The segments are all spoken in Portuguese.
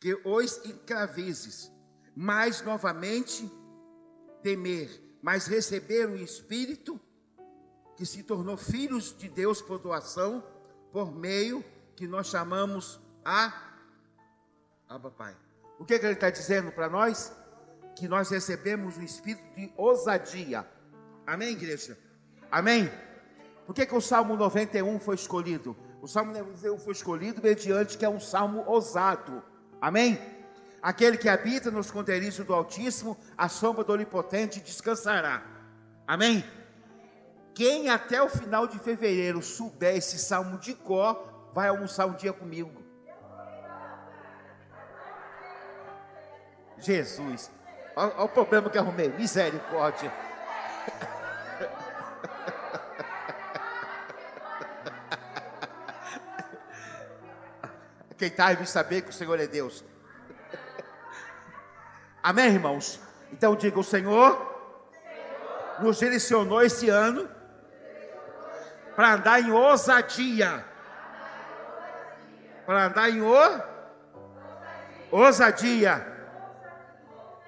que os encravezes, mais novamente temer, mas receber o Espírito que se tornou filhos de Deus por doação, por meio que nós chamamos a Abba Pai. O que, que ele está dizendo para nós? Que nós recebemos o espírito de ousadia. Amém, igreja? Amém? Por que, que o Salmo 91 foi escolhido? O Salmo 91 foi escolhido mediante que é um salmo ousado. Amém? Aquele que habita nos esconderijos do Altíssimo, a sombra do Onipotente descansará. Amém? Quem até o final de fevereiro souber esse salmo de cor, vai almoçar um dia comigo. Jesus, olha o problema que arrumei, misericórdia. Quem está aí saber que o Senhor é Deus. Amém, irmãos? Então diga: o Senhor nos direcionou esse ano para andar em ousadia. Para andar em o... ousadia.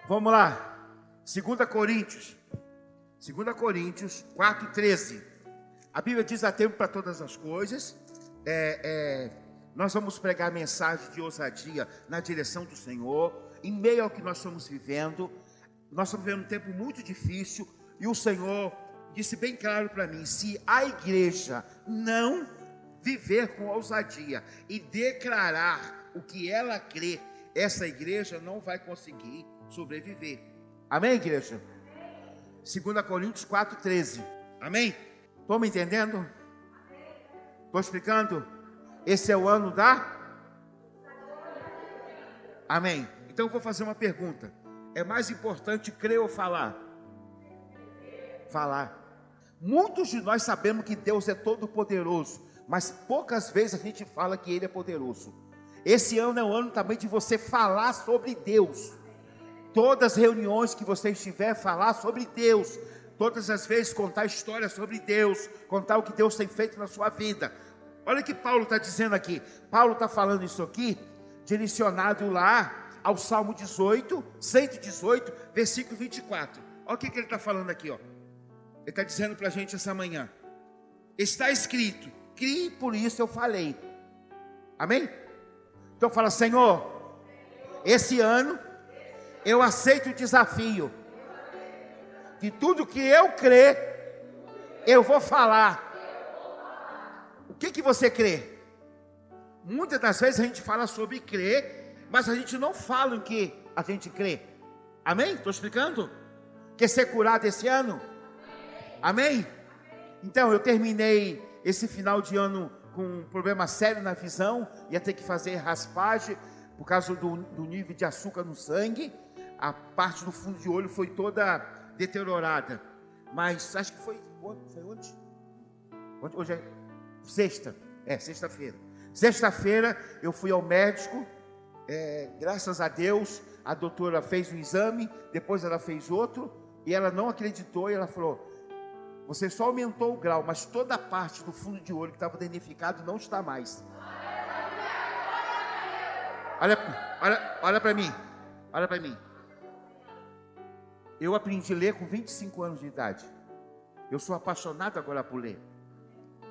Vamos lá. 2 Coríntios. 2 Coríntios 4,13. A Bíblia diz há tempo para todas as coisas. É, é, nós vamos pregar mensagem de ousadia na direção do Senhor, em meio ao que nós estamos vivendo. Nós estamos vivendo um tempo muito difícil e o Senhor disse bem claro para mim: se a igreja não viver com ousadia e declarar o que ela crê, essa igreja não vai conseguir sobreviver. Amém, igreja? 2 Coríntios 4,13. Amém? Estão me entendendo? Estou explicando? Esse é o ano da. Amém. Então eu vou fazer uma pergunta. É mais importante crer ou falar? Falar. Muitos de nós sabemos que Deus é todo poderoso, mas poucas vezes a gente fala que Ele é poderoso. Esse ano é o ano também de você falar sobre Deus. Todas as reuniões que você estiver, falar sobre Deus. Todas as vezes contar histórias sobre Deus, contar o que Deus tem feito na sua vida. Olha o que Paulo está dizendo aqui. Paulo está falando isso aqui, direcionado lá ao Salmo 18, 118, versículo 24. Olha o que, que ele está falando aqui, ó. Ele está dizendo para a gente essa manhã: está escrito, crie, por isso eu falei. Amém? Então fala, Senhor, esse ano eu aceito o desafio de tudo que eu crer, eu vou falar. Que que você crê? Muitas das vezes a gente fala sobre crer, mas a gente não fala em que a gente crê. Amém? Estou explicando? Quer ser curado esse ano? Amém? Então, eu terminei esse final de ano com um problema sério na visão, ia ter que fazer raspagem por causa do, do nível de açúcar no sangue. A parte do fundo de olho foi toda deteriorada. Mas acho que foi, foi onde? Hoje é sexta. É, sexta-feira. Sexta-feira eu fui ao médico. É, graças a Deus, a doutora fez um exame, depois ela fez outro, e ela não acreditou, e ela falou: você só aumentou o grau, mas toda a parte do fundo de olho que estava danificado não está mais. Olha, olha, olha para mim. Olha para mim. Eu aprendi a ler com 25 anos de idade. Eu sou apaixonado agora por ler.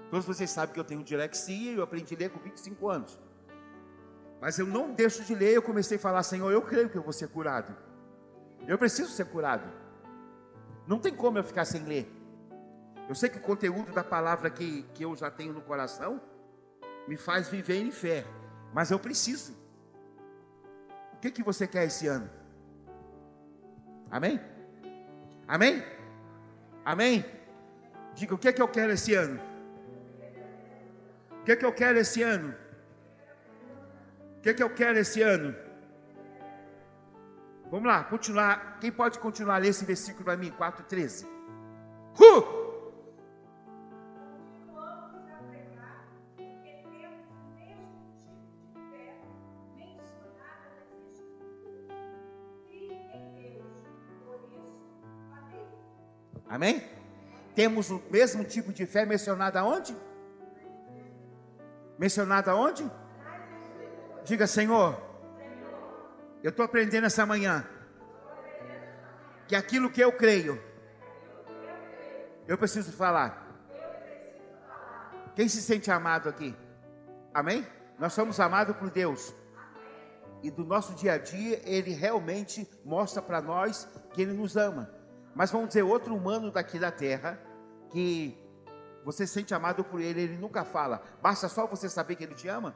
Todos vocês sabem que eu tenho dislexia e eu aprendi a ler com 25 anos. Mas eu não deixo de ler, eu comecei a falar, Senhor, eu creio que eu vou ser curado. Eu preciso ser curado. Não tem como eu ficar sem ler. Eu sei que o conteúdo da palavra que, que eu já tenho no coração me faz viver em fé, mas eu preciso. O que, que você quer esse ano? Amém? Amém? Amém? Diga o que, que eu quero esse ano. O que, que eu quero esse ano? O que, que eu quero esse ano? Vamos lá, continuar. Quem pode continuar a ler esse versículo para mim? 4,13. Uh! Amém? Temos o mesmo tipo de fé mencionado aonde? Mencionado aonde? Diga, Senhor, Eu estou aprendendo essa manhã que aquilo que eu creio, eu preciso falar. Quem se sente amado aqui? Amém? Nós somos amados por Deus. E do nosso dia a dia, Ele realmente mostra para nós que Ele nos ama. Mas vamos dizer, outro humano daqui da terra, que você se sente amado por Ele, Ele nunca fala. Basta só você saber que Ele te ama.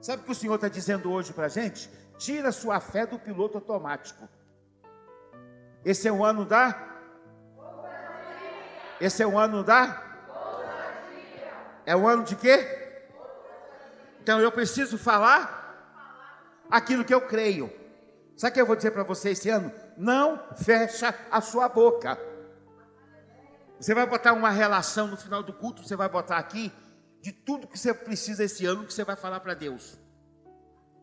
Sabe o que o Senhor está dizendo hoje para a gente? Tira sua fé do piloto automático. Esse é o ano da. Esse é o ano da. É o ano de quê? Então eu preciso falar aquilo que eu creio. Sabe o que eu vou dizer para você esse ano? Não fecha a sua boca. Você vai botar uma relação no final do culto, você vai botar aqui de tudo que você precisa esse ano que você vai falar para Deus.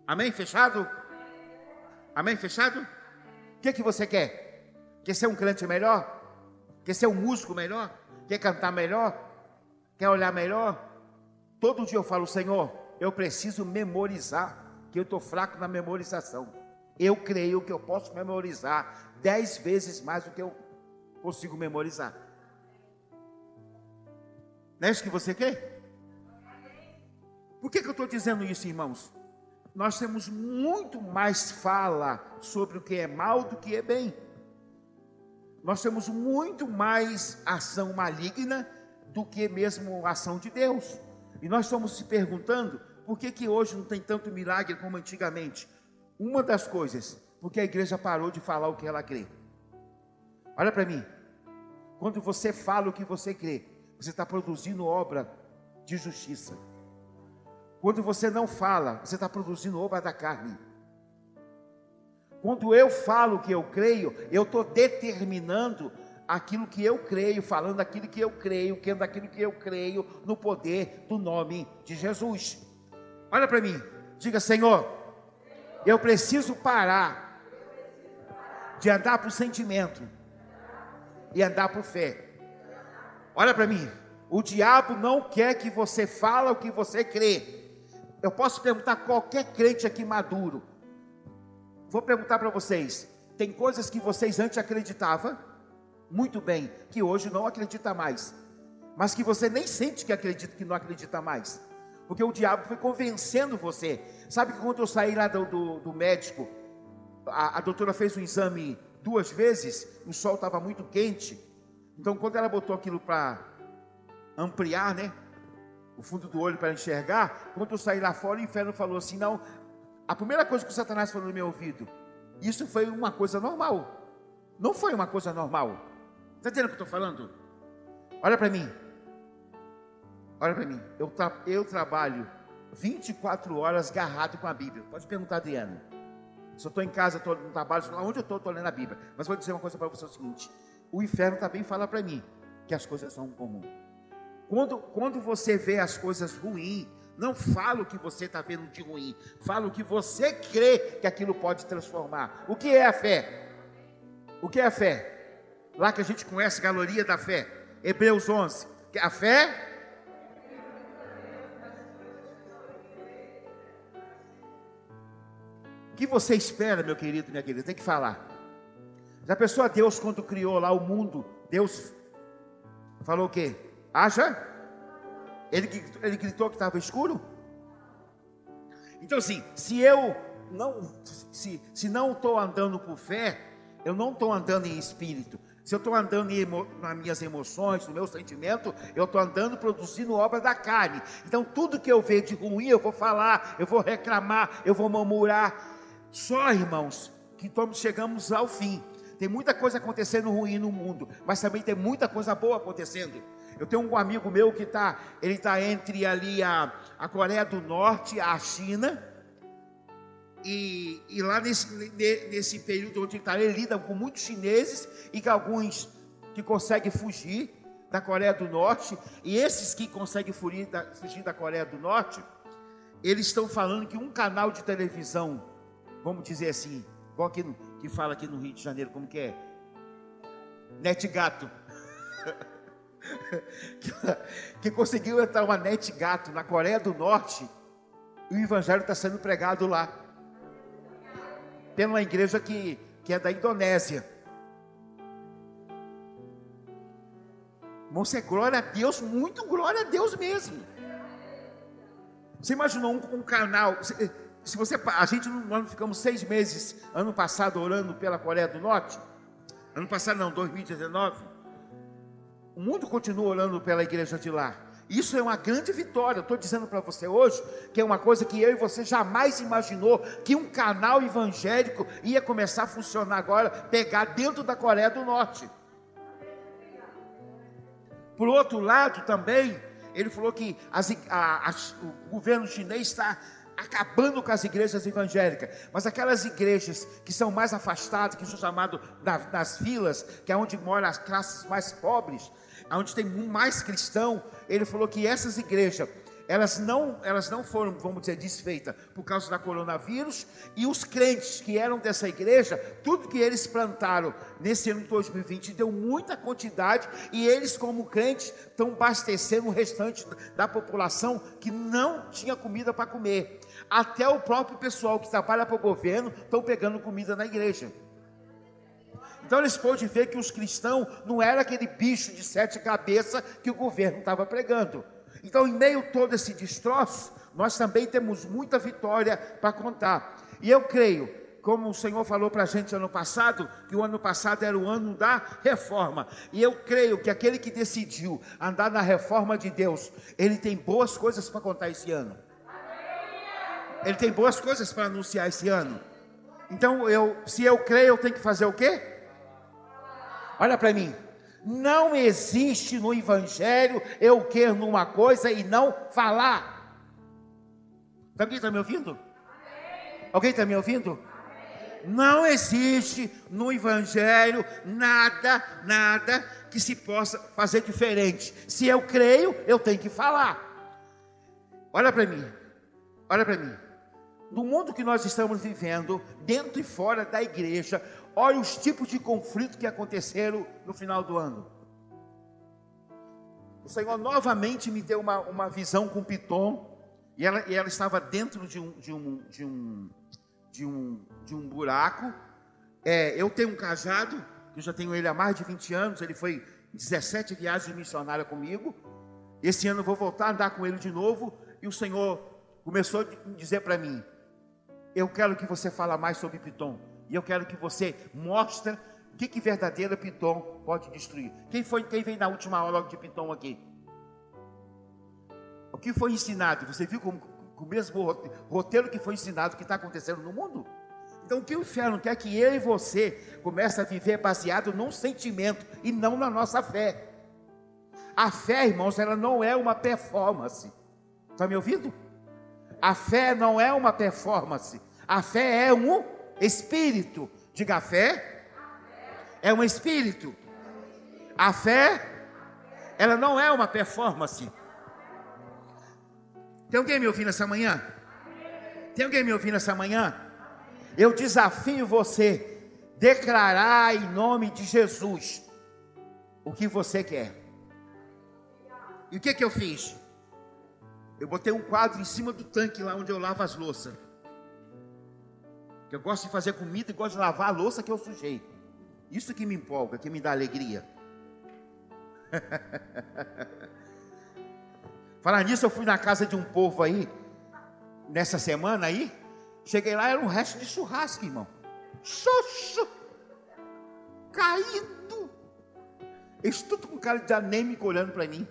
Amém? Fechado? Amém? Fechado? O que, que você quer? Quer ser um crente melhor? Quer ser um músico melhor? Quer cantar melhor? Quer olhar melhor? Todo dia eu falo, Senhor, eu preciso memorizar, que eu estou fraco na memorização. Eu creio que eu posso memorizar dez vezes mais do que eu consigo memorizar. Não é isso que você quer? Por que, que eu estou dizendo isso, irmãos? nós temos muito mais fala sobre o que é mal do que é bem. Nós temos muito mais ação maligna do que mesmo ação de Deus. E nós estamos se perguntando por que, que hoje não tem tanto milagre como antigamente. Uma das coisas, porque a igreja parou de falar o que ela crê. Olha para mim. Quando você fala o que você crê, você está produzindo obra de justiça. Quando você não fala, você está produzindo obra da carne. Quando eu falo que eu creio, eu estou determinando aquilo que eu creio, falando aquilo que eu creio, querendo aquilo que eu creio, no poder do nome de Jesus. Olha para mim, diga: Senhor, eu preciso parar de andar por sentimento e andar por fé. Olha para mim, o diabo não quer que você fale o que você crê. Eu posso perguntar a qualquer crente aqui maduro. Vou perguntar para vocês: tem coisas que vocês antes acreditavam, muito bem, que hoje não acredita mais, mas que você nem sente que acredita que não acredita mais, porque o diabo foi convencendo você. Sabe que quando eu saí lá do, do, do médico, a, a doutora fez um exame duas vezes, o sol estava muito quente, então quando ela botou aquilo para ampliar, né? o fundo do olho para enxergar, quando eu saí lá fora, o inferno falou assim: não. A primeira coisa que o Satanás falou no meu ouvido, isso foi uma coisa normal. Não foi uma coisa normal. Está entendendo o que eu estou falando? Olha para mim. Olha para mim. Eu, tra eu trabalho 24 horas agarrado com a Bíblia. Pode perguntar, Adriano. Se eu estou em casa, estou no trabalho, onde eu estou, estou lendo a Bíblia. Mas vou dizer uma coisa para você: é o seguinte: o inferno também fala para mim que as coisas são comuns. Quando, quando você vê as coisas ruins, não fala o que você está vendo de ruim, fala o que você crê que aquilo pode transformar. O que é a fé? O que é a fé? Lá que a gente conhece a galeria da fé, Hebreus 11. A fé O que você espera, meu querido, minha querida? Tem que falar. Já pensou a Deus quando criou lá o mundo? Deus falou o quê? Acha? Ele, ele gritou que estava escuro? Então, assim, se eu não, se, se não estou andando por fé, eu não estou andando em espírito. Se eu estou andando emo, nas minhas emoções, no meu sentimento, eu estou andando produzindo obra da carne. Então, tudo que eu vejo de ruim, eu vou falar, eu vou reclamar, eu vou murmurar. Só, irmãos, que estamos, chegamos ao fim. Tem muita coisa acontecendo ruim no mundo, mas também tem muita coisa boa acontecendo. Eu tenho um amigo meu que está, ele está entre ali a, a Coreia do Norte, a China, e, e lá nesse, nesse período onde ele está, ele lida com muitos chineses e com alguns que conseguem fugir da Coreia do Norte, e esses que conseguem fugir da, fugir da Coreia do Norte, eles estão falando que um canal de televisão, vamos dizer assim, igual aqui no, que fala aqui no Rio de Janeiro, como que é? Net Gato. que conseguiu entrar uma net gato na Coreia do Norte e o evangelho está sendo pregado lá. pela igreja que, que é da Indonésia. Irmão, é glória a Deus, muito glória a Deus mesmo. Você imaginou um, um canal? Se, você, a gente nós ficamos seis meses ano passado orando pela Coreia do Norte. Ano passado não, 2019. O mundo continua orando pela igreja de lá. Isso é uma grande vitória. Estou dizendo para você hoje que é uma coisa que eu e você jamais imaginou que um canal evangélico ia começar a funcionar agora, pegar dentro da Coreia do Norte. Por outro lado, também, ele falou que as, a, as, o governo chinês está acabando com as igrejas evangélicas, mas aquelas igrejas que são mais afastadas, que são chamadas nas vilas, que é onde moram as classes mais pobres, onde tem mais cristão, ele falou que essas igrejas elas não, elas não foram, vamos dizer, desfeitas por causa da coronavírus, e os crentes que eram dessa igreja, tudo que eles plantaram nesse ano de 2020 deu muita quantidade, e eles, como crentes, estão abastecendo o restante da população que não tinha comida para comer. Até o próprio pessoal que trabalha para o governo estão pegando comida na igreja. Então eles podem ver que os cristãos não era aquele bicho de sete cabeças que o governo estava pregando. Então, em meio a todo esse destroço, nós também temos muita vitória para contar. E eu creio, como o Senhor falou para a gente ano passado, que o ano passado era o ano da reforma. E eu creio que aquele que decidiu andar na reforma de Deus, ele tem boas coisas para contar esse ano. Ele tem boas coisas para anunciar esse ano. Então, eu, se eu creio, eu tenho que fazer o quê? Olha para mim. Não existe no Evangelho eu quero numa coisa e não falar. Alguém está me ouvindo? Alguém está me ouvindo? Não existe no Evangelho nada, nada que se possa fazer diferente. Se eu creio, eu tenho que falar. Olha para mim, olha para mim. No mundo que nós estamos vivendo, dentro e fora da igreja, Olha os tipos de conflito que aconteceram no final do ano. O Senhor novamente me deu uma, uma visão com Piton, e ela, e ela estava dentro de um, de um, de um, de um, de um buraco. É, eu tenho um cajado, eu já tenho ele há mais de 20 anos, ele foi 17 viagens missionárias comigo. Esse ano eu vou voltar a andar com ele de novo, e o Senhor começou a dizer para mim: Eu quero que você fale mais sobre Piton. E eu quero que você mostre o que, que verdadeira Piton pode destruir. Quem foi quem veio na última aula de Piton aqui? O que foi ensinado? Você viu com o mesmo roteiro que foi ensinado, o que está acontecendo no mundo? Então o que o inferno quer que eu e você comece a viver baseado num sentimento e não na nossa fé. A fé, irmãos, ela não é uma performance. Está me ouvindo? A fé não é uma performance. A fé é um espírito. Diga a fé. É um espírito. A fé, ela não é uma performance. Tem alguém me ouvindo essa manhã? Tem alguém me ouvindo essa manhã? Eu desafio você declarar em nome de Jesus o que você quer. E o que que eu fiz? Eu botei um quadro em cima do tanque lá onde eu lavo as louças. Eu gosto de fazer comida e gosto de lavar a louça que eu sujei. Isso que me empolga, que me dá alegria. Falar nisso, eu fui na casa de um povo aí, nessa semana aí. Cheguei lá, era um resto de churrasco, irmão. Xoxo! Caído! Eles tudo com cara de anêmico olhando para mim.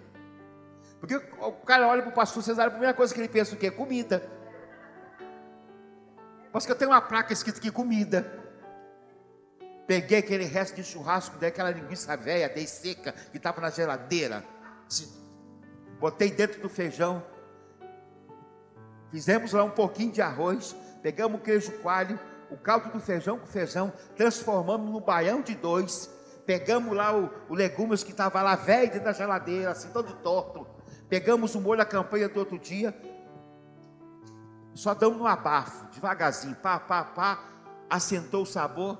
Porque o cara olha para o pastor Cesário, a primeira coisa que ele pensa o quê? Comida. Mas que eu tenho uma placa escrita aqui, comida. Peguei aquele resto de churrasco, dei aquela linguiça velha, dei seca, que estava na geladeira. Botei dentro do feijão. Fizemos lá um pouquinho de arroz. Pegamos o queijo coalho, o caldo do feijão com feijão, transformamos no baião de dois. Pegamos lá o, o legumes que estava lá velho dentro da geladeira, assim, todo torto. Pegamos o molho da campanha do outro dia, só damos um abafo, devagarzinho, pá, pá, pá, assentou o sabor.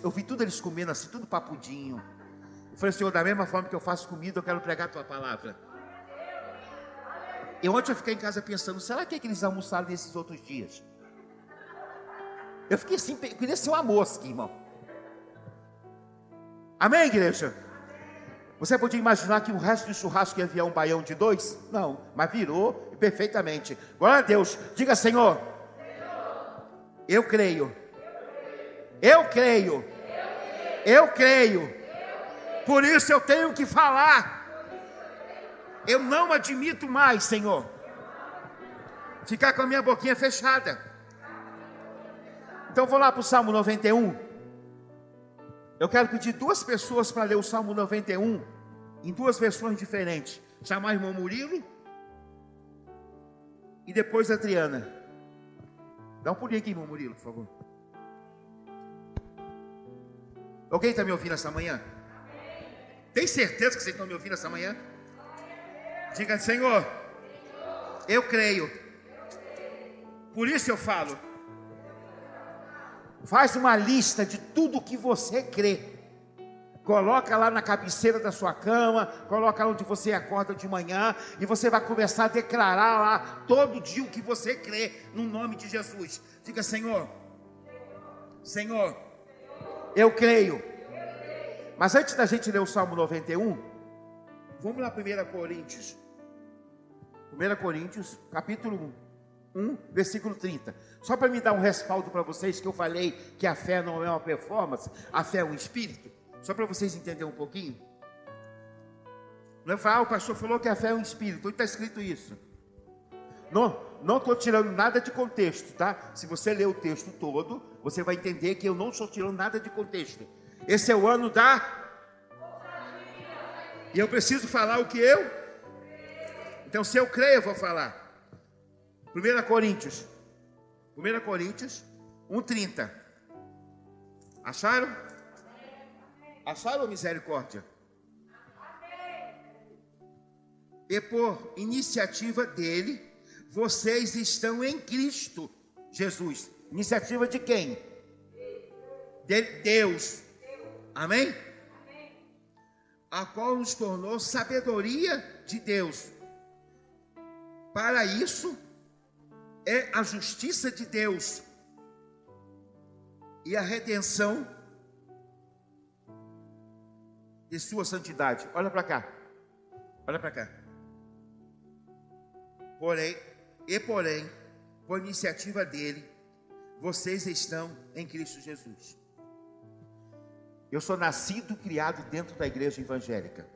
Eu vi tudo eles comendo assim, tudo papudinho. Eu falei, Senhor, da mesma forma que eu faço comida, eu quero pregar a tua palavra. E ontem eu fiquei em casa pensando, será que, é que eles almoçaram nesses outros dias? Eu fiquei assim, eu queria ser uma mosca, irmão. Amém, igreja? Você podia imaginar que o resto do churrasco ia virar um baião de dois? Não, mas virou perfeitamente. Glória a Deus. Diga, Senhor, eu creio. Eu creio. Eu creio. Por isso eu tenho que falar. Eu não admito mais, Senhor, ficar com a minha boquinha fechada. Então vou lá para o Salmo 91. Eu quero pedir duas pessoas para ler o Salmo 91 em duas versões diferentes. Chamar irmão Murilo e depois a Adriana. Dá um pulinho aqui, irmão Murilo, por favor. Alguém está me ouvindo essa manhã? Tem certeza que vocês estão me ouvindo essa manhã? Diga, Senhor, eu creio. Por isso eu falo. Faz uma lista de tudo que você crê. Coloca lá na cabeceira da sua cama, coloca onde você acorda de manhã e você vai começar a declarar lá todo dia o que você crê no nome de Jesus. Diga, Senhor, Senhor, eu creio. Mas antes da gente ler o Salmo 91, vamos lá 1 Coríntios. 1 Coríntios, capítulo 1, versículo 30. Só para me dar um respaldo para vocês que eu falei que a fé não é uma performance, a fé é um espírito. Só para vocês entenderem um pouquinho. Não é ah, o pastor falou que a fé é um espírito. Onde está escrito isso? Não, não estou tirando nada de contexto, tá? Se você ler o texto todo, você vai entender que eu não estou tirando nada de contexto. Esse é o ano da. E eu preciso falar o que eu. Então, se eu creio, eu vou falar. 1 Coríntios. 1 Coríntios 1,30. Acharam? Acharam misericórdia? E por iniciativa dele, vocês estão em Cristo Jesus. Iniciativa de quem? De Deus. Amém? A qual nos tornou sabedoria de Deus. Para isso é a justiça de Deus e a redenção de sua santidade. Olha para cá. Olha para cá. Porém, e porém, por iniciativa dele, vocês estão em Cristo Jesus. Eu sou nascido, criado dentro da igreja evangélica.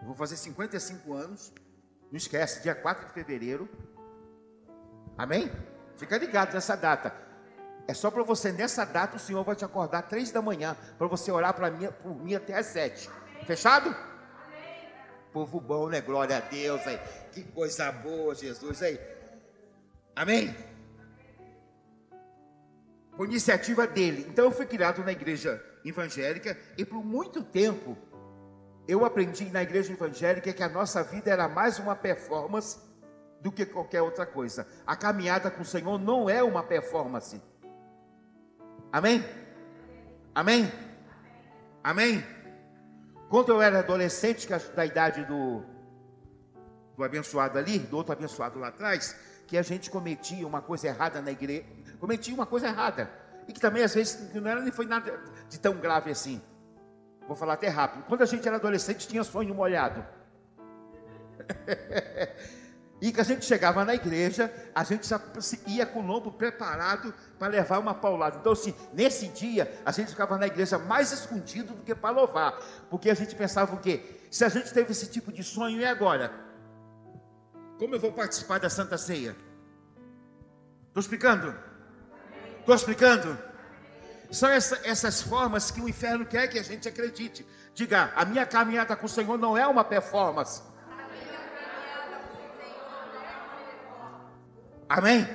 Eu vou fazer 55 anos. Não esquece, dia 4 de fevereiro. Amém? Fica ligado nessa data. É só para você, nessa data, o Senhor vai te acordar três da manhã, para você orar para mim, por mim até às sete. Fechado? Amém. Povo bom, né? Glória a Deus aí. Que coisa boa, Jesus aí. Amém? Por iniciativa dele. Então eu fui criado na igreja evangélica e por muito tempo eu aprendi na igreja evangélica que a nossa vida era mais uma performance do que qualquer outra coisa. A caminhada com o Senhor não é uma performance. Amém? Amém? Amém? Quando eu era adolescente, da idade do, do abençoado ali, do outro abençoado lá atrás, que a gente cometia uma coisa errada na igreja, cometia uma coisa errada, e que também às vezes não era nem foi nada de tão grave assim. Vou falar até rápido. Quando a gente era adolescente, tinha sonho molhado. E que a gente chegava na igreja, a gente ia com o lombo preparado para levar uma paulada. Então, assim, nesse dia, a gente ficava na igreja mais escondido do que para louvar. Porque a gente pensava o quê? Se a gente teve esse tipo de sonho, e agora? Como eu vou participar da Santa Ceia? Estou explicando? Estou explicando? São essa, essas formas que o inferno quer que a gente acredite. Diga, a minha caminhada com o Senhor não é uma performance Amém?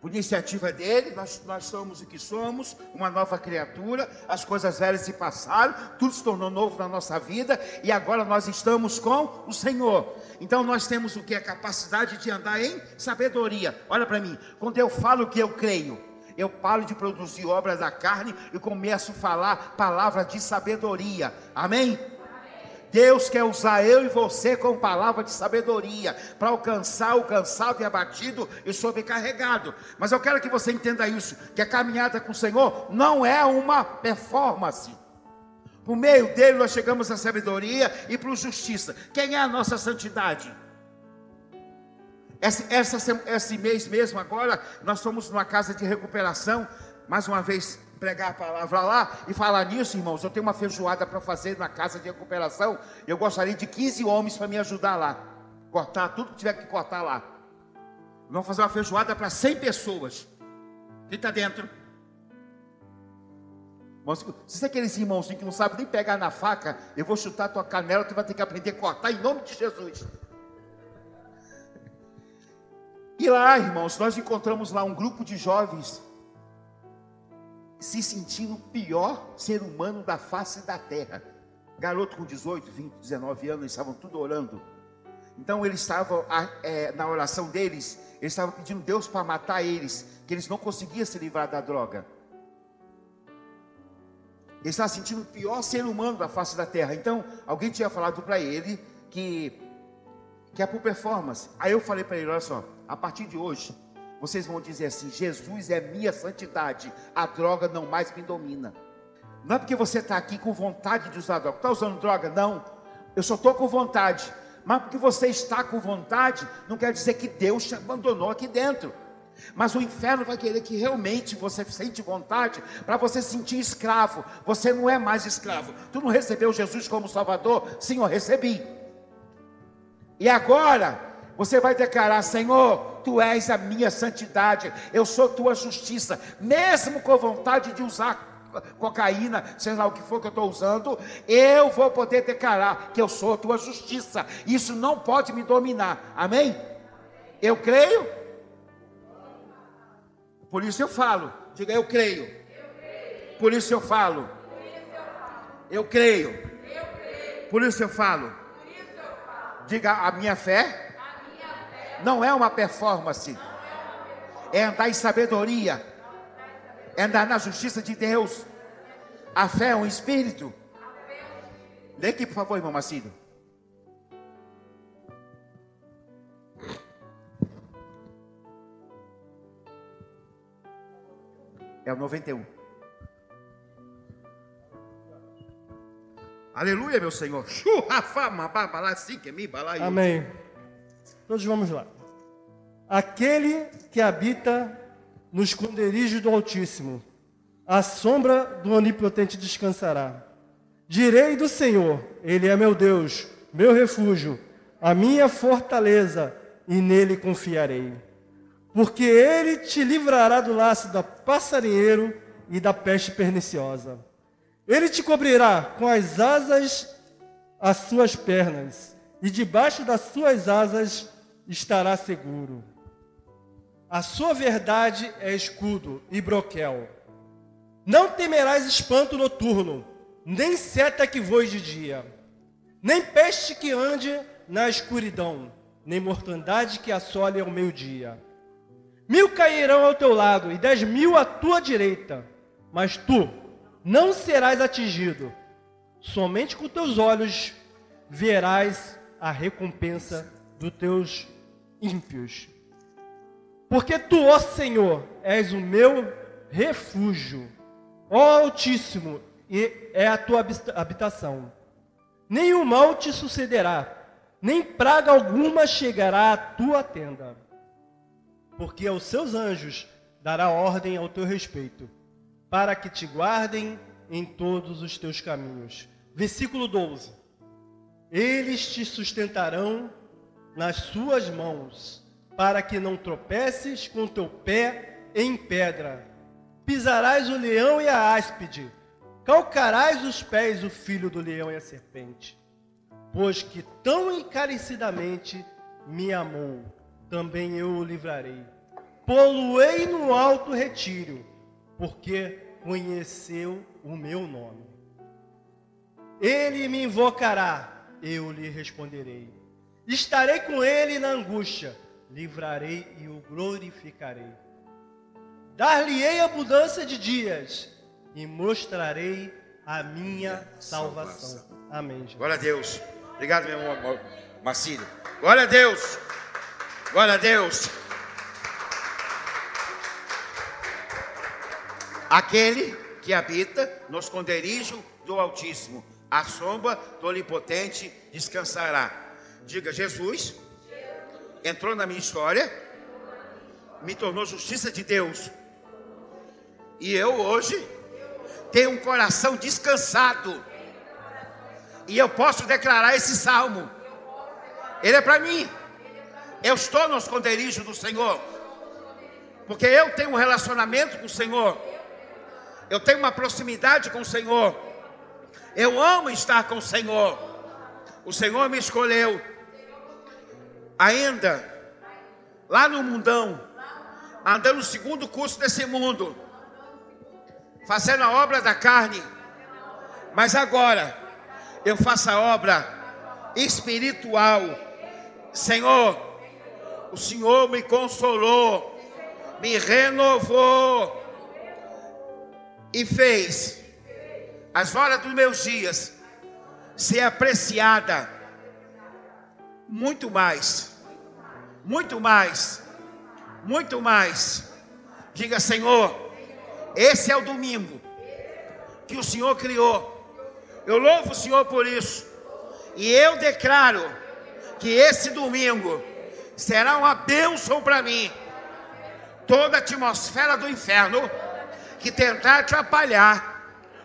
Por iniciativa dele, nós, nós somos o que somos, uma nova criatura, as coisas velhas se passaram, tudo se tornou novo na nossa vida e agora nós estamos com o Senhor. Então nós temos o que? A capacidade de andar em sabedoria. Olha para mim, quando eu falo que eu creio, eu paro de produzir obras da carne e começo a falar palavras de sabedoria. Amém? Deus quer usar eu e você com palavra de sabedoria para alcançar o cansado e abatido e sobrecarregado. Mas eu quero que você entenda isso: que a caminhada com o Senhor não é uma performance. Por meio dele nós chegamos à sabedoria e para justiça. Quem é a nossa santidade? Esse, essa, esse mês mesmo, agora, nós fomos numa casa de recuperação, mais uma vez pregar a palavra lá e falar nisso, irmãos. Eu tenho uma feijoada para fazer na casa de recuperação. Eu gostaria de 15 homens para me ajudar lá, cortar tudo que tiver que cortar lá. Vamos fazer uma feijoada para 100 pessoas. Quem está dentro? Se você é aqueles irmãozinhos que não sabe nem pegar na faca, eu vou chutar tua canela, tu vai ter que aprender a cortar em nome de Jesus. E lá, irmãos, nós encontramos lá um grupo de jovens se sentindo o pior ser humano da face da terra. Garoto com 18, 20, 19 anos, eles estavam tudo orando. Então eles estavam, é, na oração deles, eles estavam pedindo Deus para matar eles, que eles não conseguiam se livrar da droga. Eles estavam sentindo o pior ser humano da face da terra. Então, alguém tinha falado para ele que, que é por performance. Aí eu falei para ele: olha só, a partir de hoje, vocês vão dizer assim: Jesus é minha santidade, a droga não mais me domina. Não é porque você está aqui com vontade de usar droga, está usando droga? Não, eu só estou com vontade. Mas porque você está com vontade, não quer dizer que Deus te abandonou aqui dentro. Mas o inferno vai querer que realmente você sente vontade para você sentir escravo. Você não é mais escravo. Tu não recebeu Jesus como Salvador? Sim, eu recebi. E agora você vai declarar: Senhor, tu és a minha santidade, eu sou tua justiça, mesmo com vontade de usar cocaína, seja lá o que for que eu estou usando, eu vou poder declarar que eu sou a tua justiça. Isso não pode me dominar. Amém? Eu creio. Por isso eu falo. Diga eu creio. Por isso eu falo. Eu creio. Por isso eu falo. Diga a minha fé não é uma performance. É andar em sabedoria. É andar na justiça de Deus. A fé é um espírito. Lê aqui, por favor, irmão Macido. É o 91. Aleluia, meu Senhor. Amém. Todos vamos lá. Aquele que habita no esconderijo do Altíssimo, a sombra do Onipotente descansará. Direi do Senhor, Ele é meu Deus, meu refúgio, a minha fortaleza, e nele confiarei. Porque Ele te livrará do laço da passarinheiro e da peste perniciosa. Ele te cobrirá com as asas as suas pernas, e debaixo das suas asas estará seguro. A sua verdade é escudo e broquel. Não temerás espanto noturno, nem seta que voe de dia, nem peste que ande na escuridão, nem mortandade que assole ao meio-dia. Mil cairão ao teu lado e dez mil à tua direita, mas tu não serás atingido. Somente com teus olhos verás a recompensa dos teus ímpios. Porque tu, ó Senhor, és o meu refúgio, ó Altíssimo, e é a tua habitação. Nenhum mal te sucederá, nem praga alguma chegará à tua tenda. Porque aos seus anjos dará ordem ao teu respeito, para que te guardem em todos os teus caminhos. Versículo 12. Eles te sustentarão nas suas mãos, para que não tropeces com teu pé em pedra. Pisarás o leão e a áspide, calcarás os pés o filho do leão e a serpente. Pois que tão encarecidamente me amou, também eu o livrarei. Poluei no alto retiro, porque conheceu o meu nome. Ele me invocará, eu lhe responderei. Estarei com ele na angústia, livrarei e o glorificarei. Dar-lhe-ei abundância de dias e mostrarei a minha salvação. Amém. Jesus. Glória a Deus. Obrigado, meu irmão Marcílio. Glória a Deus. Glória a Deus. Aquele que habita no esconderijo do Altíssimo, a sombra do Onipotente descansará. Diga, Jesus entrou na minha história, me tornou justiça de Deus. E eu hoje tenho um coração descansado. E eu posso declarar esse salmo. Ele é para mim. Eu estou no esconderijo do Senhor. Porque eu tenho um relacionamento com o Senhor. Eu tenho uma proximidade com o Senhor. Eu amo estar com o Senhor. O Senhor me escolheu. Ainda lá no mundão, andando segundo curso desse mundo, fazendo a obra da carne. Mas agora eu faço a obra espiritual. Senhor, o Senhor me consolou, me renovou e fez as horas dos meus dias ser apreciada muito mais, muito mais, muito mais. Diga, Senhor, esse é o domingo que o Senhor criou. Eu louvo o Senhor por isso. E eu declaro que esse domingo será uma bênção para mim. Toda a atmosfera do inferno que tentar atrapalhar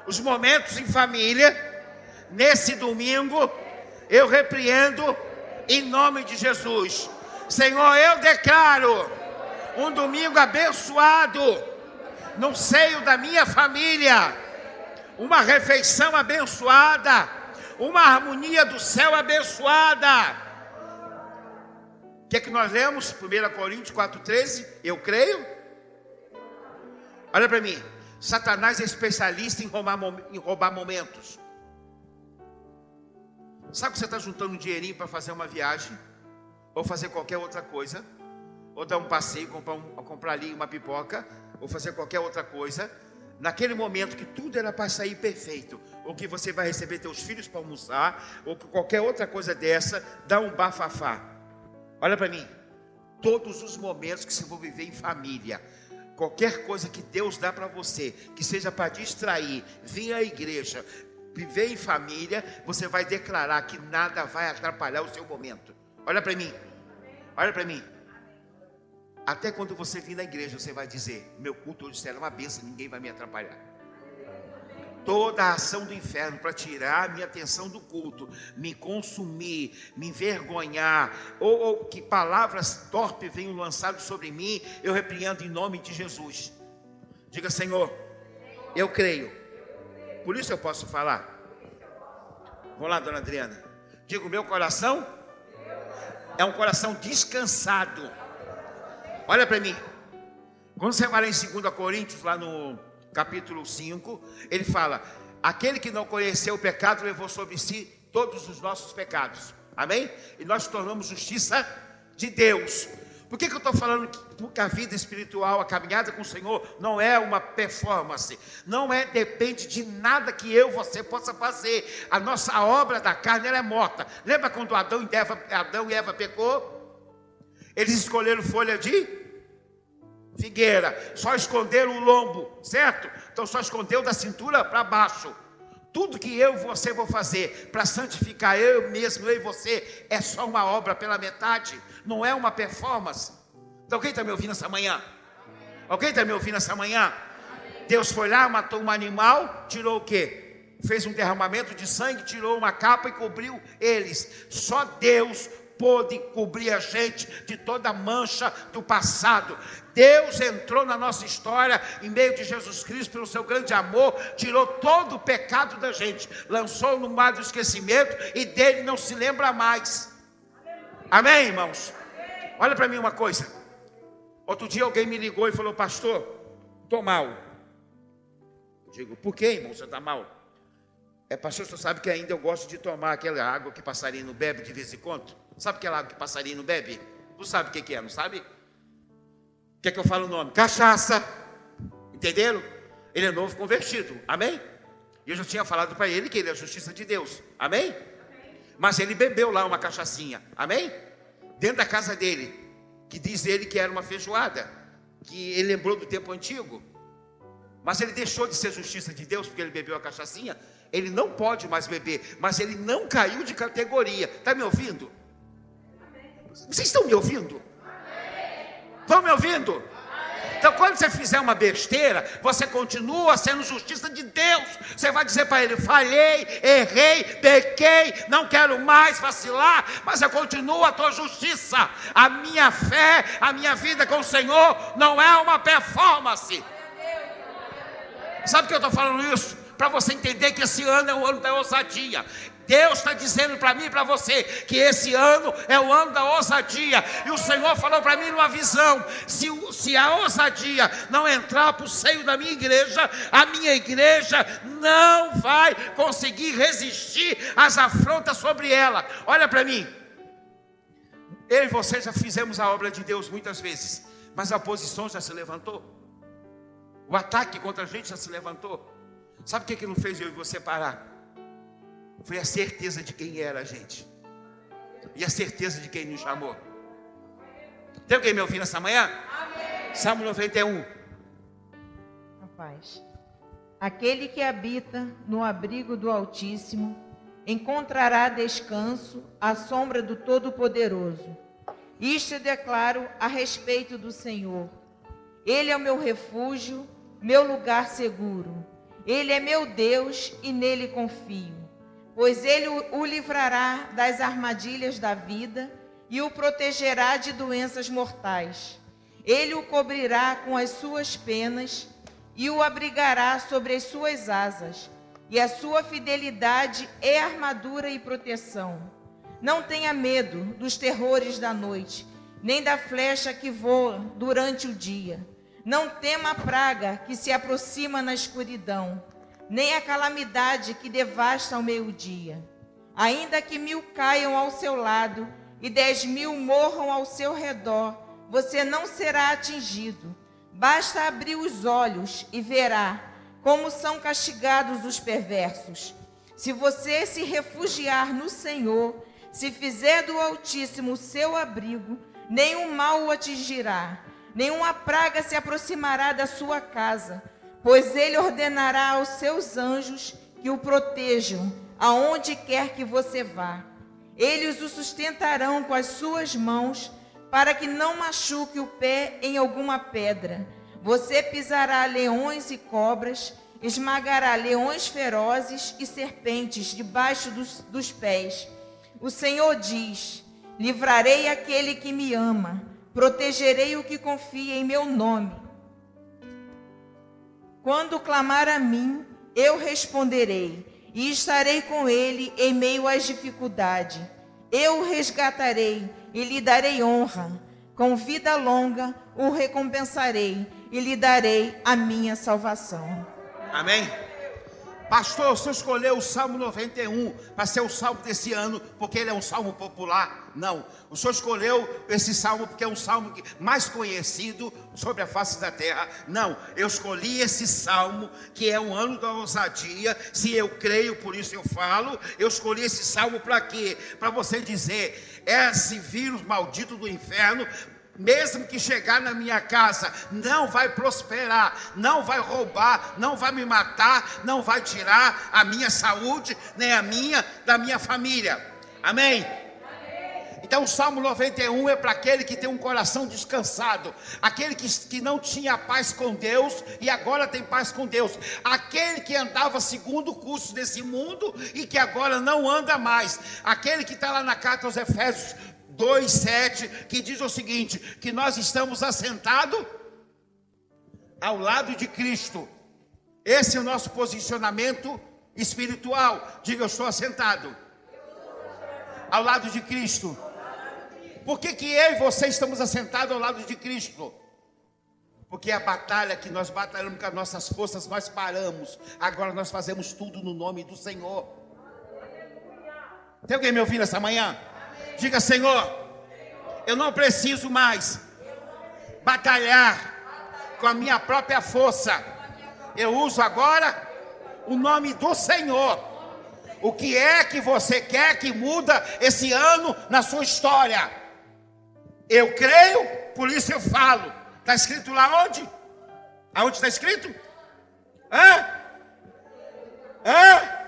os momentos em família, nesse domingo, eu repreendo em nome de Jesus. Senhor, eu declaro um domingo abençoado no seio da minha família, uma refeição abençoada, uma harmonia do céu abençoada. O que é que nós lemos? 1 Coríntios 4,13. Eu creio. Olha para mim. Satanás é especialista em roubar, em roubar momentos. Sabe que você está juntando um dinheirinho para fazer uma viagem? Ou fazer qualquer outra coisa? Ou dar um passeio, comprar, um, comprar ali uma pipoca? Ou fazer qualquer outra coisa? Naquele momento que tudo era para sair perfeito, ou que você vai receber teus filhos para almoçar, ou que qualquer outra coisa dessa, dá um bafafá. Olha para mim. Todos os momentos que você for viver em família, Qualquer coisa que Deus dá para você, que seja para distrair, vir à igreja, viver em família, você vai declarar que nada vai atrapalhar o seu momento. Olha para mim. Olha para mim. Até quando você vir na igreja, você vai dizer: Meu culto hoje será uma bênção, ninguém vai me atrapalhar toda a ação do inferno para tirar a minha atenção do culto, me consumir, me envergonhar, ou, ou que palavras torpes venham lançadas sobre mim, eu repreendo em nome de Jesus. Diga, Senhor, eu creio. Por isso eu posso falar. Vamos lá, dona Adriana. Digo, meu coração é um coração descansado. Olha para mim. Quando você vai lá em 2 Coríntios, lá no capítulo 5, ele fala: Aquele que não conheceu o pecado levou sobre si todos os nossos pecados. Amém? E nós tornamos justiça de Deus. Por que, que eu estou falando que a vida espiritual, a caminhada com o Senhor, não é uma performance, não é depende de nada que eu você possa fazer. A nossa obra da carne é morta. Lembra quando Adão e Eva, Adão e Eva pecou? Eles escolheram folha de figueira, só esconderam o lombo, certo? Então só escondeu da cintura para baixo. Tudo que eu e você vou fazer para santificar eu mesmo, eu e você, é só uma obra pela metade, não é uma performance. Então, alguém está me ouvindo essa manhã? Alguém está me ouvindo essa manhã? Deus foi lá, matou um animal, tirou o quê? Fez um derramamento de sangue, tirou uma capa e cobriu eles. Só Deus pôde cobrir a gente de toda mancha do passado. Deus entrou na nossa história em meio de Jesus Cristo pelo seu grande amor, tirou todo o pecado da gente, lançou no mar do esquecimento e dele não se lembra mais. Amém, irmãos? Olha para mim uma coisa. Outro dia alguém me ligou e falou: Pastor, estou mal. Eu digo: Por que, irmão? Você está mal? É, pastor, você sabe que ainda eu gosto de tomar aquela água que passarinho bebe de vez em quando? Sabe aquela água que passarinho bebe? Tu sabe o que é, não sabe? Quer que eu fale o nome? Cachaça. Entenderam? Ele é novo convertido. Amém? Eu já tinha falado para ele que ele é a justiça de Deus. Amém? Mas ele bebeu lá uma cachaçinha. Amém? Dentro da casa dele. Que diz ele que era uma feijoada. Que ele lembrou do tempo antigo. Mas ele deixou de ser justiça de Deus porque ele bebeu a cachaçinha. Ele não pode mais beber. Mas ele não caiu de categoria. Está me ouvindo? Vocês estão me ouvindo? Estão me ouvindo? Então, quando você fizer uma besteira, você continua sendo justiça de Deus. Você vai dizer para ele: falhei, errei, pequei, não quero mais vacilar, mas eu continuo a tua justiça. A minha fé, a minha vida com o Senhor não é uma performance. Sabe que eu estou falando isso? Para você entender que esse ano é o ano da ousadia. Deus está dizendo para mim e para você que esse ano é o ano da ousadia. E o Senhor falou para mim numa visão: se, se a ousadia não entrar para o seio da minha igreja, a minha igreja não vai conseguir resistir às afrontas sobre ela. Olha para mim. Eu e você já fizemos a obra de Deus muitas vezes, mas a oposição já se levantou. O ataque contra a gente já se levantou. Sabe o que, que não fez eu e você parar? Foi a certeza de quem era a gente. E a certeza de quem nos chamou. Tem alguém me ouvindo nessa manhã? Amém. Salmo 91. Rapaz. Aquele que habita no abrigo do Altíssimo encontrará descanso à sombra do Todo-Poderoso. Isto eu declaro a respeito do Senhor. Ele é o meu refúgio, meu lugar seguro. Ele é meu Deus e nele confio pois ele o livrará das armadilhas da vida e o protegerá de doenças mortais. Ele o cobrirá com as suas penas e o abrigará sobre as suas asas, e a sua fidelidade é armadura e proteção. Não tenha medo dos terrores da noite, nem da flecha que voa durante o dia. Não tema a praga que se aproxima na escuridão nem a calamidade que devasta ao meio-dia. Ainda que mil caiam ao seu lado e dez mil morram ao seu redor, você não será atingido. Basta abrir os olhos e verá como são castigados os perversos. Se você se refugiar no Senhor, se fizer do Altíssimo seu abrigo, nenhum mal o atingirá, nenhuma praga se aproximará da sua casa pois ele ordenará aos seus anjos que o protejam aonde quer que você vá. Eles o sustentarão com as suas mãos, para que não machuque o pé em alguma pedra. Você pisará leões e cobras, esmagará leões ferozes e serpentes debaixo dos, dos pés. O Senhor diz: Livrarei aquele que me ama, protegerei o que confia em meu nome. Quando clamar a mim, eu responderei, e estarei com ele em meio às dificuldades. Eu o resgatarei e lhe darei honra. Com vida longa o recompensarei e lhe darei a minha salvação. Amém. Pastor, senhor escolheu o Salmo 91 para ser o salmo desse ano, porque ele é um salmo popular. Não, o senhor escolheu esse salmo porque é um salmo mais conhecido sobre a face da terra. Não, eu escolhi esse salmo que é um ano da ousadia. Se eu creio, por isso eu falo. Eu escolhi esse salmo para quê? Para você dizer: esse vírus maldito do inferno mesmo que chegar na minha casa, não vai prosperar, não vai roubar, não vai me matar, não vai tirar a minha saúde, nem a minha, da minha família. Amém? Então, o Salmo 91 é para aquele que tem um coração descansado, aquele que, que não tinha paz com Deus e agora tem paz com Deus, aquele que andava segundo o curso desse mundo e que agora não anda mais, aquele que está lá na carta aos Efésios 2,7, que diz o seguinte: que nós estamos assentados ao lado de Cristo. Esse é o nosso posicionamento espiritual. Diga, eu estou assentado ao lado de Cristo. Por que, que eu e você estamos assentados ao lado de Cristo? Porque a batalha que nós batalhamos com as nossas forças, nós paramos. Agora nós fazemos tudo no nome do Senhor. Tem alguém me ouvindo essa manhã? Diga, Senhor, eu não preciso mais batalhar com a minha própria força. Eu uso agora o nome do Senhor. O que é que você quer que muda esse ano na sua história? Eu creio, por isso eu falo. Está escrito lá onde? Aonde está escrito? Hã? Hã?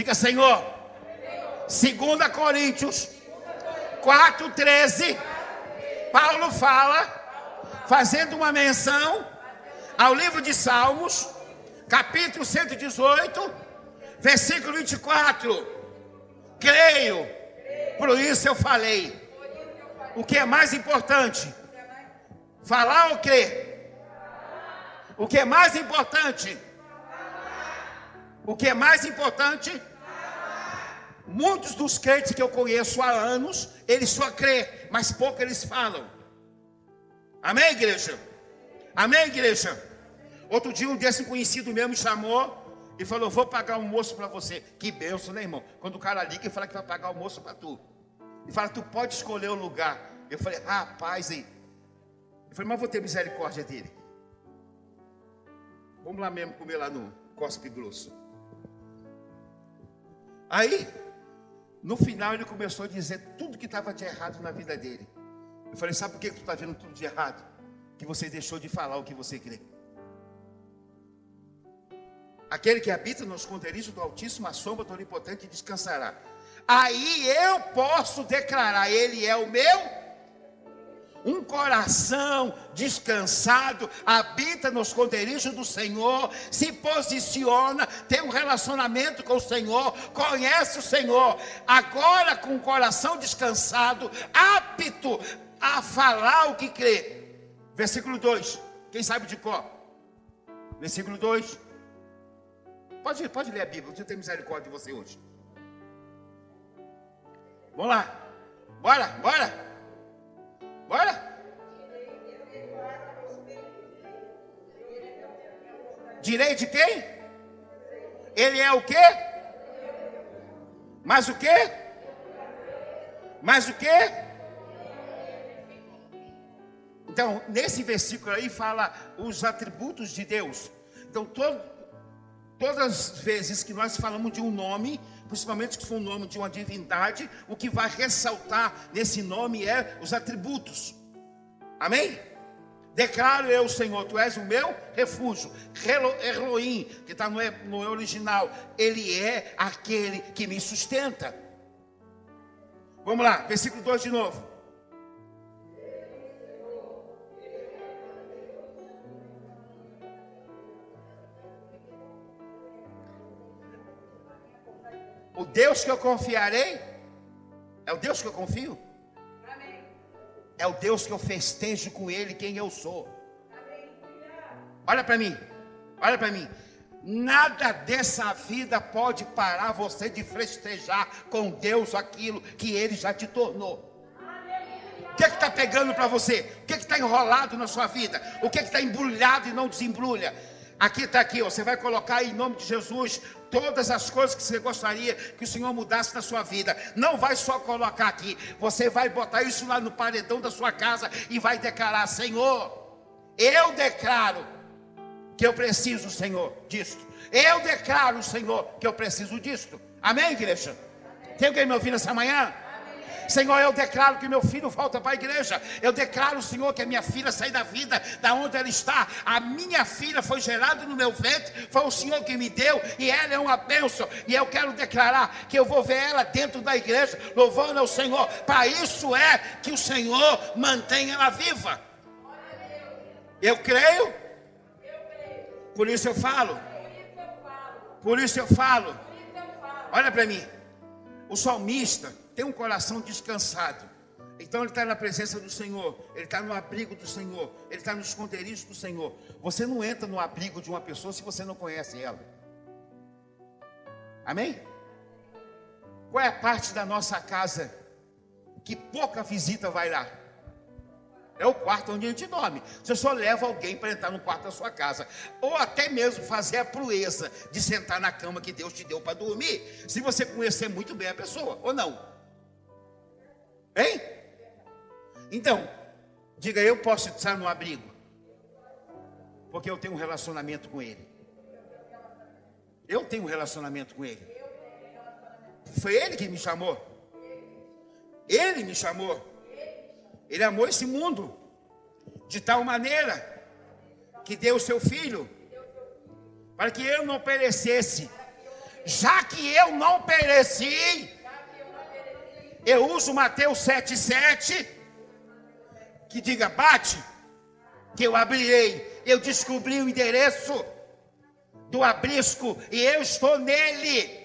Diga, Senhor. 2 Coríntios 4,13. Paulo fala, fazendo uma menção ao livro de Salmos, capítulo 118, versículo 24. Creio, por isso eu falei. O que é mais importante? Falar ou crer? O que é mais importante? O que é mais importante? Muitos dos crentes que eu conheço há anos, eles só crê, mas pouco eles falam. Amém, igreja? Amém, igreja? Outro dia um desse conhecido meu me chamou e falou: Vou pagar almoço para você. Que benção, né, irmão? Quando o cara liga e fala que vai pagar almoço para tu, e fala: Tu pode escolher o lugar. Eu falei: Rapaz, aí. Eu falei: Mas vou ter misericórdia dele. Vamos lá mesmo comer lá no Cospe Grosso. Aí, no final, ele começou a dizer tudo que estava de errado na vida dele. Eu falei: Sabe por que tu está vendo tudo de errado? Que você deixou de falar o que você crê. Aquele que habita nos esconderijo do Altíssimo, a sombra do Onipotente descansará. Aí eu posso declarar: Ele é o meu. Um coração descansado, habita nos esconderijo do Senhor, se posiciona, tem um relacionamento com o Senhor, conhece o Senhor. Agora, com o coração descansado, apto a falar o que crê. Versículo 2. Quem sabe de qual? Versículo 2. Pode, pode ler a Bíblia, eu tenho misericórdia de você hoje. Vamos lá. Bora, bora. Bora. Direito de quem? Ele é o quê? Mais o quê? Mais o quê? Então, nesse versículo aí fala os atributos de Deus. Então, Todas as vezes que nós falamos de um nome, principalmente que for um nome de uma divindade, o que vai ressaltar nesse nome é os atributos. Amém? Declaro eu, Senhor, tu és o meu refúgio. Elohim, que está no original, ele é aquele que me sustenta. Vamos lá, versículo 2 de novo. O Deus que eu confiarei é o Deus que eu confio. É o Deus que eu festejo com Ele quem eu sou. Olha para mim, olha para mim. Nada dessa vida pode parar você de festejar com Deus aquilo que Ele já te tornou. O que é está pegando para você? O que é está enrolado na sua vida? O que é está embrulhado e não desembrulha? Aqui está aqui, ó, você vai colocar em nome de Jesus todas as coisas que você gostaria que o Senhor mudasse na sua vida. Não vai só colocar aqui, você vai botar isso lá no paredão da sua casa e vai declarar: Senhor, eu declaro que eu preciso, Senhor, disto. Eu declaro, Senhor, que eu preciso disto. Amém, igreja? Tem alguém me ouvindo essa manhã? Senhor, eu declaro que meu filho volta para a igreja. Eu declaro, Senhor, que a minha filha sai da vida, da onde ela está. A minha filha foi gerada no meu ventre, foi o Senhor que me deu, e ela é uma bênção. E eu quero declarar que eu vou ver ela dentro da igreja, louvando ao Senhor. Para isso é que o Senhor mantém ela viva. Eu creio. Por isso eu falo. Por isso eu falo. Olha para mim. O salmista, tem um coração descansado. Então ele está na presença do Senhor, ele está no abrigo do Senhor, ele está no esconderijo do Senhor. Você não entra no abrigo de uma pessoa se você não conhece ela. Amém? Qual é a parte da nossa casa que pouca visita vai lá? É o quarto onde a gente dorme. Você só leva alguém para entrar no quarto da sua casa. Ou até mesmo fazer a proeza de sentar na cama que Deus te deu para dormir. Se você conhecer muito bem a pessoa, ou não. Hein? Então, Diga, eu posso estar no abrigo. Porque eu tenho um relacionamento com Ele. Eu tenho um relacionamento com Ele. Foi Ele que me chamou. Ele me chamou. Ele amou esse mundo de tal maneira que deu o seu filho para que eu não perecesse. Já que eu não pereci, eu uso Mateus 7,7, que diga: bate, que eu abrirei. Eu descobri o endereço do abrisco e eu estou nele.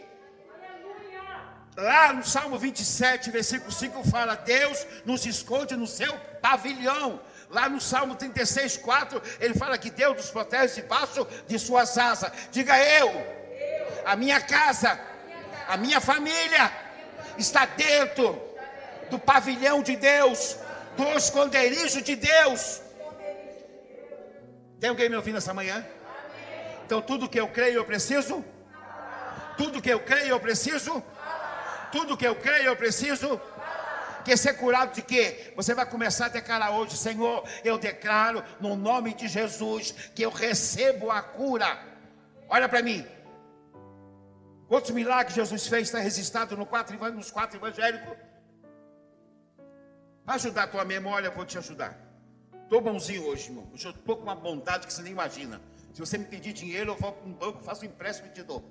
Lá no Salmo 27, versículo 5, fala: Deus nos esconde no seu pavilhão. Lá no Salmo 36, 4, ele fala que Deus nos protege debaixo de suas asas. Diga eu, a minha casa, a minha família está dentro do pavilhão de Deus, do esconderijo de Deus. Tem alguém me ouvindo essa manhã? Então, tudo que eu creio, eu preciso. Tudo que eu creio, eu preciso. Tudo que eu creio, eu preciso. Quer ser curado de quê? Você vai começar a declarar hoje, Senhor, eu declaro no nome de Jesus que eu recebo a cura. Olha para mim. Quantos milagres Jesus fez está registrado no quatro, nos quatro evangélicos? Para ajudar a tua memória, eu vou te ajudar. Estou bonzinho hoje, irmão. Eu estou com uma bondade que você nem imagina. Se você me pedir dinheiro, eu vou para um banco, faço um empréstimo e te dou.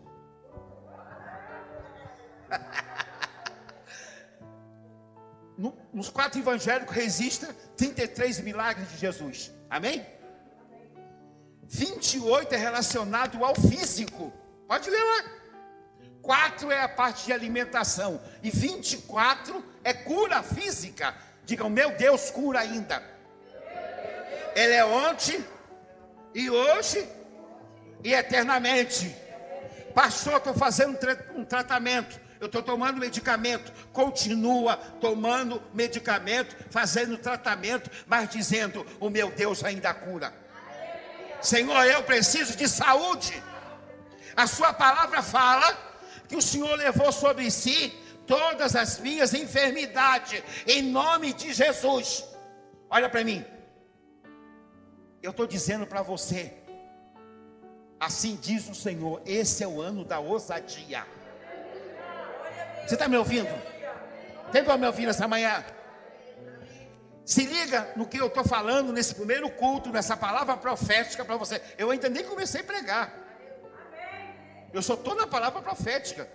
no, nos quatro evangélicos registra 33 milagres de Jesus. Amém? 28 é relacionado ao físico. Pode ler lá. 4 é a parte de alimentação. E 24 é cura física. Digam, meu Deus, cura ainda. Ele é ontem, e hoje, e eternamente. Pastor, estou fazendo um tratamento eu estou tomando medicamento, continua tomando medicamento, fazendo tratamento, mas dizendo: o meu Deus ainda cura. Senhor, eu preciso de saúde. A sua palavra fala que o Senhor levou sobre si todas as minhas enfermidades, em nome de Jesus. Olha para mim, eu estou dizendo para você, assim diz o Senhor: esse é o ano da ousadia. Você está me ouvindo? Tem para me ouvir nessa manhã? Se liga no que eu estou falando nesse primeiro culto, nessa palavra profética para você. Eu ainda nem comecei a pregar. Eu só estou na palavra profética.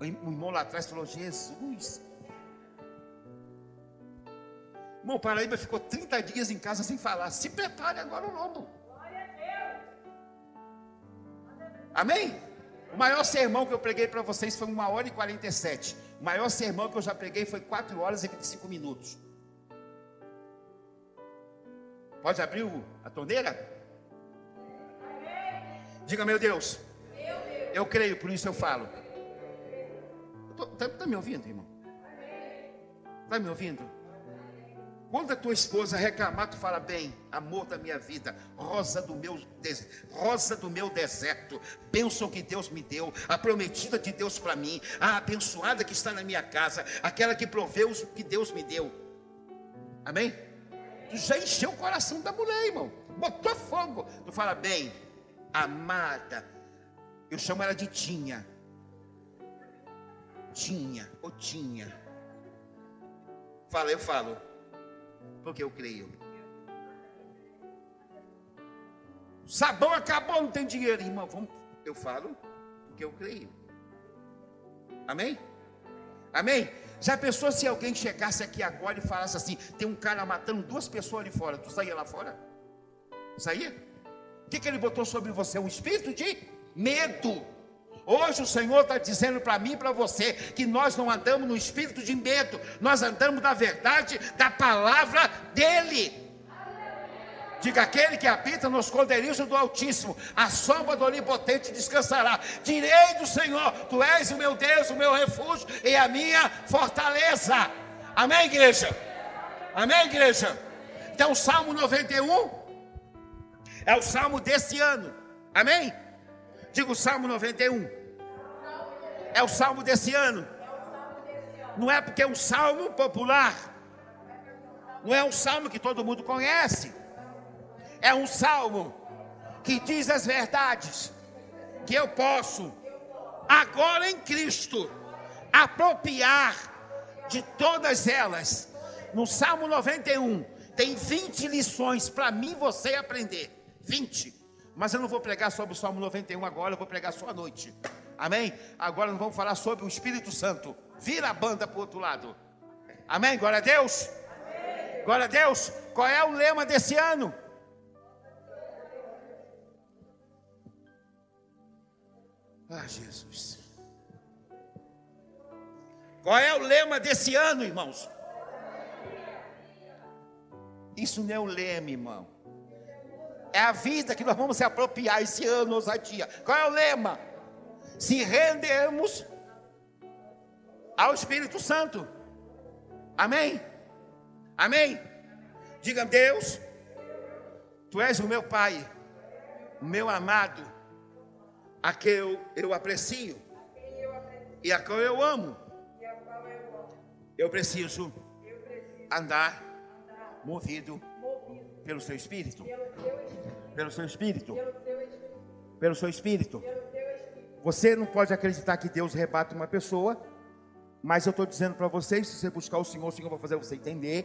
O irmão lá atrás falou: Jesus. Irmão, Paraíba ficou 30 dias em casa sem falar. Se prepare agora o lobo. Amém? O maior sermão que eu preguei para vocês foi 1 hora e 47. O maior sermão que eu já preguei foi 4 horas e 25 minutos. Pode abrir a torneira? Diga, meu Deus. Eu creio, por isso eu falo. Está tá me ouvindo, irmão? Está me ouvindo? Quando a tua esposa reclamar, tu fala bem, amor da minha vida, rosa do meu, rosa do meu deserto, bênção que Deus me deu, a prometida de Deus para mim, a abençoada que está na minha casa, aquela que proveu o que Deus me deu. Amém? Tu já encheu o coração da mulher, irmão. Botou fogo. Tu fala bem, amada. Eu chamo ela de Tinha. Tinha, ou Tinha. Fala, eu falo porque eu creio. Sabão acabou, não tem dinheiro, irmão. Vamos, eu falo porque eu creio. Amém? Amém? Já pensou se alguém chegasse aqui agora e falasse assim: tem um cara matando duas pessoas ali fora, tu saía lá fora? Saía? O que, que ele botou sobre você? Um espírito de medo. Hoje o Senhor está dizendo para mim e para você que nós não andamos no espírito de medo, nós andamos na verdade da palavra dEle. Diga aquele que habita nos esconderijo do Altíssimo, a sombra do Onipotente descansará. Direi do Senhor: Tu és o meu Deus, o meu refúgio e a minha fortaleza. Amém, igreja? Amém, igreja? Então, Salmo 91 é o salmo desse ano. Amém? Diga o Salmo 91. É o salmo desse ano. Não é porque é um salmo popular. Não é um salmo que todo mundo conhece. É um salmo que diz as verdades que eu posso, agora em Cristo, apropriar de todas elas. No Salmo 91, tem 20 lições para mim você aprender. 20. Mas eu não vou pregar sobre o Salmo 91 agora, eu vou pregar só à noite. Amém? Agora nós vamos falar sobre o Espírito Santo. Vira a banda para o outro lado. Amém? Glória a Deus. Glória a Deus. Qual é o lema desse ano? Ah, Jesus. Qual é o lema desse ano, irmãos? Isso não é o lema, irmão. É a vida que nós vamos se apropriar esse ano, ousadia. Qual é o lema? Se rendermos ao Espírito Santo. Amém? Amém? Diga, Deus, Tu és o meu Pai, o meu amado, a quem eu, eu aprecio e a quem eu amo. Eu preciso andar movido pelo seu espírito. Pelo seu espírito. Pelo seu espírito. Você não pode acreditar que Deus rebate uma pessoa, mas eu estou dizendo para vocês: se você buscar o Senhor, o Senhor vai fazer você entender.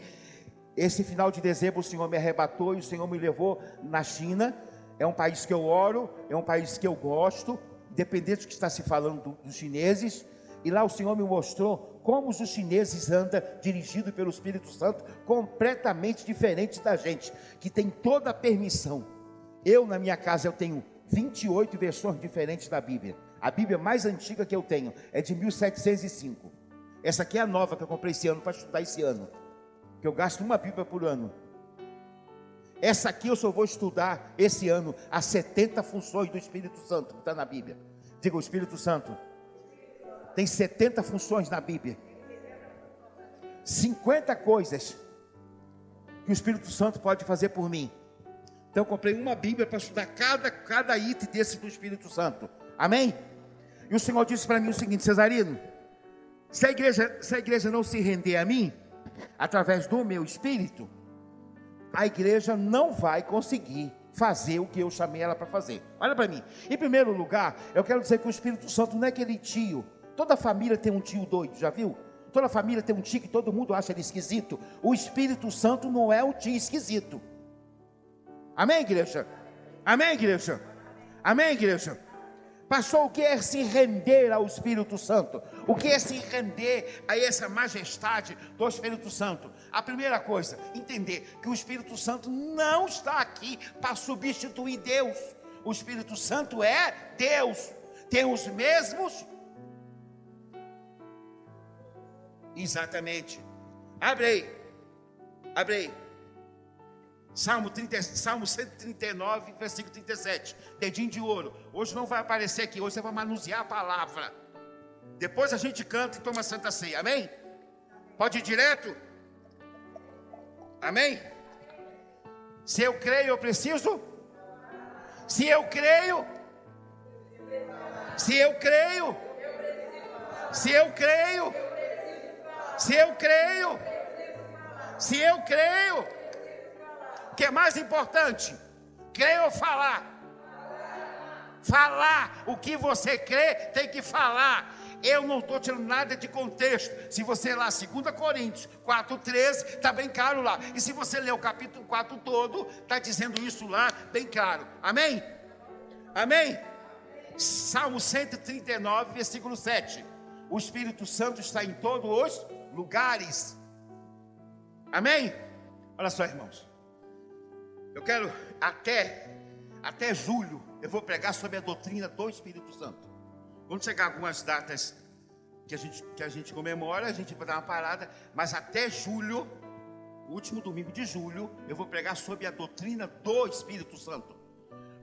Esse final de dezembro o Senhor me arrebatou e o Senhor me levou na China. É um país que eu oro, é um país que eu gosto, independente do que está se falando dos chineses. E lá o Senhor me mostrou como os chineses andam dirigido pelo Espírito Santo, completamente diferente da gente, que tem toda a permissão. Eu, na minha casa, eu tenho 28 versões diferentes da Bíblia. A Bíblia mais antiga que eu tenho é de 1705. Essa aqui é a nova que eu comprei esse ano para estudar esse ano. Que eu gasto uma Bíblia por ano. Essa aqui eu só vou estudar esse ano as 70 funções do Espírito Santo que está na Bíblia. Diga o Espírito Santo tem 70 funções na Bíblia. 50 coisas que o Espírito Santo pode fazer por mim. Então eu comprei uma Bíblia para estudar cada, cada item desse do Espírito Santo. Amém? E o Senhor disse para mim o seguinte, Cesarino, se a igreja, se a igreja não se render a mim, através do meu espírito, a igreja não vai conseguir fazer o que eu chamei ela para fazer. Olha para mim. Em primeiro lugar, eu quero dizer que o Espírito Santo não é aquele tio Toda família tem um tio doido, já viu? Toda família tem um tio que todo mundo acha ele esquisito. O Espírito Santo não é um tio esquisito. Amém, igreja? Amém, igreja? Amém, igreja? Pastor, o que é se render ao Espírito Santo? O que é se render a essa majestade do Espírito Santo? A primeira coisa, entender que o Espírito Santo não está aqui para substituir Deus. O Espírito Santo é Deus. Tem os mesmos Exatamente. Abre aí. Abre aí. Salmo, 30, Salmo 139, versículo 37. Dedinho de ouro. Hoje não vai aparecer aqui, hoje você vai manusear a palavra. Depois a gente canta e toma santa ceia. Amém? Pode ir direto? Amém? Se eu creio, eu preciso? Se eu creio, se eu creio, se eu creio, se eu creio, se eu creio, o que é mais importante? Crer ou falar? Falar o que você crê, tem que falar. Eu não estou tirando nada de contexto. Se você lá, 2 Coríntios 4,13, está bem claro lá. E se você ler o capítulo 4 todo, está dizendo isso lá, bem claro. Amém? Amém? Salmo 139, versículo 7. O Espírito Santo está em todos os lugares. Amém? Olha só, irmãos. Eu quero até até julho eu vou pregar sobre a doutrina do Espírito Santo. Quando chegar algumas datas que a gente que a gente comemora, a gente vai dar uma parada, mas até julho, último domingo de julho, eu vou pregar sobre a doutrina do Espírito Santo.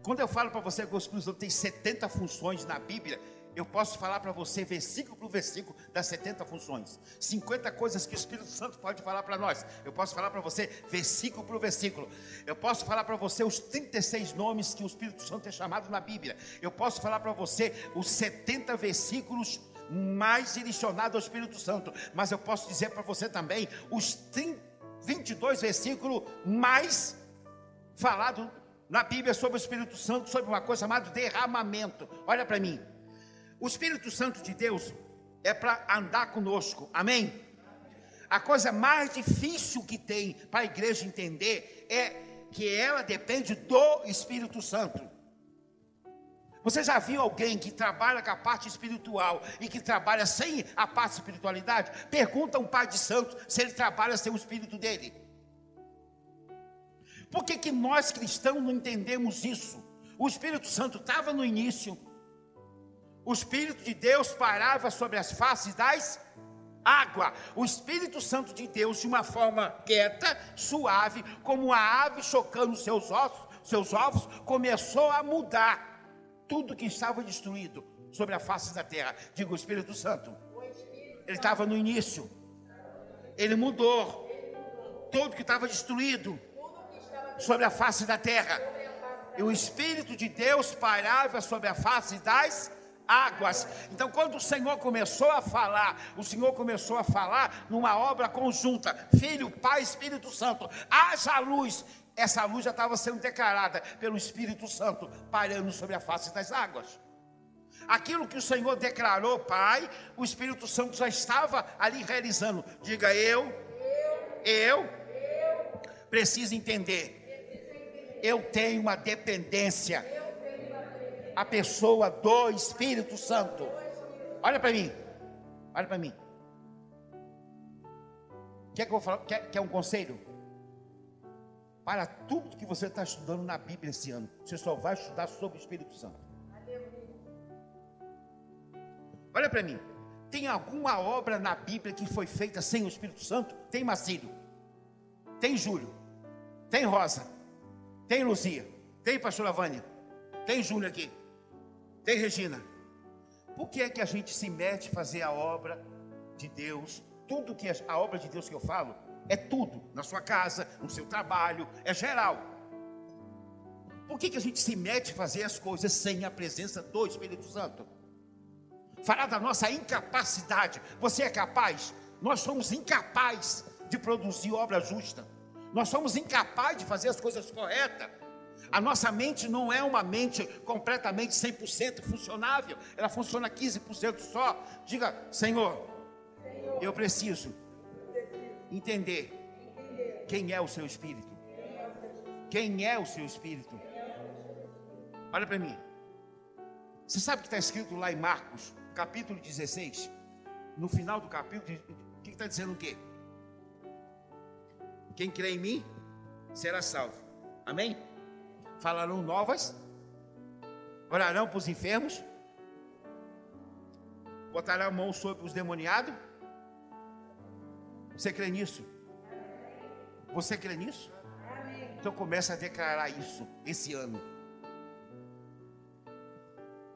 Quando eu falo para você que o Espírito Santo tem 70 funções na Bíblia, eu posso falar para você, versículo por versículo, das 70 funções. 50 coisas que o Espírito Santo pode falar para nós. Eu posso falar para você, versículo por versículo. Eu posso falar para você os 36 nomes que o Espírito Santo é chamado na Bíblia. Eu posso falar para você os 70 versículos mais direcionados ao Espírito Santo. Mas eu posso dizer para você também os 30 22 versículos mais falado na Bíblia sobre o Espírito Santo, sobre uma coisa chamada derramamento. Olha para mim. O Espírito Santo de Deus é para andar conosco. Amém? A coisa mais difícil que tem para a igreja entender é que ela depende do Espírito Santo. Você já viu alguém que trabalha com a parte espiritual e que trabalha sem a parte de espiritualidade? Pergunta um pai de santo se ele trabalha sem o espírito dele. Por que, que nós cristãos não entendemos isso? O Espírito Santo estava no início, o Espírito de Deus parava sobre as faces das água. O Espírito Santo de Deus, de uma forma quieta, suave, como uma ave chocando seus ossos, seus ovos, começou a mudar tudo que estava destruído sobre a face da terra. Diga o Espírito Santo. Ele estava no início. Ele mudou tudo que estava destruído sobre a face da terra. E o Espírito de Deus pairava sobre a face das águas. Então, quando o Senhor começou a falar, o Senhor começou a falar numa obra conjunta: Filho, Pai, Espírito Santo, haja luz. Essa luz já estava sendo declarada pelo Espírito Santo, pairando sobre a face das águas. Aquilo que o Senhor declarou, Pai, o Espírito Santo já estava ali realizando. Diga eu, eu, eu preciso entender eu tenho uma dependência. A pessoa do Espírito Santo. Olha para mim. Olha para mim. Quer que eu falo? Quer, quer um conselho? Para tudo que você está estudando na Bíblia esse ano, você só vai estudar sobre o Espírito Santo. Olha para mim. Tem alguma obra na Bíblia que foi feita sem o Espírito Santo? Tem Macílio, tem Júlio, tem Rosa, tem Luzia, tem pastora Vânia, tem Júlia aqui, tem Regina. Por que é que a gente se mete a fazer a obra de Deus? Tudo que é a obra de Deus que eu falo é tudo, na sua casa, no seu trabalho, é geral. Por que, que a gente se mete a fazer as coisas sem a presença do Espírito Santo? Falar da nossa incapacidade. Você é capaz? Nós somos incapazes de produzir obra justa. Nós somos incapazes de fazer as coisas corretas. A nossa mente não é uma mente completamente 100% funcionável, ela funciona 15% só. Diga, Senhor, eu preciso entender quem é o seu espírito. Quem é o seu espírito? Olha para mim. Você sabe o que está escrito lá em Marcos, capítulo 16? No final do capítulo, o que está dizendo o quê? Quem crê em mim será salvo. Amém? Falarão novas, orarão para os enfermos, botarão a mão sobre os demoniados. Você crê nisso? Você crê nisso? Então começa a declarar isso esse ano.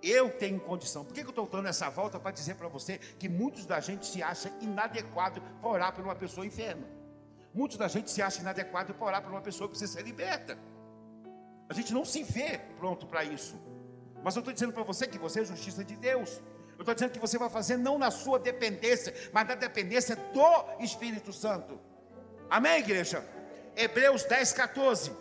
Eu tenho condição. Por que eu estou dando essa volta para dizer para você que muitos da gente se acha inadequado para orar por uma pessoa enferma? Muitos da gente se acha inadequado para orar para uma pessoa que precisa ser liberta. A gente não se vê pronto para isso. Mas eu estou dizendo para você que você é justiça de Deus. Eu estou dizendo que você vai fazer não na sua dependência, mas na dependência do Espírito Santo. Amém, igreja? Hebreus 10, 14.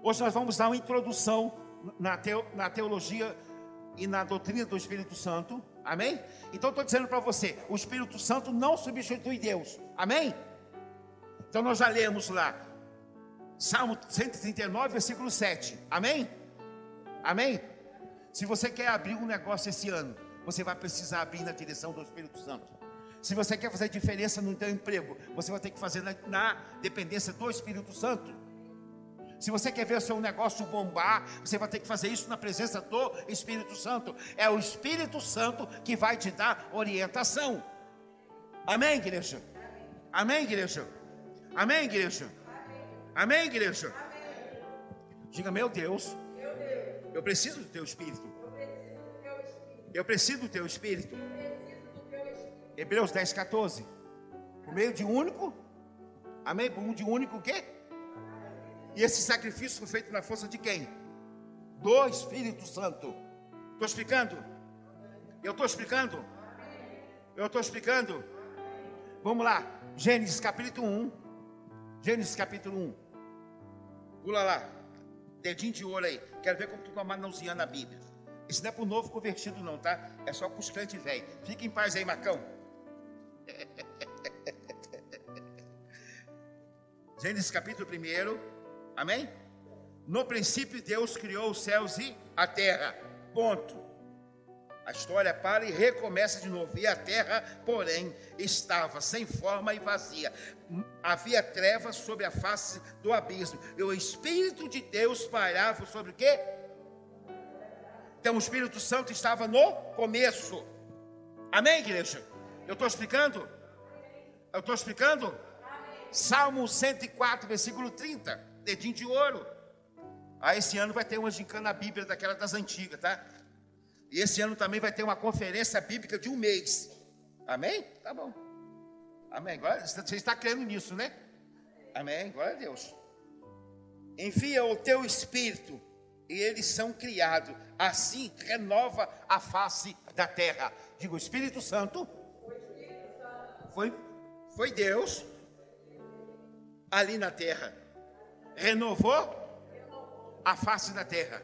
Hoje nós vamos dar uma introdução na, teologia e na doutrina do Espírito Santo. Amém? Então estou dizendo para você: o Espírito Santo não substitui Deus. Amém? Então nós já lemos lá, Salmo 139, versículo 7. Amém? Amém? Se você quer abrir um negócio esse ano, você vai precisar abrir na direção do Espírito Santo. Se você quer fazer diferença no seu emprego, você vai ter que fazer na, na dependência do Espírito Santo. Se você quer ver o seu negócio bombar, você vai ter que fazer isso na presença do Espírito Santo. É o Espírito Santo que vai te dar orientação. Amém, igreja? Amém, igreja? Amém, igreja? Amém, igreja? Diga, meu Deus, eu preciso do teu Espírito. Eu preciso do teu Espírito. Hebreus 10, 14. Por meio de único, amém? Por um de único o quê? E esse sacrifício foi feito na força de quem? Do Espírito Santo. Estou explicando? Eu estou explicando? Eu estou explicando? Vamos lá. Gênesis capítulo 1. Gênesis capítulo 1. Pula lá. Dedinho de ouro aí. Quero ver como tu com a mãozinha na Bíblia. Isso não é para o novo convertido, não, tá? É só para os crentes velhos. Fica em paz aí, Marcão. Gênesis capítulo 1. Amém? No princípio, Deus criou os céus e a terra. Ponto. A história para e recomeça de novo. E a terra, porém, estava sem forma e vazia. Havia trevas sobre a face do abismo. E o Espírito de Deus pairava sobre o quê? Então o Espírito Santo estava no começo. Amém, igreja? Eu estou explicando? Eu estou explicando? Salmo 104, versículo 30. Dedinho de ouro. Ah, esse ano vai ter uma gincana na Bíblia daquela das antigas, tá? E esse ano também vai ter uma conferência bíblica de um mês. Amém? Tá bom. Amém. Você está crendo nisso, né? Amém. Glória a Deus. Envia o teu espírito e eles são criados. Assim renova a face da terra. Digo, Espírito Santo foi, foi Deus ali na terra. Renovou a face da terra.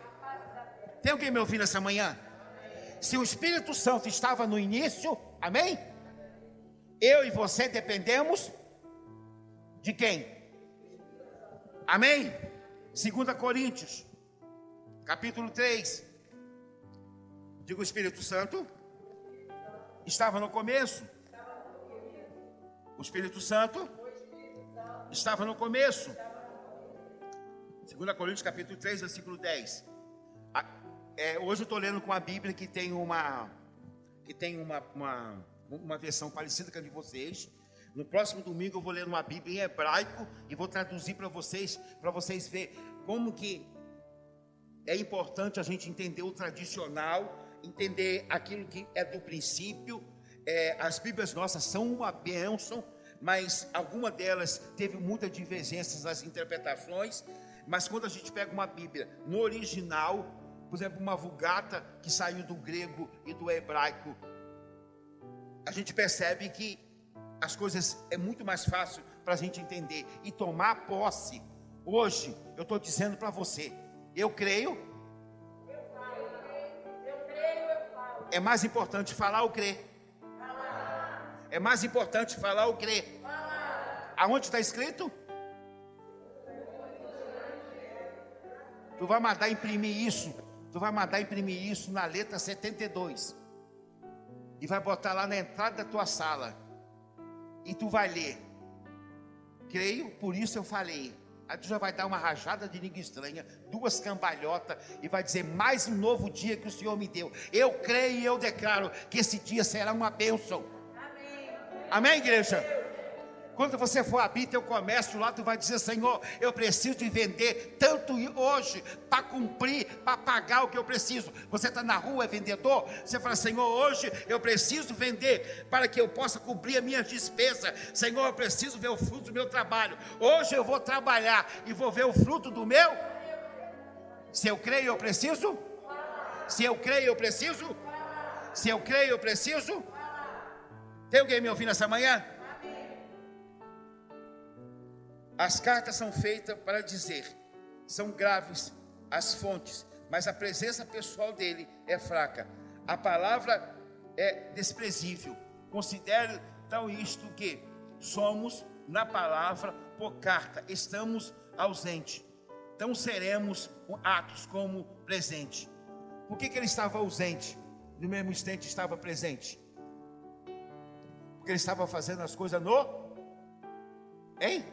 Tem alguém me ouvindo essa manhã? Se o Espírito Santo estava no início, amém? Eu e você dependemos de quem? Amém? 2 Coríntios, capítulo 3. Digo, o Espírito Santo estava no começo. O Espírito Santo estava no começo. 2 Coríntios capítulo 3, versículo 10. É, hoje eu estou lendo com a Bíblia que tem uma que tem uma, uma, uma versão parecida com a de vocês. No próximo domingo eu vou ler uma Bíblia em hebraico e vou traduzir para vocês, para vocês ver como que é importante a gente entender o tradicional, entender aquilo que é do princípio. É, as Bíblias nossas são uma bênção, mas alguma delas teve muitas divergências nas interpretações. Mas quando a gente pega uma Bíblia no original, por exemplo, uma vulgata que saiu do grego e do hebraico, a gente percebe que as coisas é muito mais fácil para a gente entender e tomar posse. Hoje, eu estou dizendo para você, eu creio. É mais importante falar ou crer? É mais importante falar ou crer? Aonde está escrito? Tu vai mandar imprimir isso. Tu vai mandar imprimir isso na letra 72. E vai botar lá na entrada da tua sala. E tu vai ler. Creio, por isso eu falei. Aí tu já vai dar uma rajada de língua estranha, duas cambalhotas, e vai dizer: mais um novo dia que o Senhor me deu. Eu creio e eu declaro que esse dia será uma bênção. Amém, Amém igreja? Quando você for abrir teu comércio lá, tu vai dizer, Senhor, eu preciso de vender tanto hoje para cumprir, para pagar o que eu preciso. Você está na rua, é vendedor, você fala, Senhor, hoje eu preciso vender para que eu possa cobrir a minha despesa. Senhor, eu preciso ver o fruto do meu trabalho. Hoje eu vou trabalhar e vou ver o fruto do meu. Se eu creio, eu preciso. Se eu creio, eu preciso. Se eu creio, eu preciso. Tem alguém me ouvindo essa manhã? As cartas são feitas para dizer, são graves as fontes, mas a presença pessoal dele é fraca. A palavra é desprezível. Considere então isto que somos na palavra por carta, estamos ausentes. Então seremos atos como presente. Por que, que ele estava ausente? No mesmo instante estava presente. Porque ele estava fazendo as coisas no. Hein?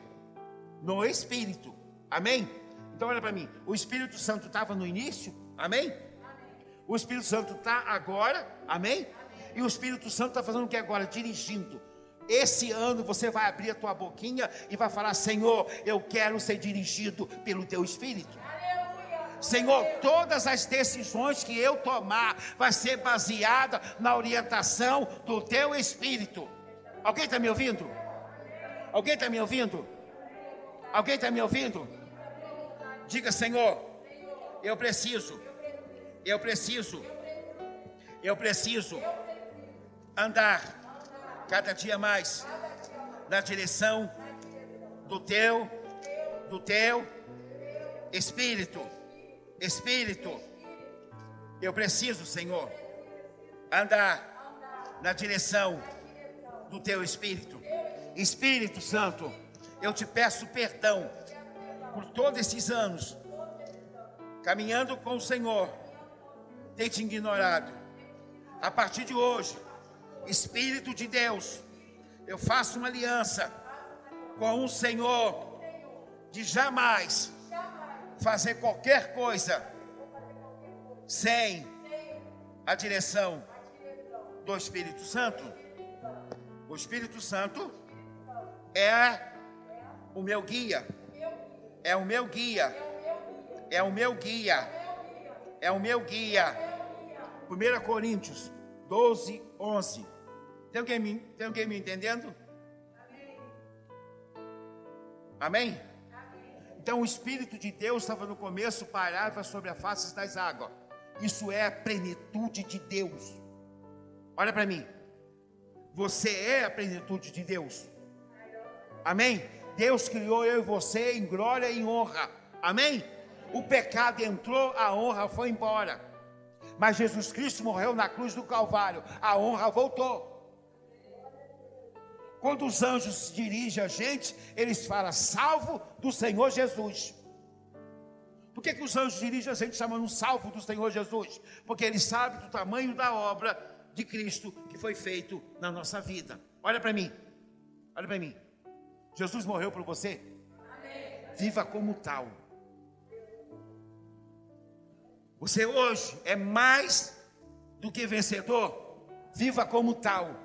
No Espírito. Amém? Então olha para mim. O Espírito Santo estava no início. Amém? Amém? O Espírito Santo está agora. Amém? Amém? E o Espírito Santo está fazendo o que agora? Dirigindo. Esse ano você vai abrir a tua boquinha e vai falar: Senhor, eu quero ser dirigido pelo teu Espírito. Senhor, todas as decisões que eu tomar vai ser baseada na orientação do teu Espírito. Alguém está me ouvindo? Alguém está me ouvindo? Alguém está me ouvindo? Diga, Senhor, eu preciso, eu preciso, eu preciso andar cada dia mais na direção do teu, do teu Espírito. Espírito, eu preciso, Senhor, andar na direção do teu Espírito. Espírito Santo, eu te peço perdão por todos esses anos caminhando com o Senhor, ter te ignorado. A partir de hoje, Espírito de Deus, eu faço uma aliança com o Senhor de jamais fazer qualquer coisa sem a direção do Espírito Santo. O Espírito Santo é o meu guia, é o meu guia, é o meu guia, é o meu guia. 1 Coríntios 12, 11. Tem alguém me, tem alguém me entendendo? Amém? Então o Espírito de Deus estava no começo, parava sobre a face das águas. Isso é a plenitude de Deus. Olha para mim. Você é a plenitude de Deus. Amém? Deus criou eu e você em glória e em honra. Amém? O pecado entrou, a honra foi embora. Mas Jesus Cristo morreu na cruz do Calvário, a honra voltou. Quando os anjos se dirigem a gente, eles falam, salvo do Senhor Jesus. Por que, que os anjos dirigem a gente chamando salvo do Senhor Jesus? Porque eles sabem do tamanho da obra de Cristo que foi feito na nossa vida. Olha para mim, olha para mim. Jesus morreu por você? Viva como tal. Você hoje é mais do que vencedor. Viva como tal.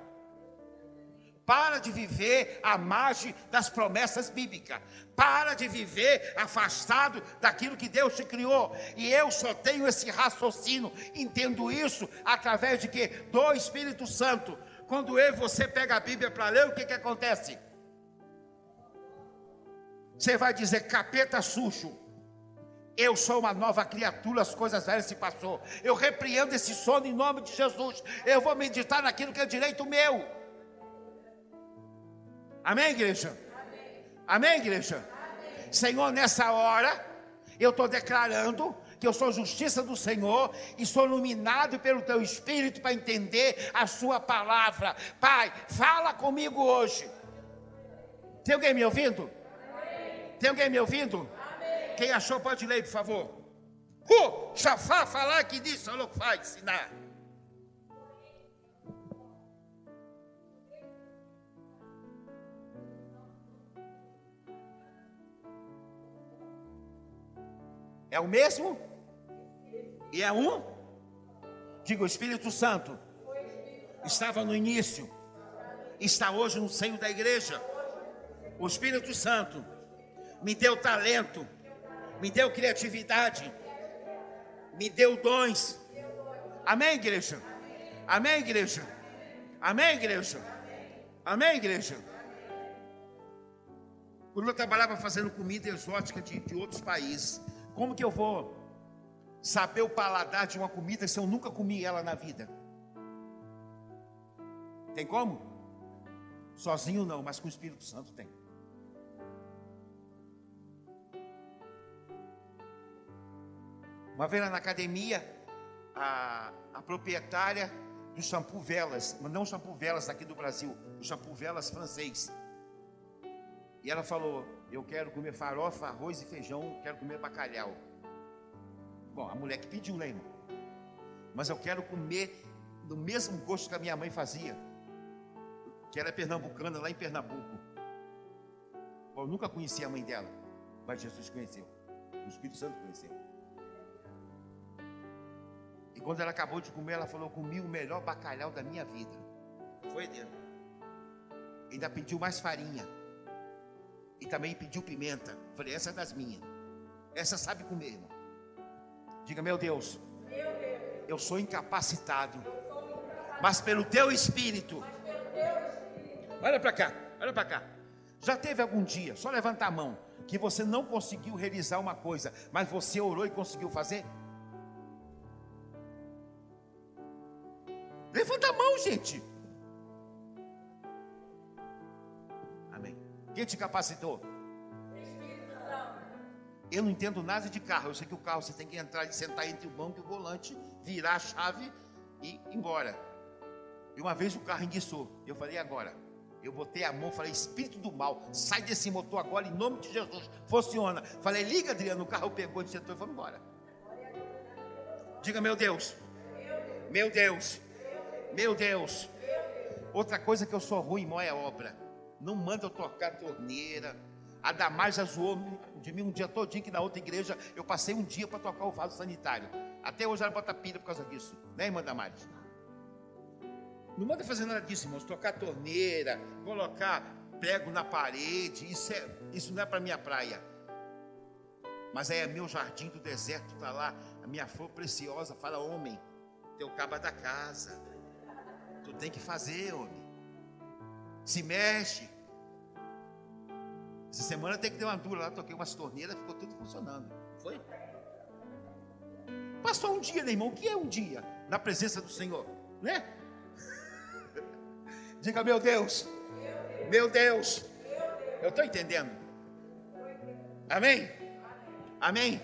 Para de viver à margem das promessas bíblicas. Para de viver afastado daquilo que Deus te criou. E eu só tenho esse raciocínio, entendo isso através de que? Do Espírito Santo. Quando eu e você pega a Bíblia para ler, o que, que acontece? Você vai dizer capeta sujo. Eu sou uma nova criatura, as coisas velhas se passou. Eu repreendo esse sono em nome de Jesus. Eu vou meditar naquilo que é direito meu. Amém, igreja? Amém, Amém igreja? Amém. Senhor, nessa hora, eu estou declarando que eu sou justiça do Senhor e sou iluminado pelo teu Espírito para entender a Sua palavra. Pai, fala comigo hoje. Tem alguém me ouvindo? Tem alguém me ouvindo? Amém. Quem achou, pode ler, por favor. Uh, Chafá falar que diz, falou que faz, ensinar. É o mesmo? E é um? Diga, o Espírito Santo estava no início, está hoje no seio da igreja. O Espírito Santo me deu talento, me deu criatividade, me deu dons. Amém, igreja? Amém, igreja? Amém, igreja? Amém, igreja? Quando eu trabalhava fazendo comida exótica de, de outros países, como que eu vou saber o paladar de uma comida se eu nunca comi ela na vida? Tem como? Sozinho não, mas com o Espírito Santo tem. Uma vez na academia, a, a proprietária do shampoo Velas, mas não shampoo Velas daqui do Brasil, o shampoo Velas francês. E ela falou: Eu quero comer farofa, arroz e feijão, quero comer bacalhau. Bom, a mulher que pediu, né, irmão? Mas eu quero comer do mesmo gosto que a minha mãe fazia, que era pernambucana lá em Pernambuco. Bom, eu nunca conheci a mãe dela, mas Jesus conheceu, o Espírito Santo conheceu. E quando ela acabou de comer, ela falou: Comi o melhor bacalhau da minha vida. Foi dentro. Ainda pediu mais farinha. E também pediu pimenta. Falei, essa é das minhas. Essa sabe comer, irmão. Diga, meu Deus, eu sou incapacitado. Mas pelo teu espírito. Olha para cá, olha para cá. Já teve algum dia, só levanta a mão, que você não conseguiu realizar uma coisa, mas você orou e conseguiu fazer? Levanta a mão, gente. Quem te capacitou? Eu não entendo nada de carro. Eu sei que o carro você tem que entrar e sentar entre o banco e o volante, virar a chave e ir embora. E uma vez o carro enguiçou. Eu falei, agora? Eu botei a mão, falei, espírito do mal, sai desse motor agora em nome de Jesus. Funciona. Falei, liga, Adriano. O carro pegou, sentou e foi embora. Diga, meu Deus. Meu Deus. Meu Deus. Outra coisa que eu sou ruim, mó é obra. Não manda eu tocar torneira. A Damar já zoou de mim um dia todinho que na outra igreja eu passei um dia para tocar o vaso sanitário. Até hoje ela bota pilha por causa disso. Né, irmã Damares? Não manda fazer nada disso, irmãos. Tocar torneira, colocar prego na parede. Isso, é, isso não é para minha praia. Mas aí é meu jardim do deserto, está lá. A minha flor preciosa. Fala, homem, teu caba da casa. Tu tem que fazer, homem. Se mexe. Essa semana tem que ter uma dura lá, toquei umas torneiras, ficou tudo funcionando. Foi? Passou um dia, né, irmão? O que é um dia na presença do Senhor? Né? Diga, meu Deus. Meu Deus. Eu estou entendendo. Amém? Amém?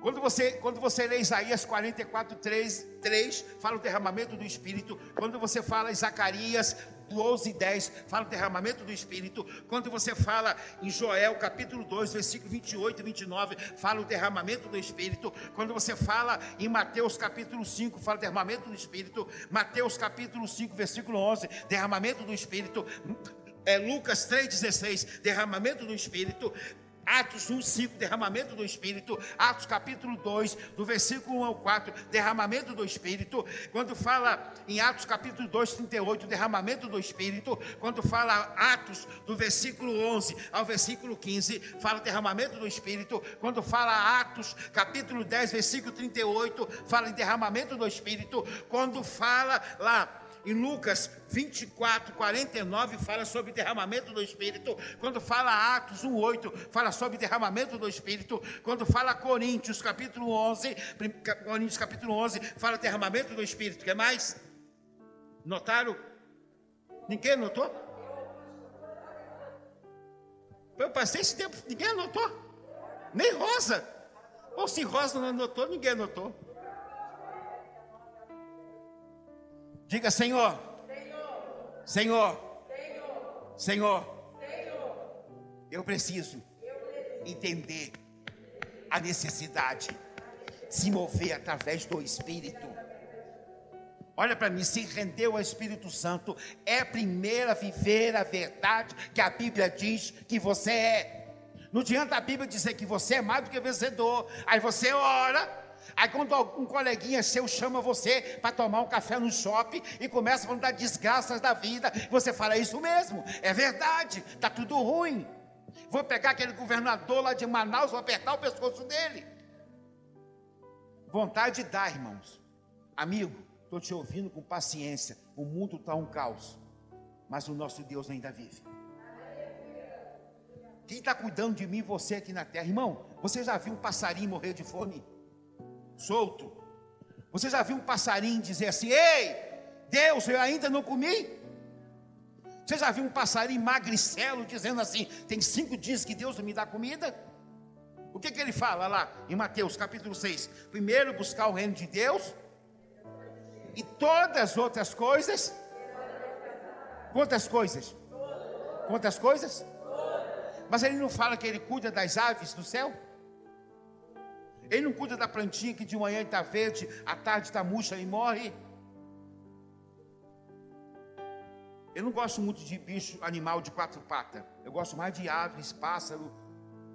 Quando você, quando você lê Isaías 44, 3, 3, fala o derramamento do Espírito. Quando você fala em Zacarias 12, 10, fala o derramamento do Espírito. Quando você fala em Joel capítulo 2, versículo 28 e 29, fala o derramamento do Espírito. Quando você fala em Mateus capítulo 5, fala o derramamento do Espírito. Mateus capítulo 5, versículo 11, derramamento do Espírito. É, Lucas 3,16, derramamento do Espírito. Atos 1, 5, derramamento do Espírito. Atos capítulo 2, do versículo 1 ao 4, derramamento do Espírito. Quando fala em Atos capítulo 2, 38, derramamento do Espírito. Quando fala Atos do versículo 11 ao versículo 15, fala derramamento do Espírito. Quando fala Atos capítulo 10, versículo 38, fala em derramamento do Espírito. Quando fala lá em Lucas 24, 49, fala sobre derramamento do Espírito. Quando fala Atos 1, 8, fala sobre derramamento do Espírito. Quando fala Coríntios, capítulo 11, Coríntios, capítulo 11, fala derramamento do Espírito. Quer mais? Notaram? Ninguém notou? Eu passei esse tempo, ninguém anotou. Nem Rosa. Ou se Rosa não anotou, ninguém anotou. Diga, Senhor. Senhor. Senhor. Eu preciso entender a necessidade de se mover através do Espírito. Olha para mim, se rendeu ao Espírito Santo, é primeiro a viver a verdade que a Bíblia diz que você é. Não adianta a Bíblia dizer que você é mais do que vencedor. Aí você ora, Aí quando um coleguinha seu chama você para tomar um café no shopping e começa a das desgraças da vida, você fala é isso mesmo, é verdade, está tudo ruim. Vou pegar aquele governador lá de Manaus, vou apertar o pescoço dele. Vontade de dar, irmãos. Amigo, estou te ouvindo com paciência. O mundo está um caos, mas o nosso Deus ainda vive. Quem está cuidando de mim, você aqui na terra, irmão? Você já viu um passarinho morrer de fome? Solto. Você já viu um passarinho dizer assim: Ei, Deus, eu ainda não comi? Você já viu um passarinho magricelo dizendo assim: Tem cinco dias que Deus não me dá comida? O que, que ele fala lá em Mateus capítulo 6? Primeiro buscar o reino de Deus e todas as outras coisas. Quantas coisas? Quantas coisas? Mas ele não fala que ele cuida das aves do céu? Ele não cuida da plantinha que de manhã está verde, à tarde está murcha e morre. Eu não gosto muito de bicho, animal de quatro patas. Eu gosto mais de aves, pássaro.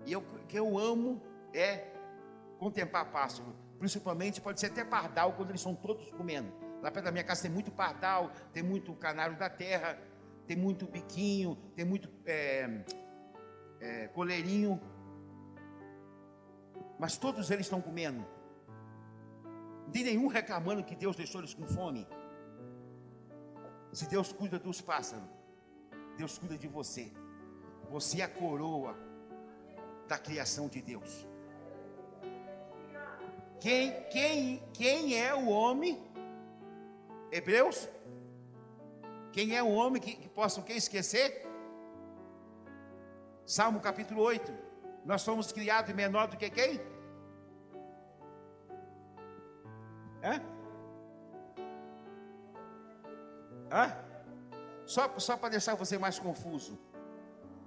E o que eu amo é contemplar pássaro. Principalmente pode ser até pardal quando eles estão todos comendo. Lá perto da minha casa tem muito pardal, tem muito canário da terra, tem muito biquinho, tem muito é, é, coleirinho mas todos eles estão comendo. Não tem nenhum reclamando que Deus deixou eles com fome. Se Deus cuida dos pássaros, Deus cuida de você. Você é a coroa da criação de Deus. Quem, quem, quem é o homem? Hebreus? Quem é o homem que, que possa o que esquecer? Salmo capítulo 8. Nós fomos criados menor do que quem? Hã? Só, só para deixar você mais confuso.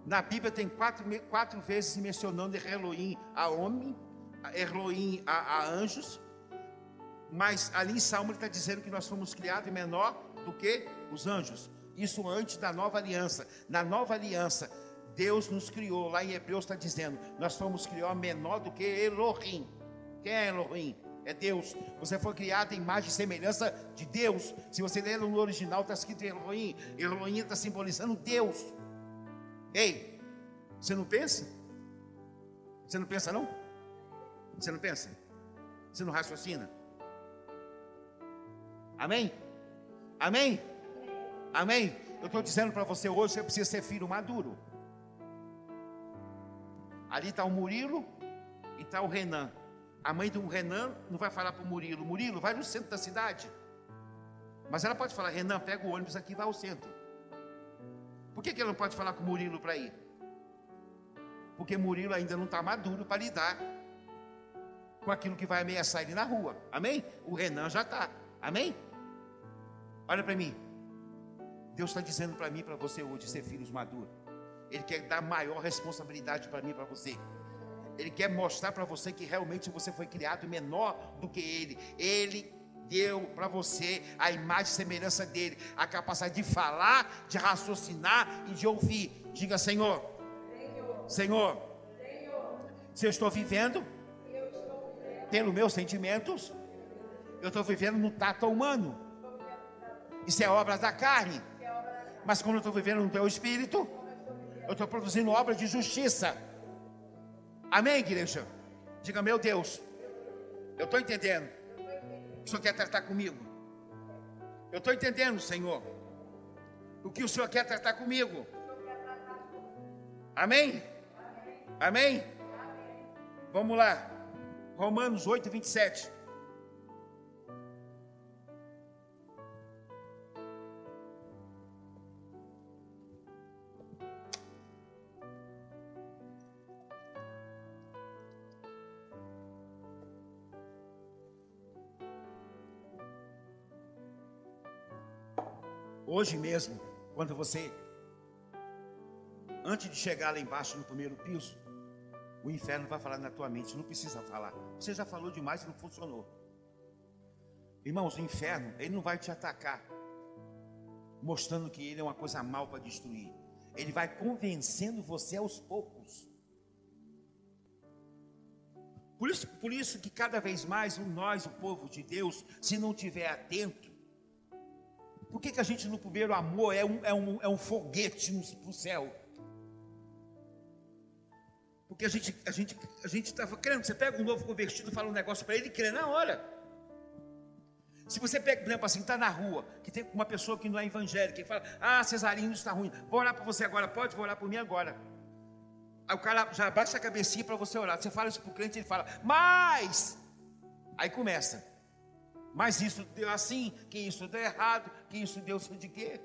Na Bíblia tem quatro, quatro vezes mencionando Elohim a homem, Elohim a, a anjos, mas ali em Salmo ele está dizendo que nós fomos criados menor do que os anjos. Isso antes da nova aliança. Na nova aliança, Deus nos criou. Lá em Hebreus está dizendo: nós fomos criados menor do que Elohim. Quem é Elohim? É Deus. Você foi criado em imagem e semelhança de Deus. Se você ler no original, está escrito Elohim. Elohim está simbolizando Deus. Ei, você não pensa? Você não pensa, não? Você não pensa? Você não raciocina? Amém? Amém? Amém? Eu estou dizendo para você hoje, você precisa ser filho maduro. Ali está o Murilo e está o Renan. A mãe do Renan não vai falar para o Murilo, Murilo, vai no centro da cidade. Mas ela pode falar, Renan, pega o ônibus aqui e vai ao centro. Por que, que ela não pode falar com o Murilo para ir? Porque Murilo ainda não está maduro para lidar com aquilo que vai ameaçar ele na rua. Amém? O Renan já está. Amém? Olha para mim. Deus está dizendo para mim, para você hoje, ser filhos maduros. Ele quer dar maior responsabilidade para mim, para você. Ele quer mostrar para você que realmente você foi criado menor do que ele. Ele deu para você a imagem e semelhança dele, a capacidade de falar, de raciocinar e de ouvir. Diga, Senhor, Senhor, se eu estou vivendo, eu estou vivendo. pelos meus sentimentos, eu estou vivendo no tato humano. Isso é obra da carne. Mas quando eu estou vivendo no teu espírito, eu estou produzindo obra de justiça. Amém, igreja? Diga, meu Deus, eu estou entendendo. O Senhor quer tratar comigo. Eu estou entendendo, Senhor. O que o Senhor quer tratar comigo. Amém? Amém? Vamos lá. Romanos 8, 27. Hoje mesmo, quando você, antes de chegar lá embaixo no primeiro piso, o inferno vai falar na tua mente, não precisa falar. Você já falou demais e não funcionou. Irmãos, o inferno, ele não vai te atacar, mostrando que ele é uma coisa mal para destruir. Ele vai convencendo você aos poucos. Por isso, por isso que cada vez mais nós, o povo de Deus, se não tiver atento, por que, que a gente no primeiro amor é um, é um, é um foguete para o céu? Porque a gente a gente a gente estava crendo. Você pega um novo convertido, fala um negócio para ele e crê na hora. Se você pega, por exemplo, assim, está na rua, que tem uma pessoa que não é evangélica, e fala, ah, Cesarinho, está ruim, vou orar para você agora, pode, vou orar por mim agora. Aí o cara já baixa a cabecinha para você orar. Você fala isso para o crente, ele fala, mas. Aí começa. Mas isso deu assim, que isso deu errado, que isso deu de quê?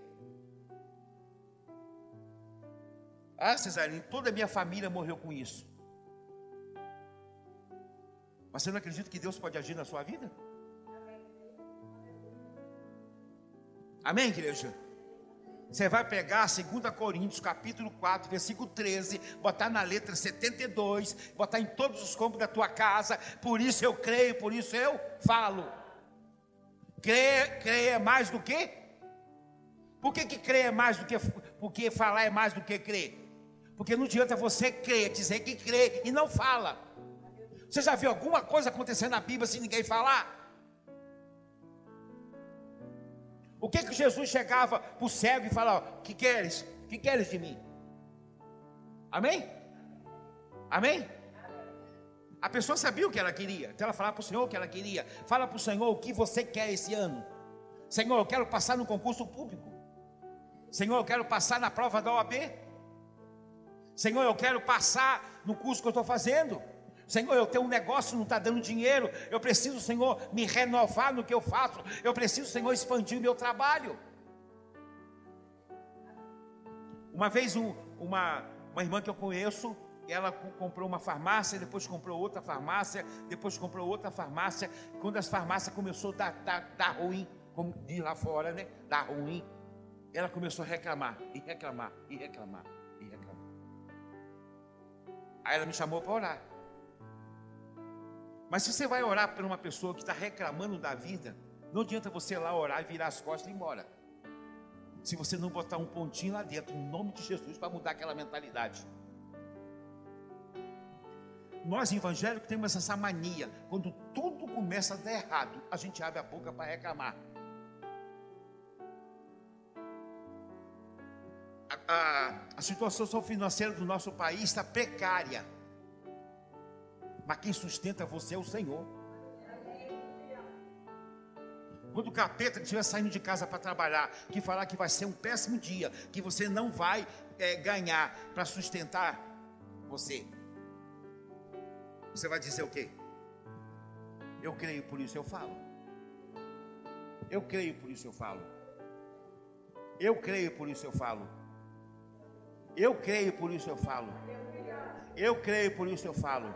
Ah, Cesarino, toda a minha família morreu com isso. Mas você não acredita que Deus pode agir na sua vida? Amém, igreja? Você vai pegar 2 Coríntios, capítulo 4, versículo 13, botar na letra 72, botar em todos os campos da tua casa. Por isso eu creio, por isso eu falo. Crer, crer é mais do que? Por que, que crer é mais do que? Porque falar é mais do que crer? Porque não adianta você crer, dizer que crê e não fala. Você já viu alguma coisa acontecer na Bíblia sem ninguém falar? O que que Jesus chegava para o cego e falava: Que queres? Que queres de mim? Amém? Amém? A pessoa sabia o que ela queria, então ela falava para o Senhor o que ela queria. Fala para o Senhor o que você quer esse ano. Senhor, eu quero passar no concurso público. Senhor, eu quero passar na prova da OAB. Senhor, eu quero passar no curso que eu estou fazendo. Senhor, eu tenho um negócio, não está dando dinheiro. Eu preciso, Senhor, me renovar no que eu faço. Eu preciso, Senhor, expandir o meu trabalho. Uma vez um, uma, Uma irmã que eu conheço, ela comprou uma farmácia, depois comprou outra farmácia, depois comprou outra farmácia. Quando as farmácias começou a dar, dar, dar ruim, como diz lá fora, né? Dar ruim, ela começou a reclamar, e reclamar, e reclamar, e reclamar. Aí ela me chamou para orar. Mas se você vai orar por uma pessoa que está reclamando da vida, não adianta você lá orar e virar as costas e ir embora. Se você não botar um pontinho lá dentro, em nome de Jesus, para mudar aquela mentalidade. Nós evangélicos temos essa mania, quando tudo começa a dar errado, a gente abre a boca para reclamar. A, a, a situação financeira do nosso país está precária. Mas quem sustenta você é o Senhor. Quando o capeta estiver saindo de casa para trabalhar, que falar que vai ser um péssimo dia, que você não vai é, ganhar para sustentar você, você vai dizer o quê? Eu creio, por isso eu falo. Eu creio, por isso eu falo. Eu creio, por isso eu falo. Eu creio, por isso eu falo. Eu creio, por isso eu falo.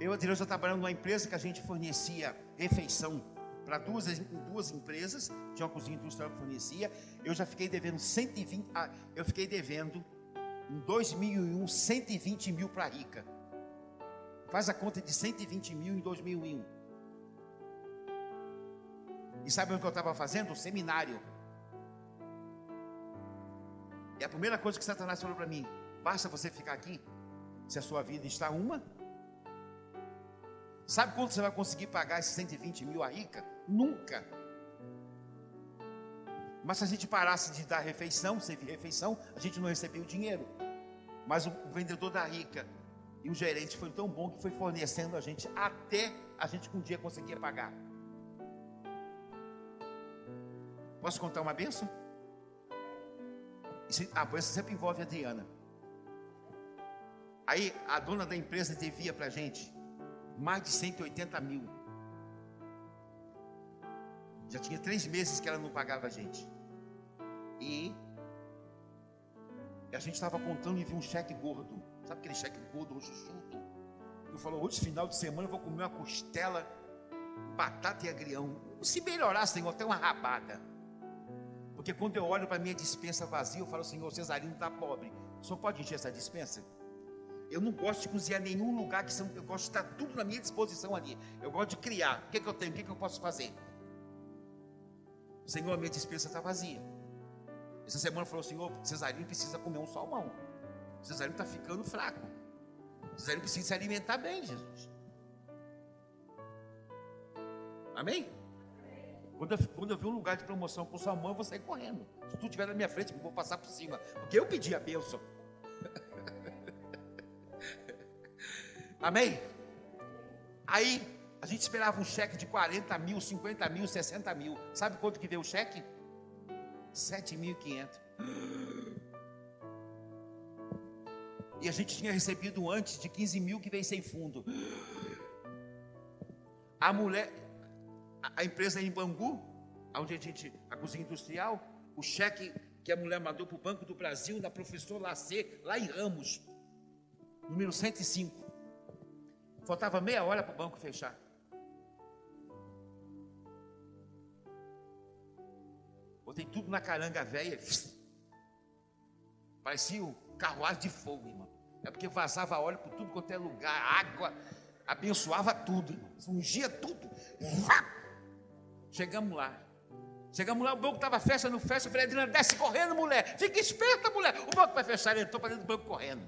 Eu, Adirão, já trabalhando numa empresa que a gente fornecia refeição para duas, duas empresas, tinha uma cozinha industrial que fornecia. Eu já fiquei devendo 120, ah, eu fiquei devendo em 2001 120 mil para a Rica. Faz a conta de 120 mil em 2001. E sabe o que eu estava fazendo? Um seminário. E a primeira coisa que Satanás falou para mim: basta você ficar aqui, se a sua vida está uma Sabe quanto você vai conseguir pagar esses 120 mil a rica? Nunca. Mas se a gente parasse de dar refeição, servir refeição, a gente não recebia o dinheiro. Mas o vendedor da rica e o gerente foi tão bom que foi fornecendo a gente até a gente um dia conseguir pagar. Posso contar uma benção? A benção sempre envolve a Adriana. Aí a dona da empresa devia para a gente mais de 180 mil. Já tinha três meses que ela não pagava a gente. E a gente estava contando e viu um cheque gordo. Sabe aquele cheque gordo, chuchuto? Eu falou, hoje final de semana eu vou comer uma costela, batata e agrião. Se melhorar, Senhor, até uma rabada. Porque quando eu olho para minha dispensa vazia, eu falo, Senhor, Cesarino está pobre. O senhor pode encher essa dispensa? Eu não gosto de cozinhar em nenhum lugar que são, eu gosto de estar tudo na minha disposição ali. Eu gosto de criar. O que, é que eu tenho? O que, é que eu posso fazer? Senhor, a minha dispensa está vazia. Essa semana falou, Senhor, Cesarino precisa comer um salmão. Cesarino está ficando fraco. Cesarino precisa se alimentar bem, Jesus. Amém? Quando eu, quando eu vi um lugar de promoção com salmão, eu vou sair correndo. Se tu estiver na minha frente, eu vou passar por cima. Porque eu pedi a bênção. Amém? Aí a gente esperava um cheque de 40 mil, 50 mil, 60 mil. Sabe quanto que veio o cheque? 7.500. E a gente tinha recebido antes de 15 mil que veio sem fundo. A mulher, a empresa em Bangu, onde a gente, a cozinha industrial, o cheque que a mulher mandou para o Banco do Brasil, da professora Lacê, lá em Ramos, número 105. Faltava meia hora para o banco fechar. Botei tudo na caranga velha. Parecia um carruagem de fogo, irmão. É porque vazava óleo por tudo quanto é lugar, água, abençoava tudo, irmão. Ungia tudo. Chegamos lá. Chegamos lá, o banco estava fechando, fecha. Eu falei, Adriana, desce correndo, mulher. Fica esperta, mulher. O banco vai fechar. Ele entrou para dentro do banco correndo.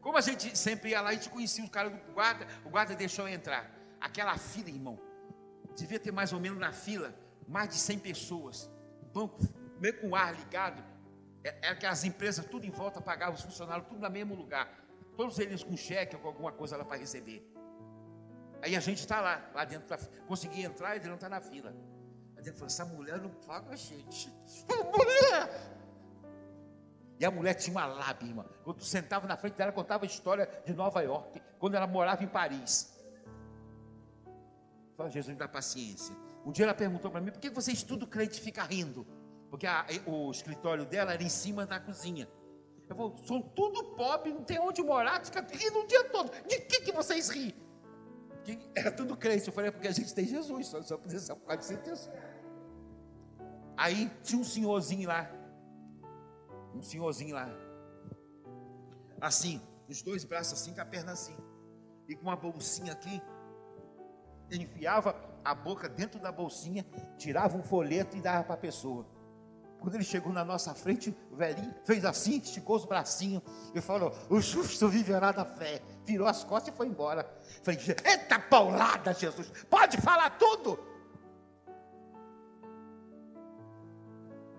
Como a gente sempre ia lá, a gente conhecia o cara do guarda, o guarda deixou eu entrar. Aquela fila, irmão, devia ter mais ou menos na fila, mais de 100 pessoas. Banco, meio com o ar ligado, era é, é que as empresas tudo em volta pagavam os funcionários, tudo no mesmo lugar. Todos eles com cheque ou com alguma coisa lá para receber. Aí a gente está lá, lá dentro, pra, consegui entrar e ele não está na fila. Aí ele falou: essa mulher não paga a gente. Mulher! E a mulher tinha uma lábia, irmã. Quando sentava na frente dela, contava a história de Nova York, quando ela morava em Paris. Fala, Jesus, me dá paciência. Um dia ela perguntou para mim, por que você estuda crente e fica rindo? Porque a, o escritório dela era em cima da cozinha. Eu vou, são tudo pobre, não tem onde morar, fica rindo o dia todo. De que, que vocês riem? Era tudo crente. Eu falei, é porque a gente tem Jesus, só, só precisa por causa de certeza. Aí tinha um senhorzinho lá. Um senhorzinho lá. Assim, os dois braços assim, com a perna assim. E com uma bolsinha aqui. Enfiava a boca dentro da bolsinha, tirava um folheto e dava para a pessoa. Quando ele chegou na nossa frente, o velhinho fez assim, esticou os bracinhos e falou: O justo viverá da fé. Virou as costas e foi embora. Falei: Eita paulada, Jesus, pode falar tudo.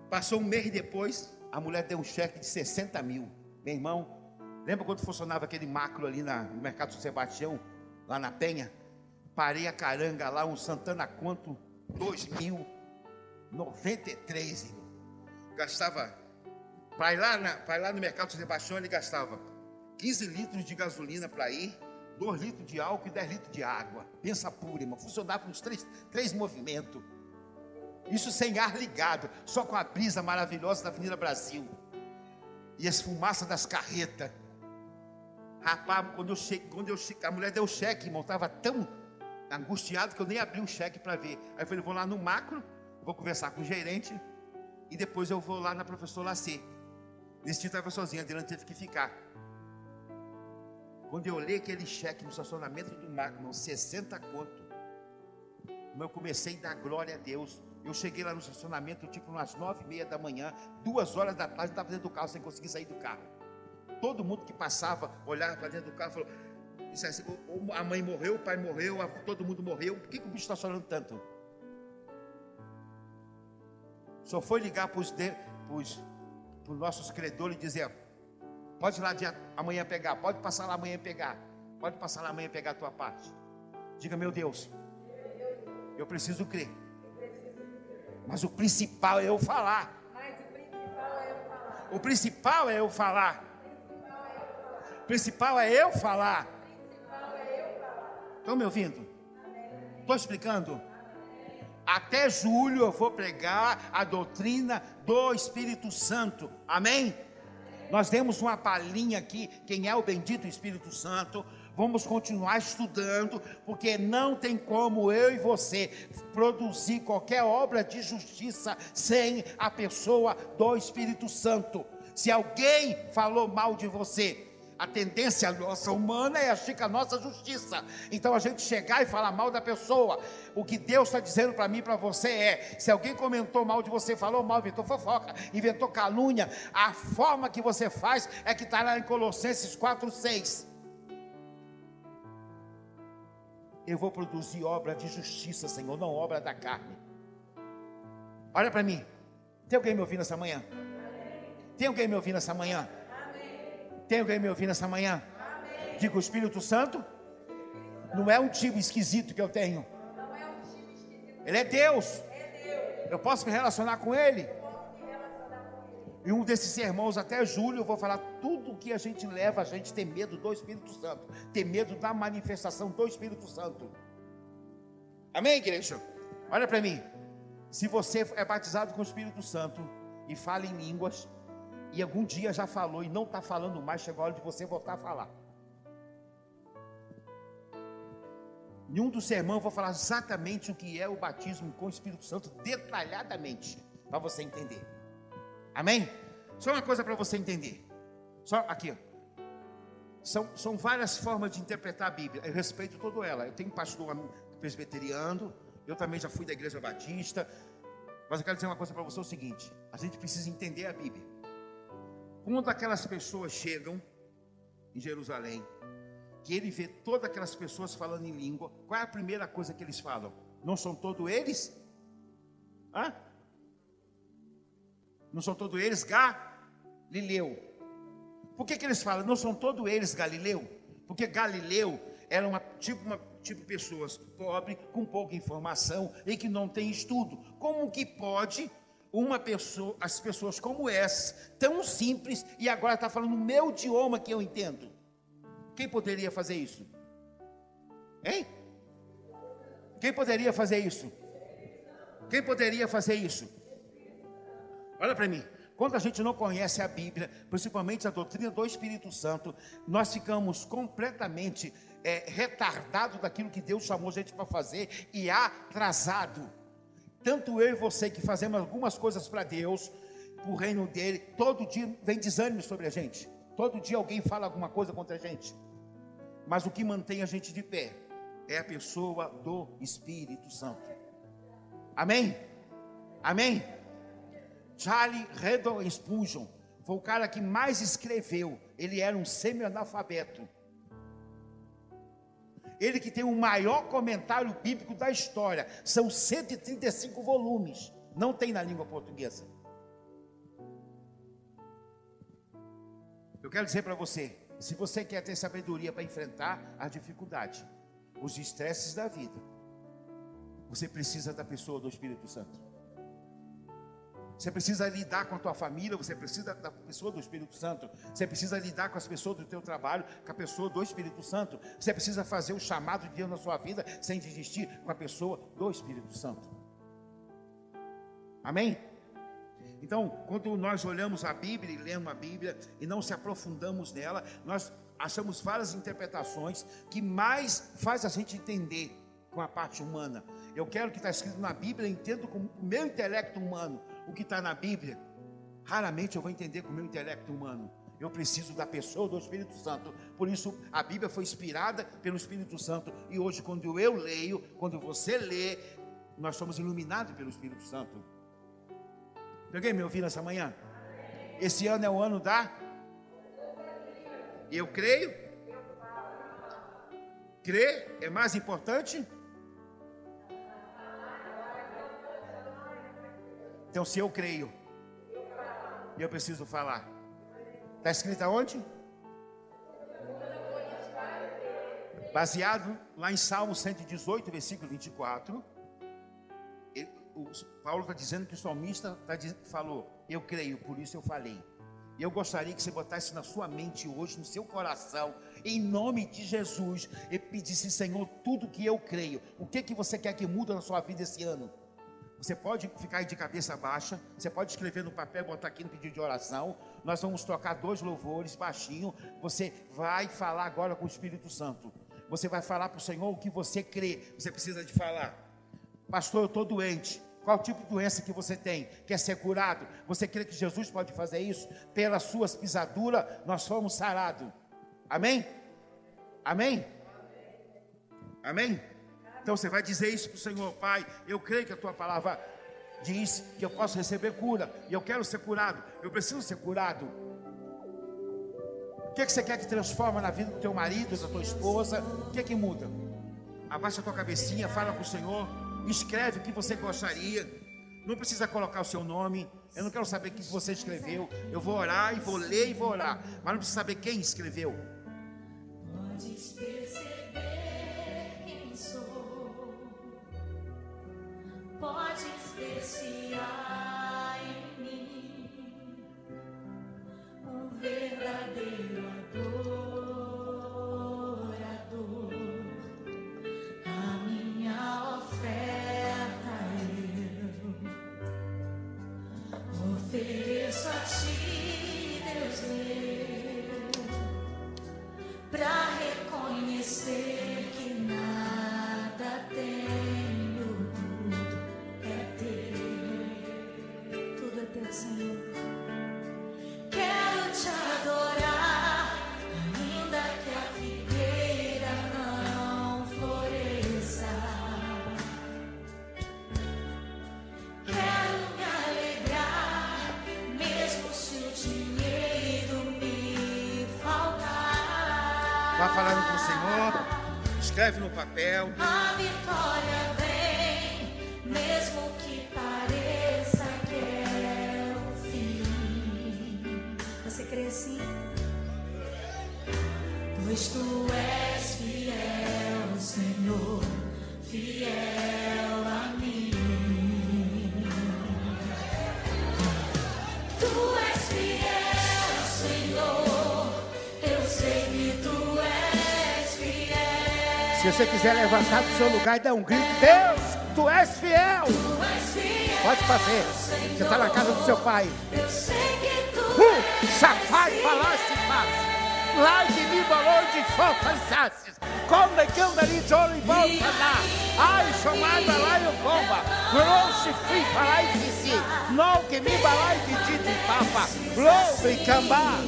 Passou um mês depois, a mulher deu um cheque de 60 mil. Meu irmão, lembra quando funcionava aquele macro ali na, no Mercado São Sebastião, lá na Penha? Parei a caranga lá, um Santana Quanto, 2093, irmão gastava, para ir, lá na, ir lá no mercado de Sebastião, ele gastava 15 litros de gasolina para ir, 2 litros de álcool e 10 litros de água. Pensa pura, irmão. Funcionava nos três, três movimentos. Isso sem ar ligado, só com a brisa maravilhosa da Avenida Brasil. E as fumaças das carretas. Rapaz, quando eu cheguei, quando eu cheguei, a mulher deu cheque, irmão, estava tão angustiado que eu nem abri o cheque para ver. Aí eu falei, vou lá no macro, vou conversar com o gerente, e depois eu vou lá na professora Lacê. Nesse dia estava sozinha, a Adriana teve que ficar. Quando eu olhei aquele cheque no estacionamento do Magno, 60 conto, eu comecei a dar glória a Deus. Eu cheguei lá no estacionamento, tipo umas nove e meia da manhã, duas horas da tarde, estava dentro do carro sem conseguir sair do carro. Todo mundo que passava, olhava para dentro do carro, falou: assim, a mãe morreu, o pai morreu, todo mundo morreu, por que, que o bicho está chorando tanto? Só foi ligar para os nossos credores e dizer: pode ir lá amanhã pegar, pode passar lá amanhã pegar, pode passar lá amanhã pegar a tua parte. Diga, meu Deus, eu preciso crer. Mas o principal é eu falar. O principal é eu falar. O principal é eu falar. Estão me ouvindo? Estou explicando? Até julho eu vou pregar a doutrina do Espírito Santo. Amém? Nós temos uma palhinha aqui, quem é o bendito Espírito Santo. Vamos continuar estudando, porque não tem como eu e você produzir qualquer obra de justiça sem a pessoa do Espírito Santo. Se alguém falou mal de você, a tendência nossa humana é achar que a nossa justiça. Então a gente chegar e falar mal da pessoa. O que Deus está dizendo para mim e para você é: se alguém comentou mal de você, falou mal, inventou fofoca, inventou calúnia, a forma que você faz é que está lá em Colossenses 4,6. Eu vou produzir obra de justiça, Senhor, não obra da carne. Olha para mim. Tem alguém me ouvindo essa manhã? Tem alguém me ouvindo essa manhã? Tem alguém me ouvindo essa manhã? Amém. Diga o Espírito Santo. Não é um time esquisito que eu tenho. Ele é Deus. Eu posso me relacionar com Ele. E um desses irmãos, até julho, eu vou falar tudo que a gente leva a gente ter medo do Espírito Santo, ter medo da manifestação do Espírito Santo. Amém, igreja? Olha para mim. Se você é batizado com o Espírito Santo e fala em línguas, e algum dia já falou e não está falando mais, chegou a hora de você voltar a falar. Em um dos sermões eu vou falar exatamente o que é o batismo com o Espírito Santo, detalhadamente, para você entender. Amém? Só uma coisa para você entender. Só aqui. São, são várias formas de interpretar a Bíblia. Eu respeito toda ela. Eu tenho pastor presbiteriano, eu também já fui da igreja batista. Mas eu quero dizer uma coisa para você: é o seguinte: a gente precisa entender a Bíblia. Quando aquelas pessoas chegam em Jerusalém, que ele vê todas aquelas pessoas falando em língua, qual é a primeira coisa que eles falam? Não são todos eles? Hã? Não são todos eles Galileu? Por que, que eles falam? Não são todos eles Galileu? Porque Galileu era uma tipo uma tipo pessoas pobres com pouca informação e que não tem estudo. Como que pode uma pessoa, as pessoas como essa, tão simples, e agora está falando o meu idioma que eu entendo. Quem poderia fazer isso? Hein? Quem poderia fazer isso? Quem poderia fazer isso? Olha para mim. Quando a gente não conhece a Bíblia, principalmente a doutrina do Espírito Santo, nós ficamos completamente é, retardados daquilo que Deus chamou a gente para fazer e atrasado. Tanto eu e você que fazemos algumas coisas para Deus, para o reino dele, todo dia vem desânimo sobre a gente. Todo dia alguém fala alguma coisa contra a gente. Mas o que mantém a gente de pé é a pessoa do Espírito Santo. Amém? Amém? Charlie Redon Spurgeon foi o cara que mais escreveu. Ele era um semi-analfabeto. Ele que tem o maior comentário bíblico da história. São 135 volumes. Não tem na língua portuguesa. Eu quero dizer para você, se você quer ter sabedoria para enfrentar a dificuldade, os estresses da vida, você precisa da pessoa do Espírito Santo. Você precisa lidar com a tua família, você precisa da pessoa do Espírito Santo. Você precisa lidar com as pessoas do teu trabalho, com a pessoa do Espírito Santo. Você precisa fazer o chamado de Deus na sua vida sem desistir com a pessoa do Espírito Santo. Amém? Então, quando nós olhamos a Bíblia e lemos a Bíblia e não se aprofundamos nela, nós achamos várias interpretações que mais faz a gente entender com a parte humana. Eu quero que está escrito na Bíblia, entendo com o meu intelecto humano o que está na Bíblia. Raramente eu vou entender com o meu intelecto humano. Eu preciso da pessoa do Espírito Santo. Por isso, a Bíblia foi inspirada pelo Espírito Santo. E hoje, quando eu leio, quando você lê, nós somos iluminados pelo Espírito Santo. Peguei me ouvindo essa manhã? Esse ano é o ano da. Eu creio. Crer é mais importante Então, se eu creio, eu preciso falar. Está escrito aonde? Baseado lá em Salmo 118, versículo 24. Ele, o, Paulo está dizendo que o salmista tá, falou: Eu creio, por isso eu falei. E eu gostaria que você botasse na sua mente hoje, no seu coração, em nome de Jesus, e pedisse, Senhor, tudo que eu creio. O que, que você quer que mude na sua vida esse ano? Você pode ficar de cabeça baixa, você pode escrever no papel, botar aqui no pedido de oração. Nós vamos tocar dois louvores baixinho. Você vai falar agora com o Espírito Santo. Você vai falar para o Senhor o que você crê. Você precisa de falar. Pastor, eu estou doente. Qual tipo de doença que você tem? Quer ser curado? Você crê que Jesus pode fazer isso? Pelas suas pisaduras, nós fomos sarados. Amém? Amém? Amém? Então você vai dizer isso para o Senhor, Pai. Eu creio que a tua palavra diz que eu posso receber cura. E eu quero ser curado. Eu preciso ser curado. O que, é que você quer que transforma na vida do teu marido, da tua esposa? O que é que muda? Abaixa a tua cabecinha, fala com o Senhor. Escreve o que você gostaria. Não precisa colocar o seu nome. Eu não quero saber o que você escreveu. Eu vou orar e vou ler e vou orar. Mas não precisa saber quem escreveu. Podes ver se há em mim um verdadeiro você quiser levantar do seu lugar e dar um grito, Deus, tu és fiel. Tu és fiel. Pode fazer. Você está na casa do seu pai. Eu sei que tu Uh, Safai falasse faz. Like me valor de fofançases. Como que eu dali de olho e volta lá. Ai, chamada lá eu comba. Grosso fui falar e disse. Não que me balai de dito papa. Lobo e cambá.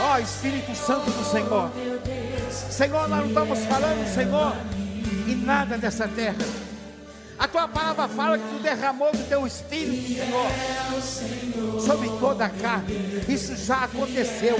Ó Espírito Santo do Senhor. Senhor, nós não estamos falando, Senhor, em nada dessa terra. Tua palavra fala que tu derramou do teu espírito, Senhor, sobre toda a carne. Isso já aconteceu.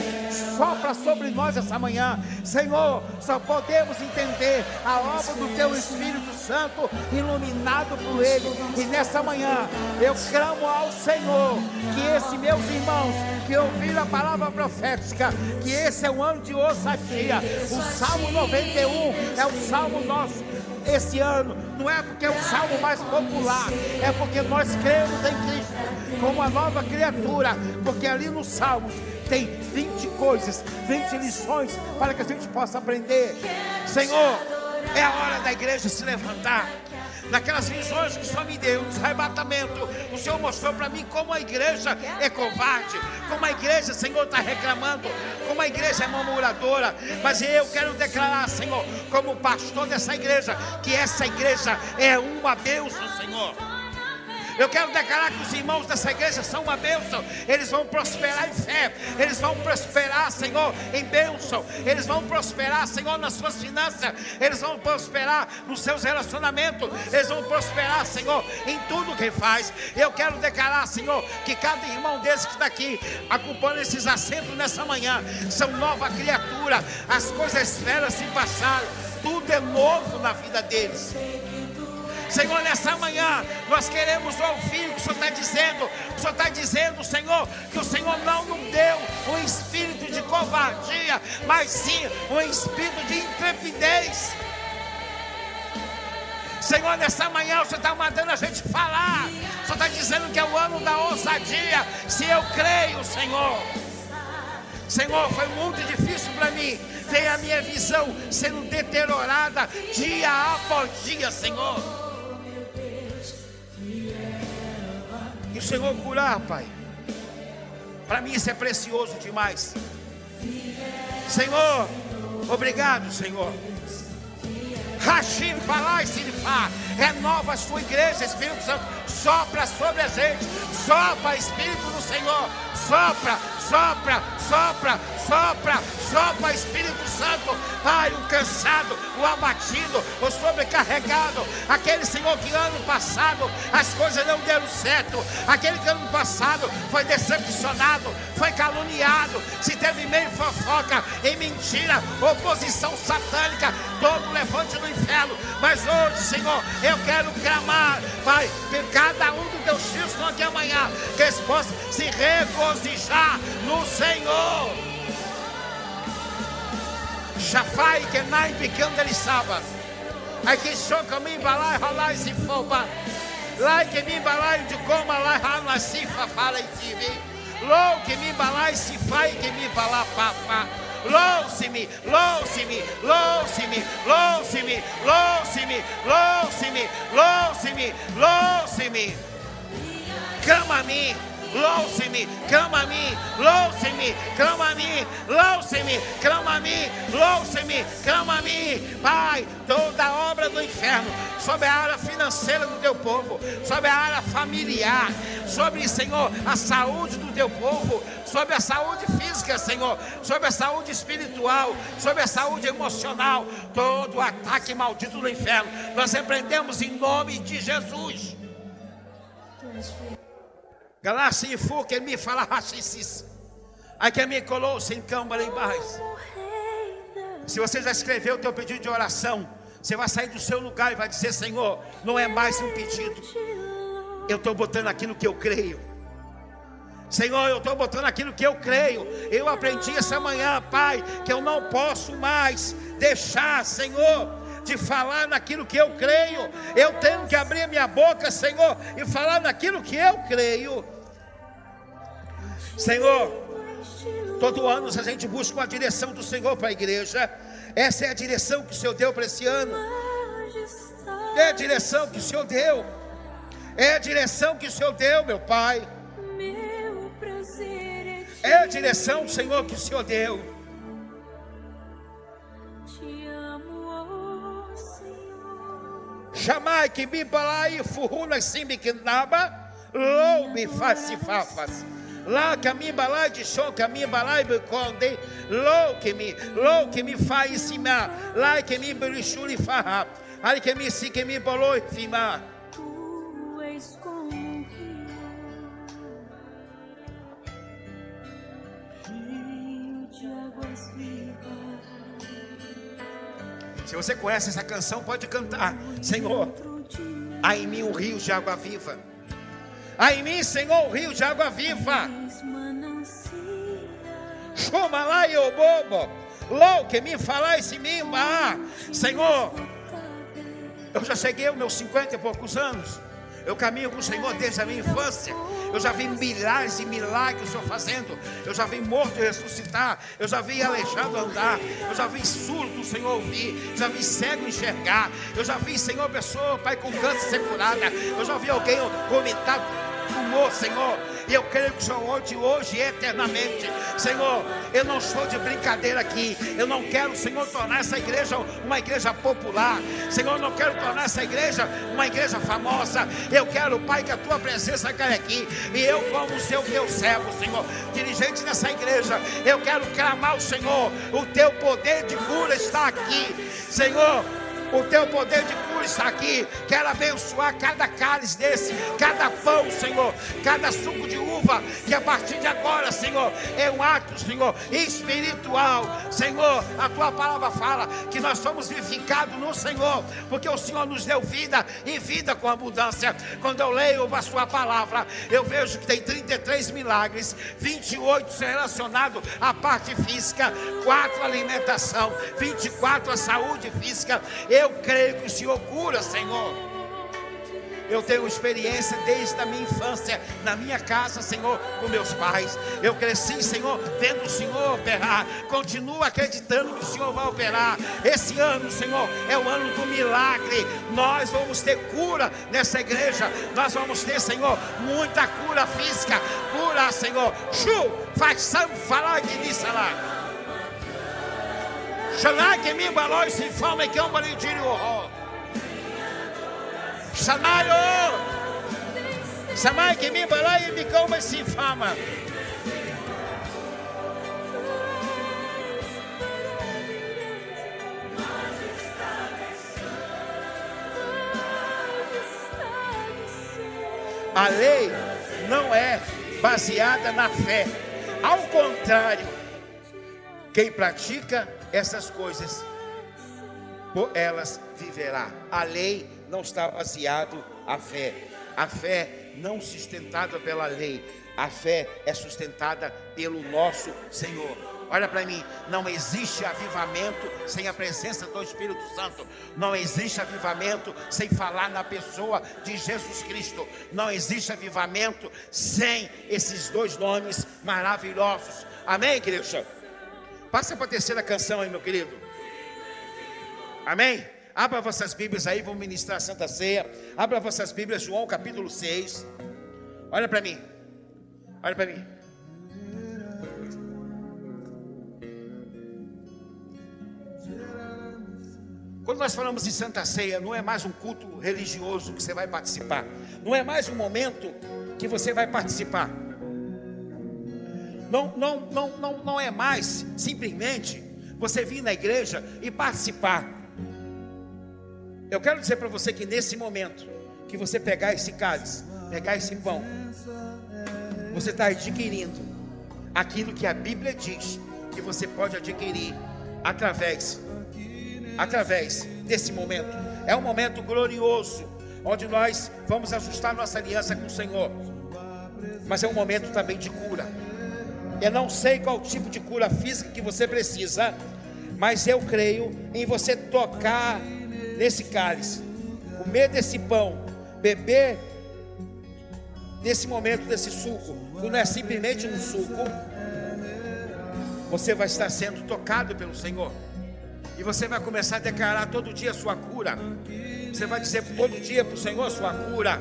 Sopra sobre nós essa manhã, Senhor. Só podemos entender a obra do teu Espírito Santo, iluminado por Ele. E nessa manhã eu clamo ao Senhor que esses meus irmãos que ouviram a palavra profética, que esse é um ano de ousadia. O Salmo 91 é o salmo nosso esse ano, não é porque é o salmo mais popular, é porque nós cremos em Cristo como uma nova criatura, porque ali no Salmo tem 20 coisas, 20 lições para que a gente possa aprender. Senhor, é a hora da igreja se levantar. Naquelas visões que o Senhor me deu, nos arrebatamento, o Senhor mostrou para mim como a igreja é covarde, como a igreja, Senhor, está reclamando, como a igreja é murmuradora. Mas eu quero declarar, Senhor, como pastor dessa igreja, que essa igreja é uma bênção, Senhor. Eu quero declarar que os irmãos dessa igreja são uma bênção. Eles vão prosperar em fé. Eles vão prosperar, Senhor, em bênção. Eles vão prosperar, Senhor, nas suas finanças. Eles vão prosperar nos seus relacionamentos. Eles vão prosperar, Senhor, em tudo que faz. Eu quero declarar, Senhor, que cada irmão desse que está aqui, acompanhando esses assentos nessa manhã, são nova criatura. As coisas velhas se passaram. Tudo é novo na vida deles. Senhor, nessa manhã nós queremos ouvir o que o Senhor está dizendo. O Senhor está dizendo, Senhor, que o Senhor não nos deu um espírito de covardia, mas sim um espírito de intrepidez. Senhor, nessa manhã o Senhor está mandando a gente falar. O Senhor está dizendo que é o ano da ousadia. Se eu creio, Senhor. Senhor, foi muito difícil para mim ver a minha visão sendo deteriorada dia após dia, Senhor. E o Senhor curar, Pai. Para mim isso é precioso demais. Senhor, obrigado, Senhor. Rachim, falar e Sinifá, renova a sua igreja, Espírito Santo, sopra sobre a gente, sopra, Espírito do Senhor, sopra, sopra, sopra, sopra, sopra, Espírito Santo, Pai, o cansado, o abatido, o sobrecarregado, aquele Senhor que ano passado as coisas não deram certo, aquele que ano passado foi decepcionado, foi caluniado, se teve meio fofoca, em mentira, oposição satânica, todo levante no inferno, mas hoje, Senhor, eu quero clamar, Pai, que cada um dos teus filhos estão aqui amanhã, que eles possam se regozijar no Senhor. Shafai que nai picando ele saba. Aí que choca me balai rolai se foba. Lá que me balai de coma lá rala se fala e tive. Lou que me balai se fai que me balá papá. Louce-me, louce-me, louce-me, louce-me, louce-me, louce-me, louce-me, louce-me. Mim, louce-me, clama a mim, louce-me, clama a mim, louce-me, clama a mim, louce-me, clama a mim, Pai, toda obra do inferno, sobre a área financeira do teu povo, sobre a área familiar, sobre, Senhor, a saúde do teu povo, sobre a saúde física, Senhor, sobre a saúde espiritual, sobre a saúde emocional, todo o ataque maldito do inferno, nós repreendemos em nome de Jesus. E fu que me fala rachicis. Aí que me colou sem câmara em baixo. Se você já escreveu o teu pedido de oração, você vai sair do seu lugar e vai dizer: Senhor, não é mais um pedido. Eu estou botando aquilo que eu creio. Senhor, eu estou botando aquilo que eu creio. Eu aprendi essa manhã, Pai, que eu não posso mais deixar, Senhor, de falar naquilo que eu creio. Eu tenho que abrir minha boca, Senhor, e falar naquilo que eu creio. Senhor, todo ano a gente busca uma direção do Senhor para a igreja. Essa é a direção que o Senhor deu para esse ano. É a direção que o Senhor deu. É a direção que o Senhor deu, meu Pai. É a direção, Senhor, que o Senhor deu. te amo, Senhor. Chamai que me balai furuna simbi que naba, lou me faci fafas. Lá que a minha balai de chão, que a minha balai me lou que me, lou que me faz cima, lá que me berichuli farra, aí que me si que me bolou e águas vivas. Se você conhece essa canção, pode cantar. Senhor, mim há em mim um rio de água viva. Há em mim, Senhor, um rio de água viva. Chama lá e bobo. Lou que me falar esse mimba. Senhor, eu já cheguei aos meus 50 e poucos anos. Eu caminho com o Senhor desde a minha infância. Eu já vi milhares e milagres o Senhor fazendo. Eu já vi morto ressuscitar. Eu já vi aleijado andar. Eu já vi surdo o Senhor ouvir. Já vi cego enxergar. Eu já vi, Senhor, pessoa, Pai, com câncer ser curada. Eu já vi alguém vomitar tumor, Senhor. E eu creio que o Senhor hoje, hoje e eternamente. Senhor, eu não estou de brincadeira aqui. Eu não quero, Senhor, tornar essa igreja uma igreja popular. Senhor, eu não quero tornar essa igreja uma igreja famosa. Eu quero, Pai, que a tua presença caia aqui. E eu, como seu teu servo, Senhor, dirigente dessa igreja, eu quero clamar ao Senhor. O teu poder de cura está aqui. Senhor, o teu poder de cura está aqui. Quero abençoar cada cálice desse, cada pão, Senhor, cada suco de uva, que a partir de agora, Senhor, é um ato, Senhor, espiritual. Senhor, a tua palavra fala que nós somos vivificados no Senhor, porque o Senhor nos deu vida e vida com abundância. Quando eu leio a sua palavra, eu vejo que tem 33 milagres, 28 relacionados à parte física, 4 alimentação, 24 a saúde física. Eu creio que o Senhor cura, Senhor. Eu tenho experiência desde a minha infância, na minha casa, Senhor, com meus pais. Eu cresci, Senhor, vendo o Senhor operar. Continuo acreditando que o Senhor vai operar. Esse ano, Senhor, é o ano do milagre. Nós vamos ter cura nessa igreja. Nós vamos ter, Senhor, muita cura física. Cura, Senhor. Chu, faz sangue falar de lá. Xanai que me balou e se e que um balidinho horror. Sanayo! Samai que me balai e me calma se fama. A lei não é baseada na fé. Ao contrário, quem pratica essas coisas, por elas viverá. A lei não está baseado a fé. A fé não sustentada pela lei. A fé é sustentada pelo nosso Senhor. Olha para mim, não existe avivamento sem a presença do Espírito Santo. Não existe avivamento sem falar na pessoa de Jesus Cristo. Não existe avivamento sem esses dois nomes maravilhosos. Amém, querido? Passa para a terceira canção aí, meu querido. Amém? Abra vossas Bíblias aí, vamos ministrar a Santa Ceia. Abra vossas Bíblias, João capítulo 6. Olha para mim. Olha para mim. Quando nós falamos em Santa Ceia, não é mais um culto religioso que você vai participar. Não é mais um momento que você vai participar. Não, não, não, não, não é mais simplesmente você vir na igreja e participar. Eu quero dizer para você que nesse momento que você pegar esse cálice, pegar esse pão, você está adquirindo aquilo que a Bíblia diz que você pode adquirir através, através desse momento. É um momento glorioso, onde nós vamos ajustar nossa aliança com o Senhor. Mas é um momento também de cura. Eu não sei qual tipo de cura física que você precisa, mas eu creio em você tocar nesse cálice, comer desse pão, beber desse momento desse suco, que não é simplesmente um suco, você vai estar sendo tocado pelo Senhor. E você vai começar a declarar todo dia a sua cura. Você vai dizer todo dia para o Senhor sua cura.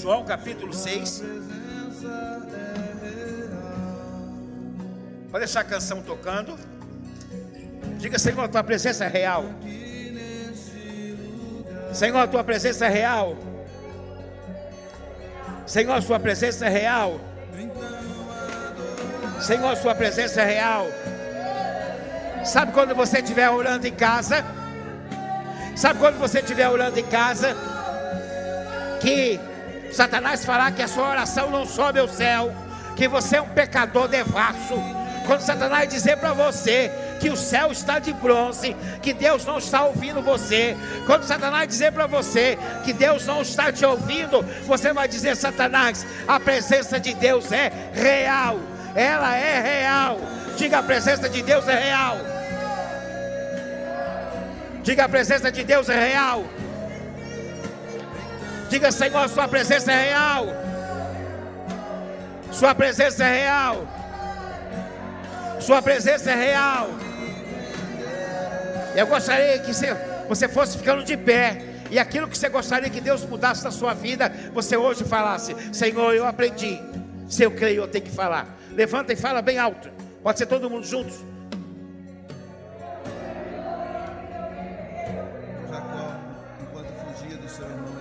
João capítulo 6. Pode deixar a canção tocando. Diga, Senhor, a tua presença é real. Senhor, a tua presença é real. Senhor, a sua presença é real. Senhor, a sua presença é real. Sabe quando você estiver orando em casa? Sabe quando você estiver orando em casa? Que Satanás falar que a sua oração não sobe ao céu, que você é um pecador devasso. Quando Satanás dizer para você que o céu está de bronze, que Deus não está ouvindo você. Quando Satanás dizer para você que Deus não está te ouvindo, você vai dizer: Satanás, a presença de Deus é real, ela é real. Diga: a presença de Deus é real. Diga: a presença de Deus é real. Diga: Senhor, Sua presença é real. Sua presença é real. Sua presença é real. Eu gostaria que você fosse ficando de pé. E aquilo que você gostaria que Deus mudasse na sua vida, você hoje falasse: Senhor, eu aprendi. Se eu creio, eu tenho que falar. Levanta e fala bem alto. Pode ser todo mundo juntos. Jacó, enquanto fugia do seu irmão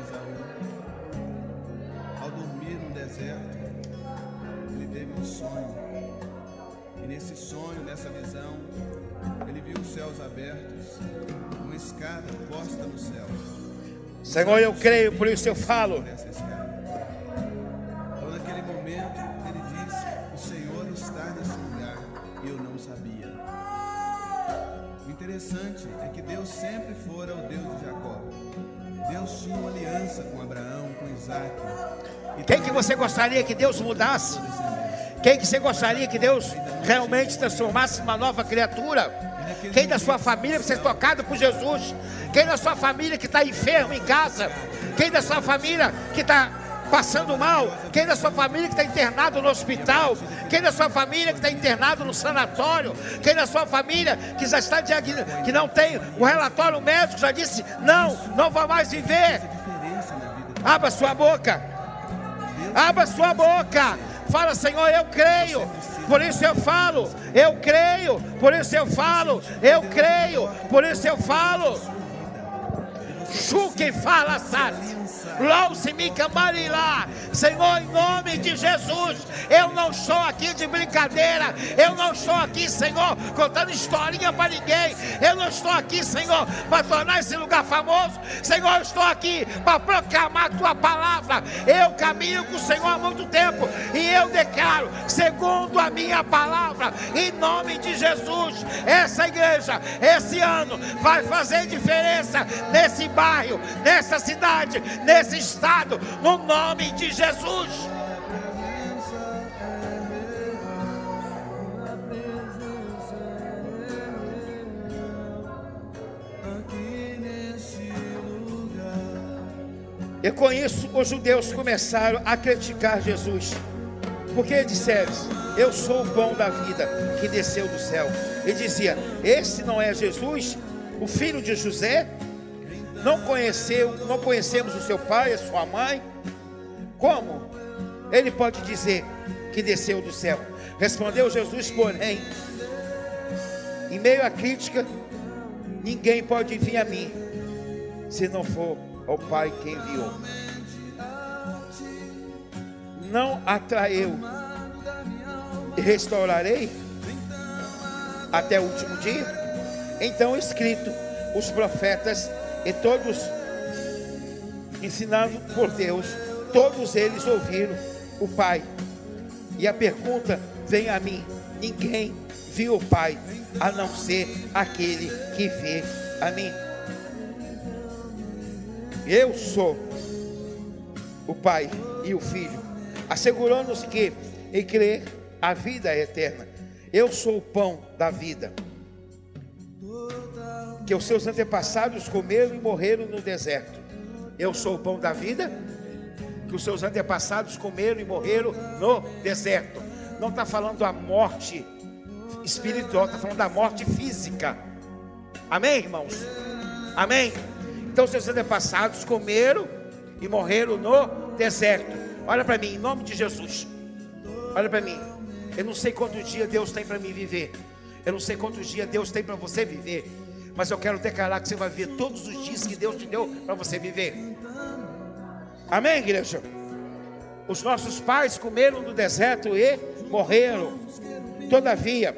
deserto, ele teve um sonho. E nesse sonho, nessa visão, ele viu os céus abertos, uma escada posta no céu. Senhor, eu creio, por isso eu falo. Então, naquele momento, ele disse: O Senhor está nesse lugar e eu não sabia. O interessante é que Deus sempre fora o Deus de Jacó. Deus tinha uma aliança com Abraão, com Isaac. Quem que você gostaria que Deus mudasse? Quem que você gostaria que Deus realmente transformasse numa nova criatura? Quem da sua família precisa ser tocado por Jesus? Quem da sua família que está enfermo em casa? Quem da sua família que está passando mal? Quem da sua família que está internado no hospital? Quem da sua família que está internado no sanatório? Quem da sua família que já está diagn- que não tem o relatório médico já disse não, não vai mais viver? Abra sua boca. Abra sua boca. Fala, Senhor, eu creio. Por isso eu falo. Eu creio. Por isso eu falo. Eu creio. Por isso eu falo. Chuque fala, sabe? Camarilá. Senhor, em nome de Jesus, eu não estou aqui de brincadeira. Eu não estou aqui, Senhor, contando historinha para ninguém. Eu não estou aqui, Senhor, para tornar esse lugar famoso. Senhor, eu estou aqui para proclamar a tua palavra. Eu caminho com o Senhor há muito tempo e eu declaro, segundo a minha palavra, em nome de Jesus, essa igreja, esse ano, vai fazer diferença nesse bairro, nessa cidade, nesse estado, no nome de Jesus. E com isso os judeus começaram a criticar Jesus. Porque disseram: Eu sou o pão da vida que desceu do céu. E dizia: Esse não é Jesus, o filho de José? Não conheceu, não conhecemos o seu pai, a sua mãe? Como? Ele pode dizer que desceu do céu. Respondeu Jesus, porém, em meio à crítica, ninguém pode vir a mim se não for o Pai que enviou. Não atraeu e restaurarei até o último dia. Então, escrito, os profetas e todos ensinando por Deus, todos eles ouviram o Pai. E a pergunta vem a mim: ninguém viu o Pai a não ser aquele que vê a mim. Eu sou o Pai e o Filho, assegurando-nos que em crer a vida é eterna. Eu sou o pão da vida. Que os seus antepassados comeram e morreram no deserto. Eu sou o pão da vida. Que os seus antepassados comeram e morreram no deserto. Não está falando da morte espiritual, está falando da morte física. Amém, irmãos? Amém? Então seus antepassados comeram e morreram no deserto. Olha para mim, em nome de Jesus. Olha para mim. Eu não sei quantos dias Deus tem para mim viver. Eu não sei quantos dias Deus tem para você viver. Mas eu quero declarar que você vai viver todos os dias que Deus te deu para você viver. Amém, igreja? Os nossos pais comeram no deserto e morreram. Todavia,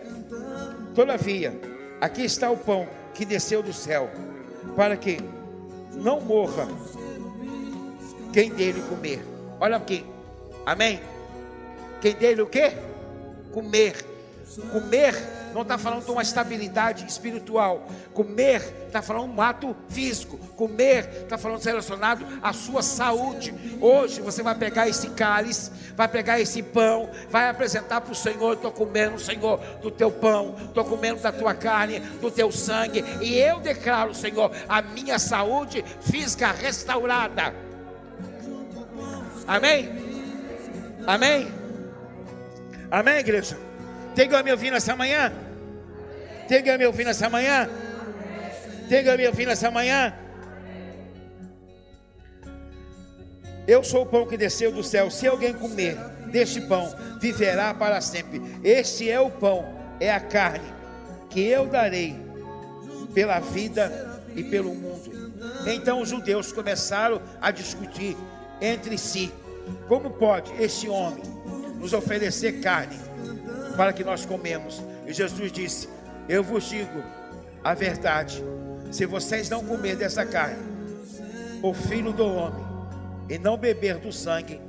todavia, aqui está o pão que desceu do céu, para que não morra quem dele comer. Olha aqui. Amém? Quem dele o quê? Comer. Comer não está falando de uma estabilidade espiritual. Comer está falando de um ato físico. Comer está falando relacionado à sua saúde. Hoje você vai pegar esse cálice, vai pegar esse pão, vai apresentar para o Senhor. Estou comendo, Senhor, do teu pão, estou comendo da tua carne, do teu sangue. E eu declaro, Senhor, a minha saúde física restaurada. Amém? Amém? Amém, igreja? Tem que me ouvir nessa manhã? Tem que me ouvir nessa manhã? Tem que me ouvir nessa manhã? Eu sou o pão que desceu do céu. Se alguém comer deste pão, viverá para sempre. Este é o pão, é a carne que eu darei pela vida e pelo mundo. Então os judeus começaram a discutir entre si: como pode este homem nos oferecer carne para que nós comemos? E Jesus disse: Eu vos digo a verdade. Se vocês não comer dessa carne, o filho do homem, e não beber do sangue,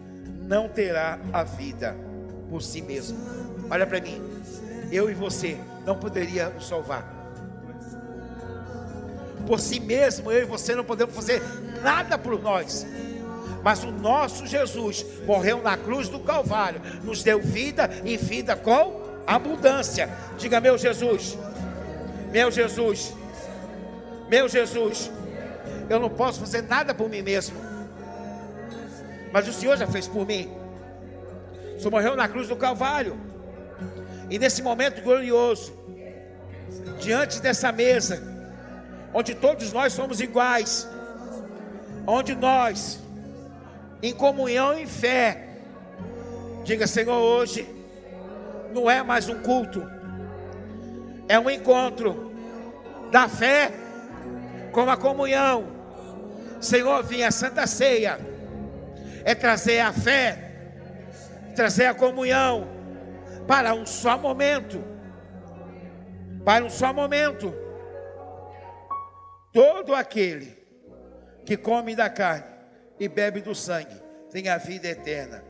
não terá a vida por si mesmo. Olha para mim, eu e você não poderia nos salvar. Por si mesmo, eu e você não podemos fazer nada por nós. Mas o nosso Jesus morreu na cruz do Calvário, nos deu vida e vida com abundância. Diga, meu Jesus, meu Jesus, meu Jesus, eu não posso fazer nada por mim mesmo, mas o Senhor já fez por mim. O Senhor morreu na cruz do Calvário, e nesse momento glorioso, diante dessa mesa, onde todos nós somos iguais, onde nós, em comunhão e fé, diga, Senhor, hoje não é mais um culto, é um encontro da fé com a comunhão. Senhor, vinha a Santa Ceia, é trazer a fé, trazer a comunhão para um só momento. Para um só momento. Todo aquele que come da carne e bebe do sangue tem a vida eterna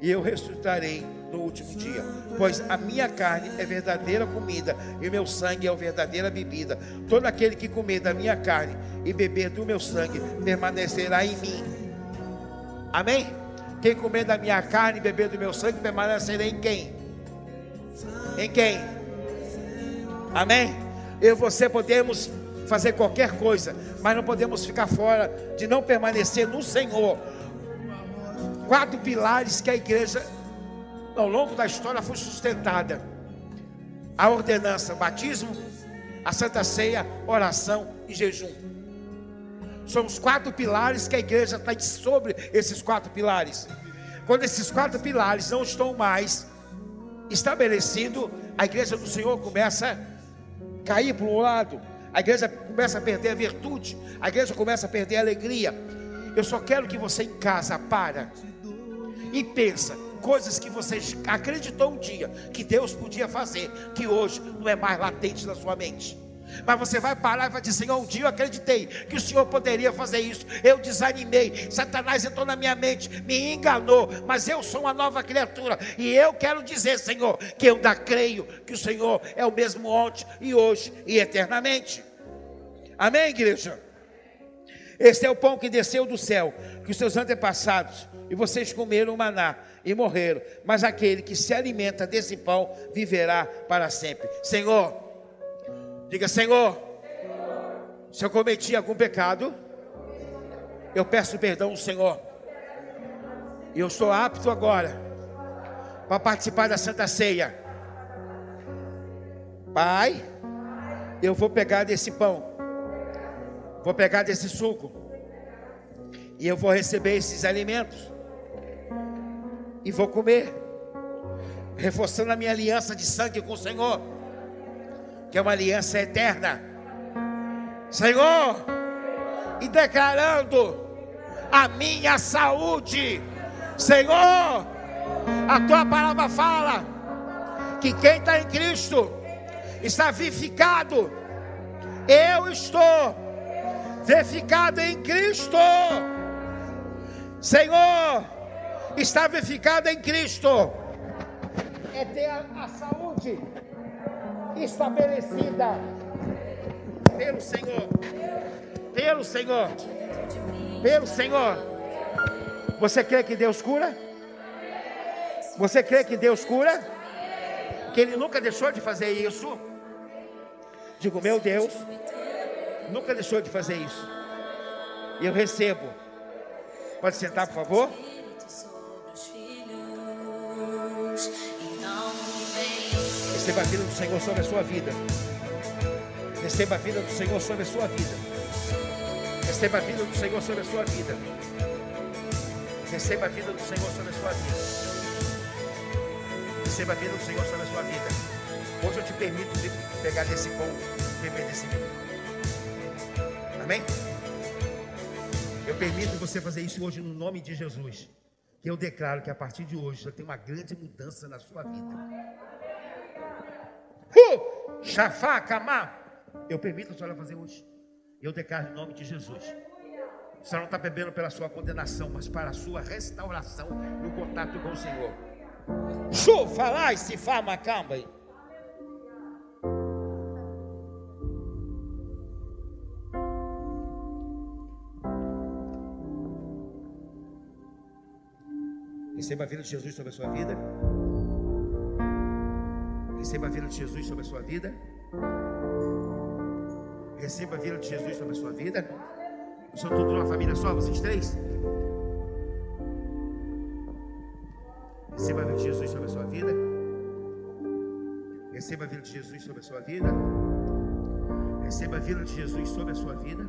e eu ressuscitarei no último dia. Pois a minha carne é verdadeira comida e o meu sangue é a verdadeira bebida. Todo aquele que comer da minha carne e beber do meu sangue permanecerá em mim. Amém? Quem comer da minha carne e beber do meu sangue permanecerá em quem? Em quem? Amém? Eu e você podemos fazer qualquer coisa, mas não podemos ficar fora de não permanecer no Senhor quatro pilares que a igreja, ao longo da história, foi sustentada: a ordenança, batismo, a santa ceia, oração e jejum. São os quatro pilares que a igreja está sobre esses quatro pilares. Quando esses quatro pilares não estão mais estabelecidos, a igreja do Senhor começa a cair para um lado, a igreja começa a perder a virtude, a igreja começa a perder a alegria. Eu só quero que você em casa para e pensa coisas que você acreditou um dia que Deus podia fazer, que hoje não é mais latente na sua mente. Mas você vai parar e vai dizer: Senhor, um dia eu acreditei que o Senhor poderia fazer isso. Eu desanimei. Satanás entrou na minha mente, me enganou. Mas eu sou uma nova criatura. E eu quero dizer, Senhor, que eu ainda creio que o Senhor é o mesmo ontem e hoje e eternamente. Amém, igreja? Este é o pão que desceu do céu, que os seus antepassados e vocês comeram o maná e morreram. Mas aquele que se alimenta desse pão viverá para sempre. Senhor, diga: Senhor, se eu cometi algum pecado, eu peço perdão ao Senhor. E eu sou apto agora para participar da Santa Ceia. Pai, eu vou pegar desse pão, vou pegar desse suco, e eu vou receber esses alimentos e vou comer, reforçando a minha aliança de sangue com o Senhor, que é uma aliança eterna. Senhor, e declarando a minha saúde, Senhor, a tua palavra fala que quem está em Cristo está vivificado. Eu estou vivificado em Cristo. Senhor, está vivificado em Cristo. É ter a, a saúde estabelecida pelo Senhor. Pelo Senhor. Pelo Senhor. Você crê que Deus cura? Você crê que Deus cura? Que Ele nunca deixou de fazer isso? Digo, meu Deus, nunca deixou de fazer isso. Eu recebo. Pode sentar, por favor? Receba a vida do Senhor sobre a sua vida. Receba a vida do Senhor sobre a sua vida. Receba a vida do Senhor sobre a sua vida. Receba a vida do Senhor sobre a sua vida. Receba a vida do Senhor sobre a sua vida. Hoje eu te permito de pegar desse pão beber desse vinho. Amém? Eu permito você fazer isso hoje no nome de Jesus. Que eu declaro que a partir de hoje já tem uma grande mudança na sua vida. Uh! Shafá, Kamá. Eu permito a senhora fazer hoje. Eu declaro em nome de Jesus. A senhora não está bebendo pela sua condenação, mas para a sua restauração no contato com o Senhor. Chu, falai se fama camba. Receba a vida de Jesus sobre a sua vida. Receba a vida de Jesus sobre a sua vida. Receba a vida de Jesus sobre a sua vida. São todos uma família só, vocês três? Receba a vida de Jesus sobre a sua vida. Receba a vida de Jesus sobre a sua vida. Receba a vida de Jesus sobre a sua vida.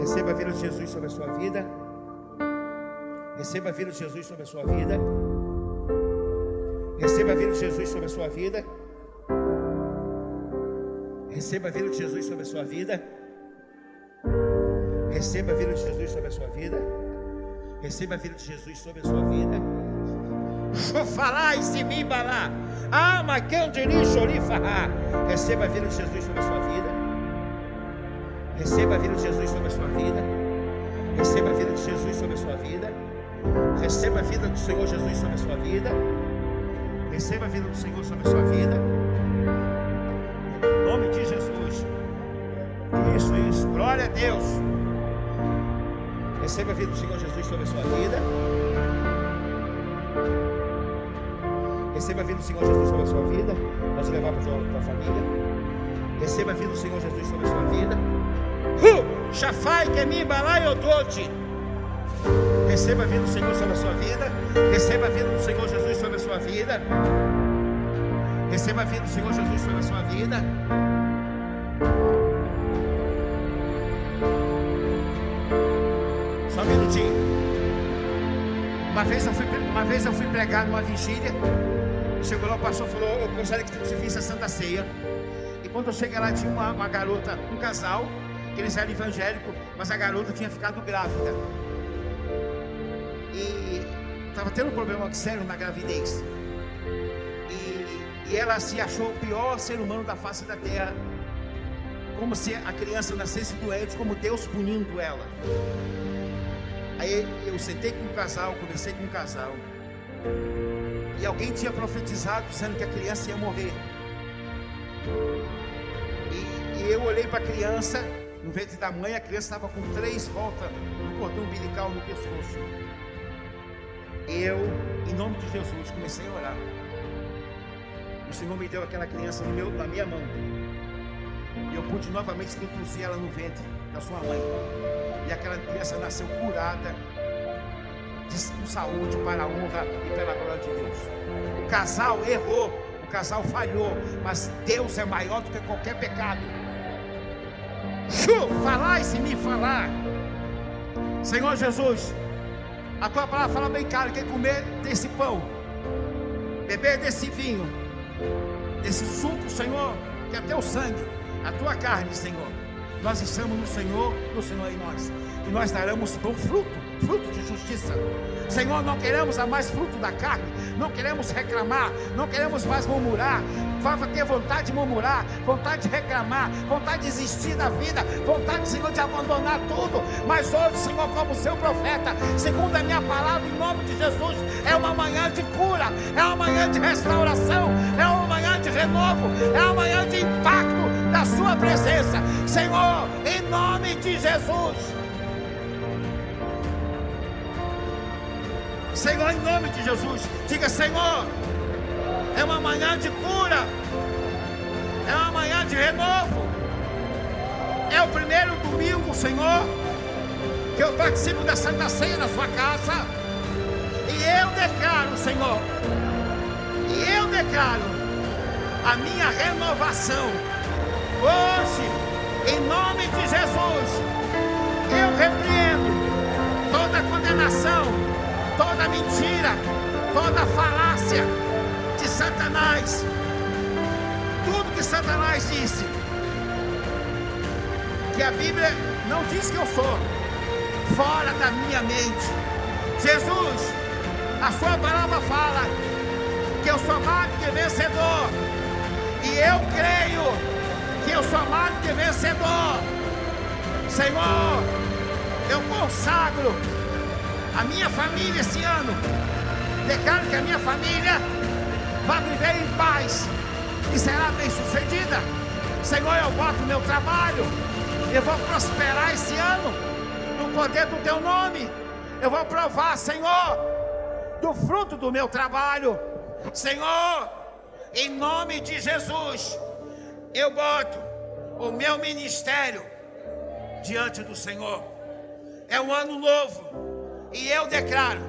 Receba a vida de Jesus sobre a sua vida. Receba a vida de Jesus sobre a sua vida. Receba a vida de Jesus sobre a sua vida. Receba a vida de Jesus sobre a sua vida. Receba a vida de Jesus sobre a sua vida. Receba a vida de Jesus sobre a sua vida. Falar e se dirige fará. Receba a vida de Jesus sobre a sua vida. Receba a vida de Jesus sobre a sua vida. Receba a vida de Jesus sobre a sua vida. Receba a vida do Senhor Jesus sobre a sua vida. Receba a vida do Senhor sobre a sua vida. Em nome de Jesus. Isso, isso. Glória a Deus. Receba a vida do Senhor Jesus sobre a sua vida. Receba a vida do Senhor Jesus sobre a sua vida. Pode levar para a tua família. Receba a vida do Senhor Jesus sobre a sua vida. Shafai que me balai odote. Receba a vida do Senhor sobre a sua vida. Receba a vida do Senhor Jesus sobre a sua vida. Receba a vida do Senhor Jesus sobre a sua vida. Só um minutinho. Uma vez eu fui, uma vez eu fui pregar numa vigília. Chegou lá, o pastor falou: Eu gostaria que você visse a Santa Ceia. E quando eu cheguei lá, tinha uma, uma garota, um casal, que eles eram evangélicos, mas a garota tinha ficado grávida. Estava tendo um problema sério na gravidez. E, e ela se achou o pior ser humano da face da terra. Como se a criança nascesse doente, como Deus punindo ela. Aí eu sentei com o casal, conversei com o casal. E alguém tinha profetizado dizendo que a criança ia morrer. E, e eu olhei para a criança, no ventre da mãe, a criança estava com três voltas no cordão umbilical no pescoço. Eu, em nome de Jesus, comecei a orar. O Senhor me deu aquela criança meu, na minha mão. E eu pude novamente introduzir ela no ventre da sua mãe. E aquela criança nasceu curada, com saúde, para a honra e pela glória de Deus. O casal errou, o casal falhou, mas Deus é maior do que qualquer pecado. Chu, falar e se me falar. Senhor Jesus, A tua palavra fala bem claro: quem comer desse pão, beber desse vinho, desse suco, Senhor, que é teu sangue, a tua carne, Senhor. Nós estamos no Senhor, no Senhor em nós. E nós daremos bom fruto, fruto de justiça. Senhor, não queremos a mais fruto da carne, não queremos reclamar, não queremos mais murmurar. Vai ter vontade de murmurar, vontade de reclamar, vontade de desistir da vida, vontade, Senhor, de abandonar tudo. Mas hoje, Senhor, como seu profeta, segundo a minha palavra, em nome de Jesus, é uma manhã de cura, é uma manhã de restauração, é uma manhã de renovo, é uma manhã de impacto da sua presença. Senhor, em nome de Jesus. Senhor, em nome de Jesus, diga: Senhor, é uma manhã de cura, é uma manhã de renovo, é o primeiro domingo, Senhor, que eu participo da Santa Ceia na sua casa, e eu declaro, Senhor, e eu declaro a minha renovação, hoje, em nome de Jesus, eu repreendo toda condenação toda mentira, toda falácia de Satanás, tudo que Satanás disse, que a Bíblia não diz que eu sou, fora da minha mente. Jesus, a sua palavra fala que eu sou mais que vencedor, e eu creio que eu sou mais que vencedor. Senhor, eu consagro a minha família esse ano. Declaro que a minha família vai viver em paz e será bem sucedida. Senhor, eu boto meu trabalho, eu vou prosperar esse ano no poder do teu nome. Eu vou provar, Senhor, do fruto do meu trabalho. Senhor, em nome de Jesus, eu boto o meu ministério diante do Senhor. É um ano novo e eu declaro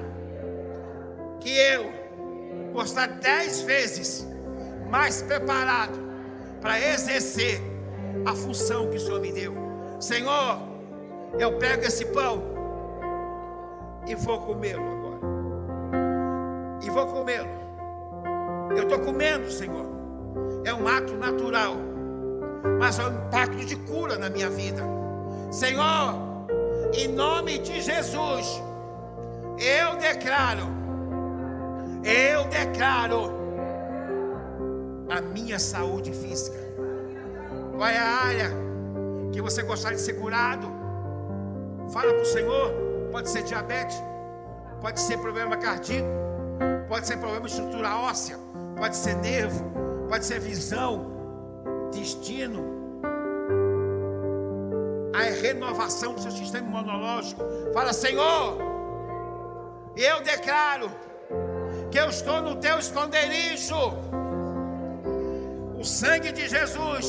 que eu vou estar dez vezes mais preparado para exercer a função que o Senhor me deu. Senhor, eu pego esse pão e vou comê-lo agora. E vou comê-lo. Eu estou comendo, Senhor. É um ato natural, mas é um impacto de cura na minha vida. Senhor, em nome de Jesus, eu declaro, eu declaro a minha saúde física. Qual é a área que você gostaria de ser curado? Fala para o Senhor. Pode ser diabetes, pode ser problema cardíaco, pode ser problema de estrutura óssea, pode ser nervo, pode ser visão, destino, a renovação do seu sistema imunológico. Fala, Senhor, eu declaro que eu estou no teu esconderijo. O sangue de Jesus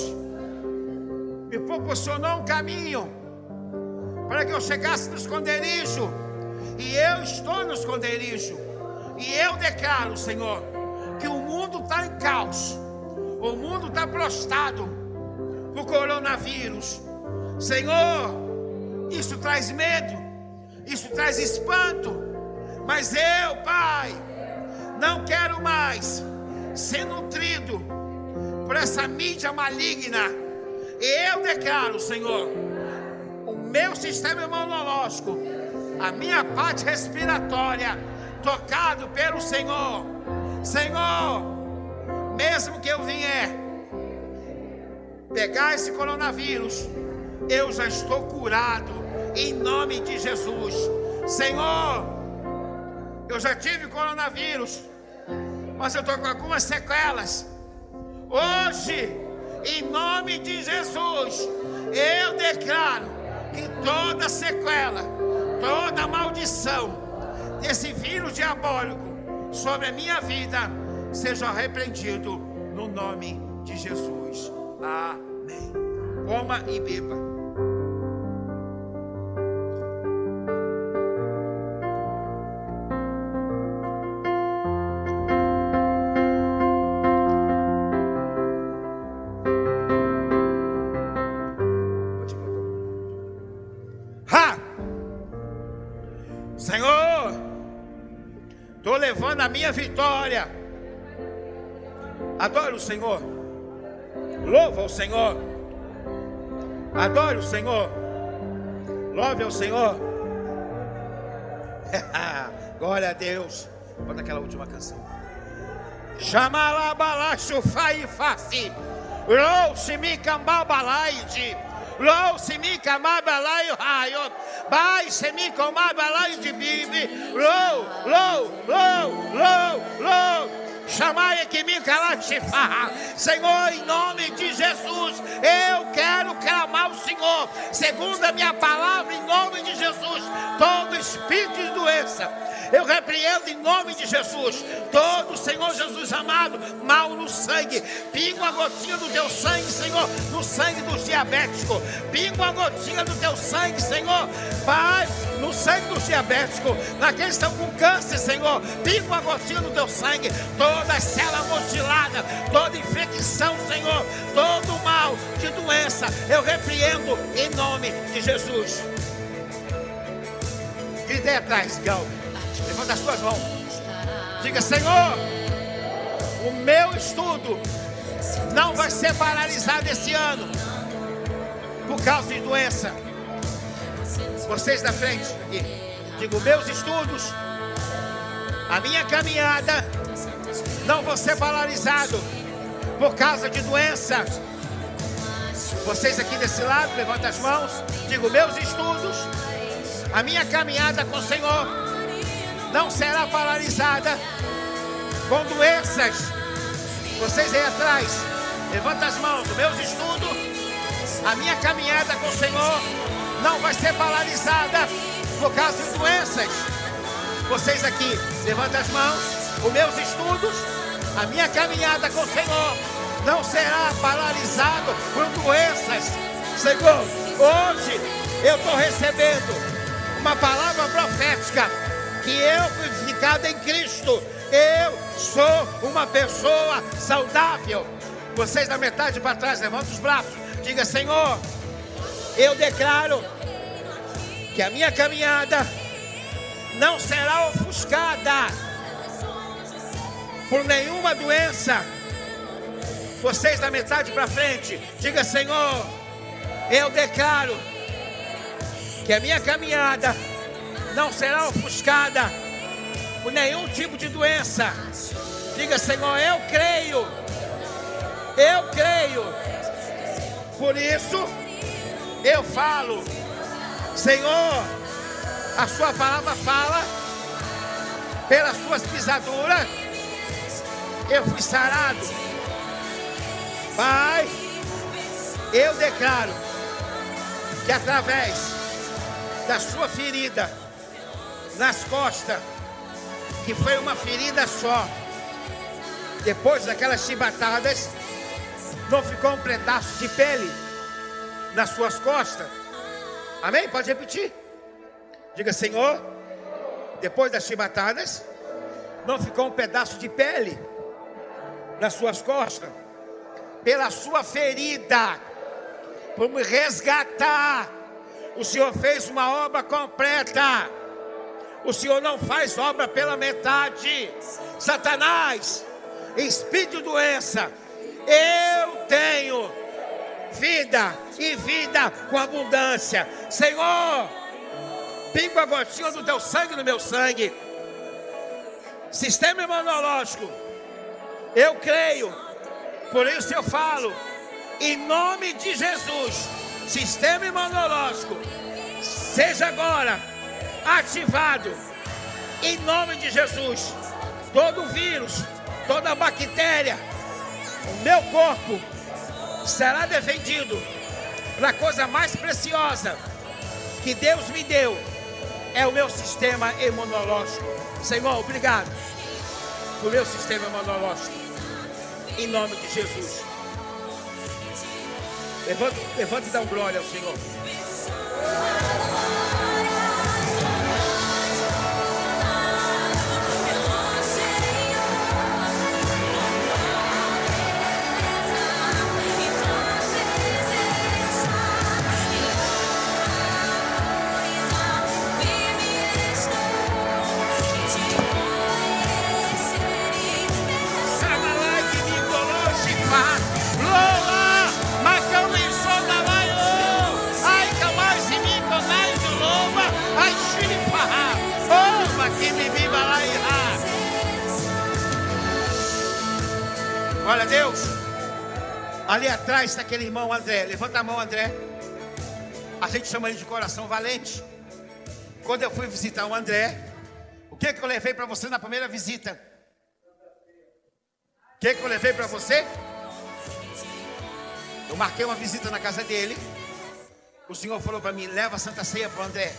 me proporcionou um caminho para que eu chegasse no esconderijo. E eu estou no esconderijo. E eu declaro, Senhor, que o mundo está em caos. O mundo está prostrado por coronavírus. Senhor, isso traz medo, isso traz espanto. Mas eu, Pai, não quero mais ser nutrido por essa mídia maligna. Eu declaro, Senhor, o meu sistema imunológico, a minha parte respiratória, tocado pelo Senhor. Senhor, mesmo que eu vier pegar esse coronavírus, eu já estou curado em nome de Jesus. Senhor, eu já tive coronavírus, mas eu estou com algumas sequelas. Hoje, em nome de Jesus, eu declaro que toda sequela, toda maldição desse vírus diabólico sobre a minha vida seja repreendido no nome de Jesus. Amém. Coma e beba. Minha vitória. Adore o Senhor. Louva o Senhor. Adore o Senhor. Louve ao Senhor. Glória a Deus. Bota aquela última canção. Chamalabalacho fai face. Louce mi cambabalaide. Louce mi camabalaio raio. Bai se mi comabalaio de bibi. Lou, lou, lou, lou, lou. Chamai que me calatifarra. Senhor, em nome de Jesus, eu quero clamar o Senhor, segundo a minha palavra, em nome de Jesus, todo espírito de doença eu repreendo em nome de Jesus. Todo Senhor Jesus amado, mal no sangue. Pinga uma gotinha do teu sangue, Senhor, no sangue dos diabéticos. Pinga uma gotinha do teu sangue, Senhor. Pai, no sangue dos diabéticos. Naqueles que estão com câncer, Senhor. Pinga uma gotinha do teu sangue. Toda célula mutilada, toda infecção, Senhor. Todo mal de doença, eu repreendo em nome de Jesus. Grite atrás, Gal. Levanta as suas mãos. Diga, Senhor, o meu estudo não vai ser paralisado esse ano por causa de doença. Vocês da frente, digo, meus estudos, a minha caminhada não vão ser paralisado por causa de doença. Vocês aqui desse lado, levanta as mãos. Digo, meus estudos, a minha caminhada com o Senhor não será paralisada com doenças. Vocês aí atrás, levanta as mãos. Meus estudos, a minha caminhada com o Senhor não vai ser paralisada por causa de doenças. Vocês aqui, levanta as mãos. Os meus estudos, a minha caminhada com o Senhor não será paralisado por doenças. Senhor, hoje eu estou recebendo uma palavra profética que eu fui ficado em Cristo. Eu sou uma pessoa saudável. Vocês da metade para trás, levantem os braços. Diga, Senhor, eu declaro que a minha caminhada não será ofuscada por nenhuma doença. Vocês da metade para frente, diga, Senhor, eu declaro que a minha caminhada não será ofuscada por nenhum tipo de doença. Diga, Senhor, eu creio. Eu creio. Por isso, eu falo, Senhor, a Sua palavra fala, pelas Suas pisaduras, eu fui sarado. Pai, eu declaro que através da Sua ferida, nas costas, que foi uma ferida só. Depois daquelas chibatadas, não ficou um pedaço de pele nas suas costas. Amém? Pode repetir. Diga, Senhor, depois das chibatadas, não ficou um pedaço de pele nas suas costas. Pela sua ferida, por me resgatar o Senhor fez uma obra completa. O Senhor não faz obra pela metade. Satanás, espírito doença, eu tenho vida e vida com abundância. Senhor, pinga a gotinha do teu sangue no meu sangue. Sistema imunológico, eu creio, por isso eu falo, em nome de Jesus sistema imunológico seja agora ativado em nome de Jesus. Todo vírus, toda bactéria, o meu corpo será defendido na coisa mais preciosa que Deus me deu é o meu sistema imunológico. Senhor, obrigado por meu sistema imunológico. Em nome de Jesus. Levanta, levanta e dá um glória ao Senhor. Ali atrás está aquele irmão André. Levanta a mão, André. A gente chama ele de coração valente. Quando eu fui visitar o André, o que, que eu levei para você na primeira visita? O que, que eu levei para você? Eu marquei uma visita na casa dele. O Senhor falou para mim: leva a Santa Ceia para o André.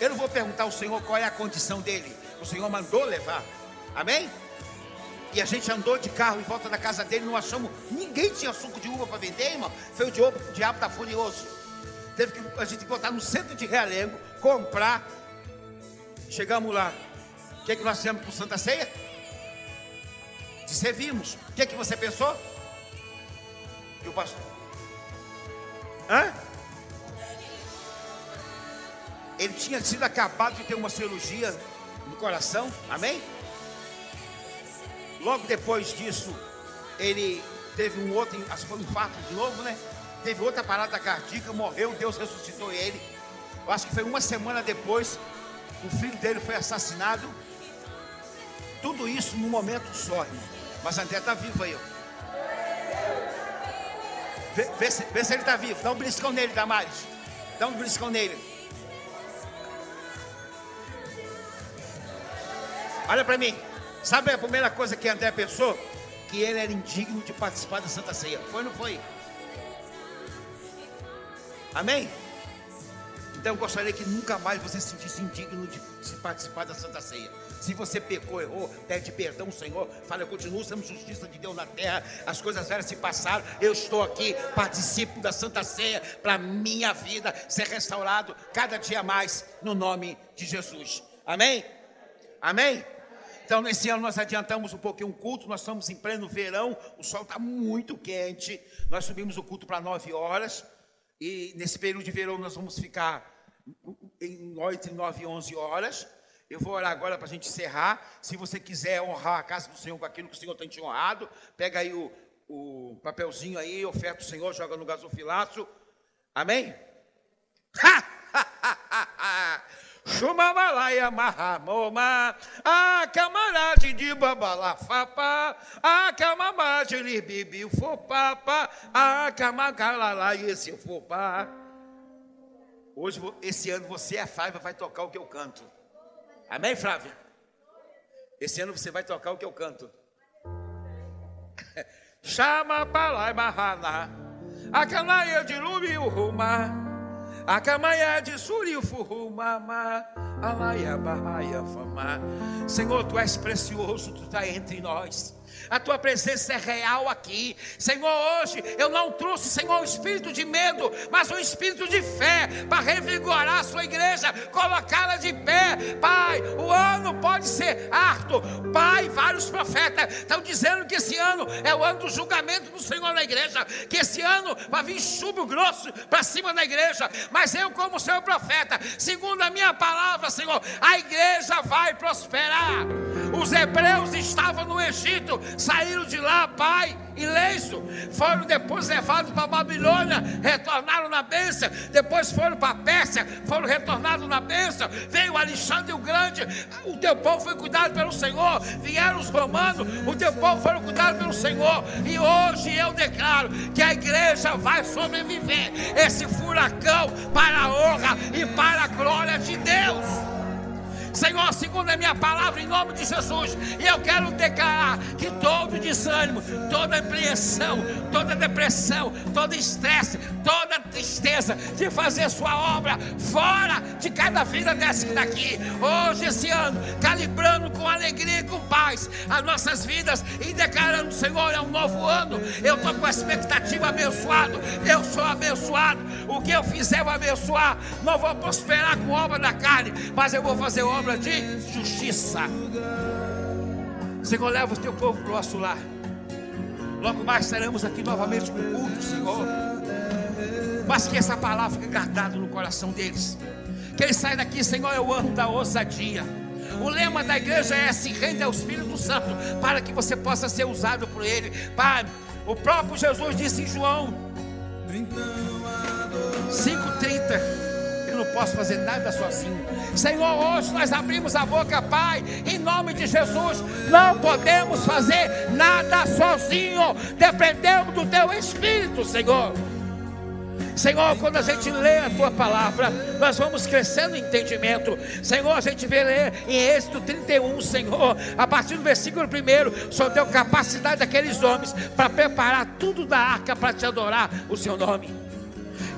Eu não vou perguntar ao Senhor qual é a condição dele. O Senhor mandou levar. Amém? E a gente andou de carro em volta da casa dele, não achamos. Ninguém tinha suco de uva para vender, irmão. Foi o diabo, o diabo tá furioso. Teve que a gente botar no centro de Realengo, comprar. Chegamos lá. O que, é que nós fizemos com Santa Ceia? De servimos. O que, é que você pensou? E o pastor? Hã? Ele tinha sido acabado de ter uma cirurgia no coração, amém? Logo depois disso, ele teve um outro, acho que foi um infarto de novo, né? Teve outra parada cardíaca, morreu, Deus ressuscitou ele. Eu acho que foi uma semana depois, o filho dele foi assassinado. Tudo isso num momento só, irmão. Mas André está vivo aí, ó. Vê, vê se, vê se ele está vivo. Dá um briscão nele, Damares. Dá um briscão nele. Olha para mim. Sabe a primeira coisa que André pensou? Que ele era indigno de participar da Santa Ceia. Foi ou não foi? Amém? Então eu gostaria que nunca mais você se sentisse indigno de, de participar da Santa Ceia. Se você pecou, errou, pede perdão, Senhor. Fala, eu continuo sendo justiça de Deus na terra. As coisas velhas se passaram. Eu estou aqui, participo da Santa Ceia para minha vida ser restaurado cada dia mais no nome de Jesus. Amém? Amém? Então, nesse ano nós adiantamos um pouquinho o culto, nós estamos em pleno verão, o sol está muito quente, nós subimos o culto para 9 horas, e nesse período de verão nós vamos ficar entre 9 e 11 horas. Eu vou orar agora para a gente encerrar. Se você quiser honrar a casa do Senhor com aquilo que o Senhor tem te honrado, pega aí o, o papelzinho aí, oferta o Senhor, joga no gasofilaço. Amém? Chumamalaia mahamoma, a camarade de babalafapa, a camamade libibi fopapa, a camagalala esse fopá. Hoje, esse ano, você, a Flávia, vai tocar o que eu canto. Amém, Flávia? Esse ano você vai tocar o que eu canto. Chama palai mahana, a canaia de lubi uruma. A camaia de suriufurumama, alaia barraia fama. Senhor, tu és precioso, tu está entre nós. A tua presença é real aqui. Senhor, hoje eu não trouxe, Senhor, um espírito de medo, mas um espírito de fé para revigorar a sua igreja, colocá-la de pé. Pai, o ano pode ser harto. Pai, vários profetas estão dizendo que esse ano é o ano do julgamento do Senhor na igreja, que esse ano vai vir chubo grosso para cima da igreja. Mas eu, como seu profeta, segundo a minha palavra, Senhor, a igreja vai prosperar. Os hebreus estavam no Egito, saíram de lá, pai, ileso, foram depois levados para Babilônia, retornaram na bênção, depois foram para a Pérsia, foram retornados na bênção, veio Alexandre o Grande, o teu povo foi cuidado pelo Senhor, vieram os romanos, o teu povo foi cuidado pelo Senhor, e hoje eu declaro que a igreja vai sobreviver esse furacão para a honra e para a glória de Deus. Senhor, segundo a minha palavra, em nome de Jesus, e eu quero declarar que todo desânimo, toda apreensão, toda depressão, todo estresse, toda tristeza de fazer sua obra fora de cada vida dessa daqui, hoje, esse ano, calibrando com alegria e com paz as nossas vidas e declarando: Senhor, é um novo ano, eu estou com a expectativa abençoado, eu sou abençoado, o que eu fizer eu abençoar, não vou prosperar com obra da carne, mas eu vou fazer obra de justiça. Senhor, leva o teu povo para o nosso lar. Logo mais estaremos aqui novamente com o culto, Senhor. Mas que essa palavra fique guardada no coração deles. Que eles saiam daqui, Senhor, é o ano da ousadia. O lema da igreja é se rende ao Espírito Santo, para que você possa ser usado por Ele. Pai, o próprio Jesus disse em João 5,30: Eu não posso fazer nada sozinho. Senhor, hoje nós abrimos a boca, Pai, em nome de Jesus. Não podemos fazer nada sozinho. Dependemos do Teu Espírito, Senhor. Senhor, quando a gente lê a tua palavra, nós vamos crescendo em entendimento. Senhor, a gente vê ler em Êxodo 31, Senhor, a partir do versículo 1, só deu capacidade daqueles homens para preparar tudo da arca para te adorar o seu nome.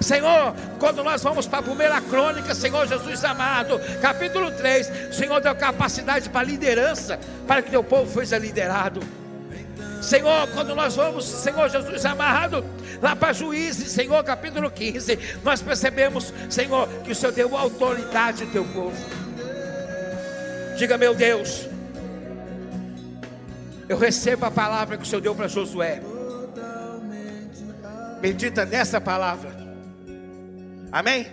Senhor, quando nós vamos para a primeira crônica, Senhor Jesus amado, capítulo 3, Senhor deu capacidade para liderança, para que teu povo seja liderado. Senhor, quando nós vamos, Senhor Jesus amado, lá para Juízes, Senhor, capítulo 15, nós percebemos, Senhor, que o Senhor deu autoridade ao teu povo. Diga, meu Deus, eu recebo a palavra que o Senhor deu para Josué. Medita nessa palavra. Amém?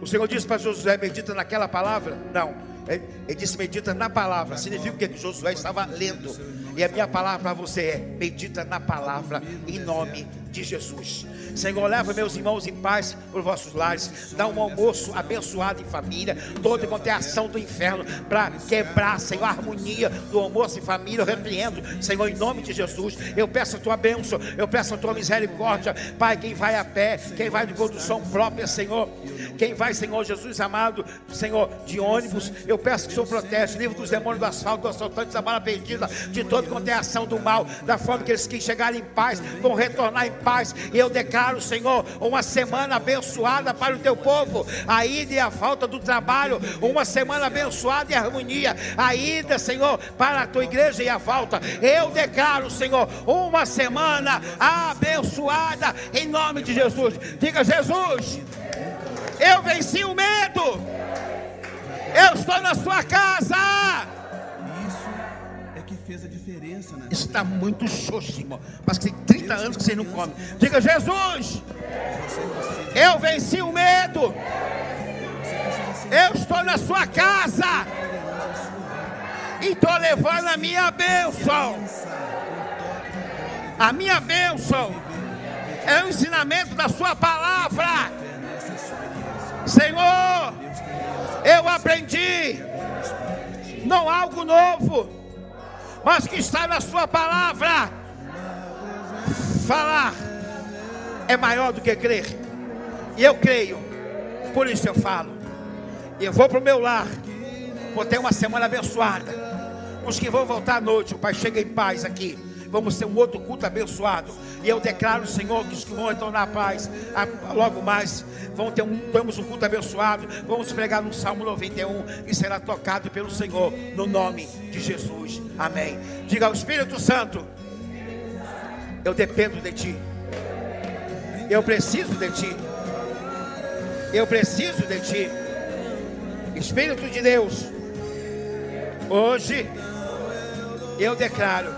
O Senhor disse para Josué: medita naquela palavra? Não. Ele, ele disse: medita na palavra. Significa que Josué estava lendo. E a minha palavra para você é: medita na palavra, em nome de Jesus. Senhor, leva meus irmãos em paz por vossos lares. Dá um almoço abençoado em família. Toda quanto é ação do inferno para quebrar, Senhor, a harmonia do almoço em família. Eu repreendo, Senhor, em nome de Jesus. Eu peço a tua bênção, eu peço a tua misericórdia. Pai, quem vai a pé, quem vai de condução própria, Senhor. Quem vai, Senhor Jesus amado, Senhor, de ônibus, eu peço que o Senhor protege, livre dos demônios do asfalto, do assaltante, da bala perdida, de todo quanto é ação do mal, da forma que eles que chegarem em paz, vão retornar em paz. E eu declaro, Senhor, uma semana abençoada para o teu povo. A ida e a falta do trabalho, uma semana abençoada e harmonia. A ida, Senhor, para a tua igreja e a volta. Eu declaro, Senhor, uma semana abençoada em nome de Jesus. Diga, Jesus, eu venci o medo. Eu estou na sua casa. Isso é que fez a diferença na está muito xoxo, irmão. Que tem 30 anos que vocês não comem. Diga, Jesus, eu venci o medo. Eu estou na sua casa. E estou levando a minha bênção. A minha bênção é o ensinamento da sua palavra. Senhor, eu aprendi. Não algo novo mas que está na Sua palavra. Falar é maior do que crer, e eu creio, por isso eu falo. Eu vou para o meu lar, vou ter uma semana abençoada. Os que vão voltar à noite, o Pai chega em paz aqui. Vamos ter um outro culto abençoado. E eu declaro, Senhor, que os que vão retornar à paz, a- logo mais, vão ter um, temos um culto abençoado. Vamos pregar no Salmo 91 e será tocado pelo Senhor, no nome de Jesus. Amém. Diga ao Espírito Santo: Eu dependo de Ti. Eu preciso de Ti. Eu preciso de Ti. Espírito de Deus, hoje eu declaro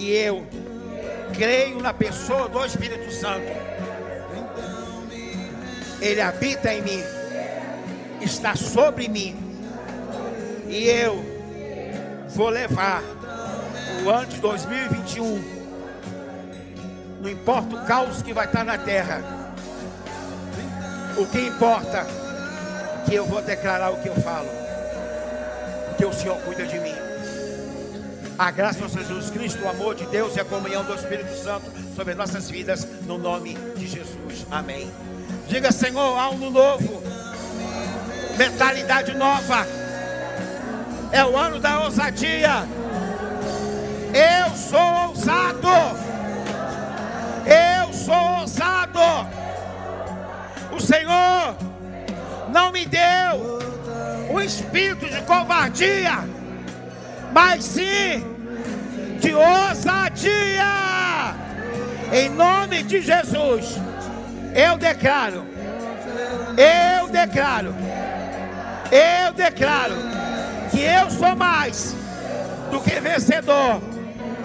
que eu creio na pessoa do Espírito Santo. Ele habita em mim, está sobre mim, e eu vou levar o ano de 2021. Não importa o caos que vai estar na terra, o que importa é que eu vou declarar o que eu falo, porque o Senhor cuida de mim. A graça Senhor Jesus Cristo, o amor de Deus e a comunhão do Espírito Santo sobre nossas vidas, no nome de Jesus. Amém. Diga, Senhor, algo novo, mentalidade nova. É o ano da ousadia. Eu sou ousado. Eu sou ousado. O Senhor não me deu um espírito de covardia mas sim de ousadia. Em nome de Jesus, eu declaro, eu declaro, eu declaro que eu sou mais do que vencedor,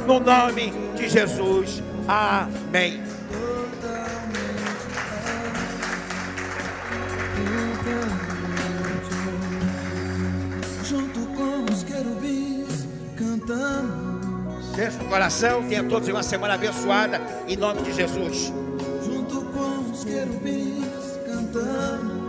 no nome de Jesus. Amém. Cantamos. Beijo no coração, tenha todos uma semana abençoada, em nome de Jesus. Junto com os querubins cantamos.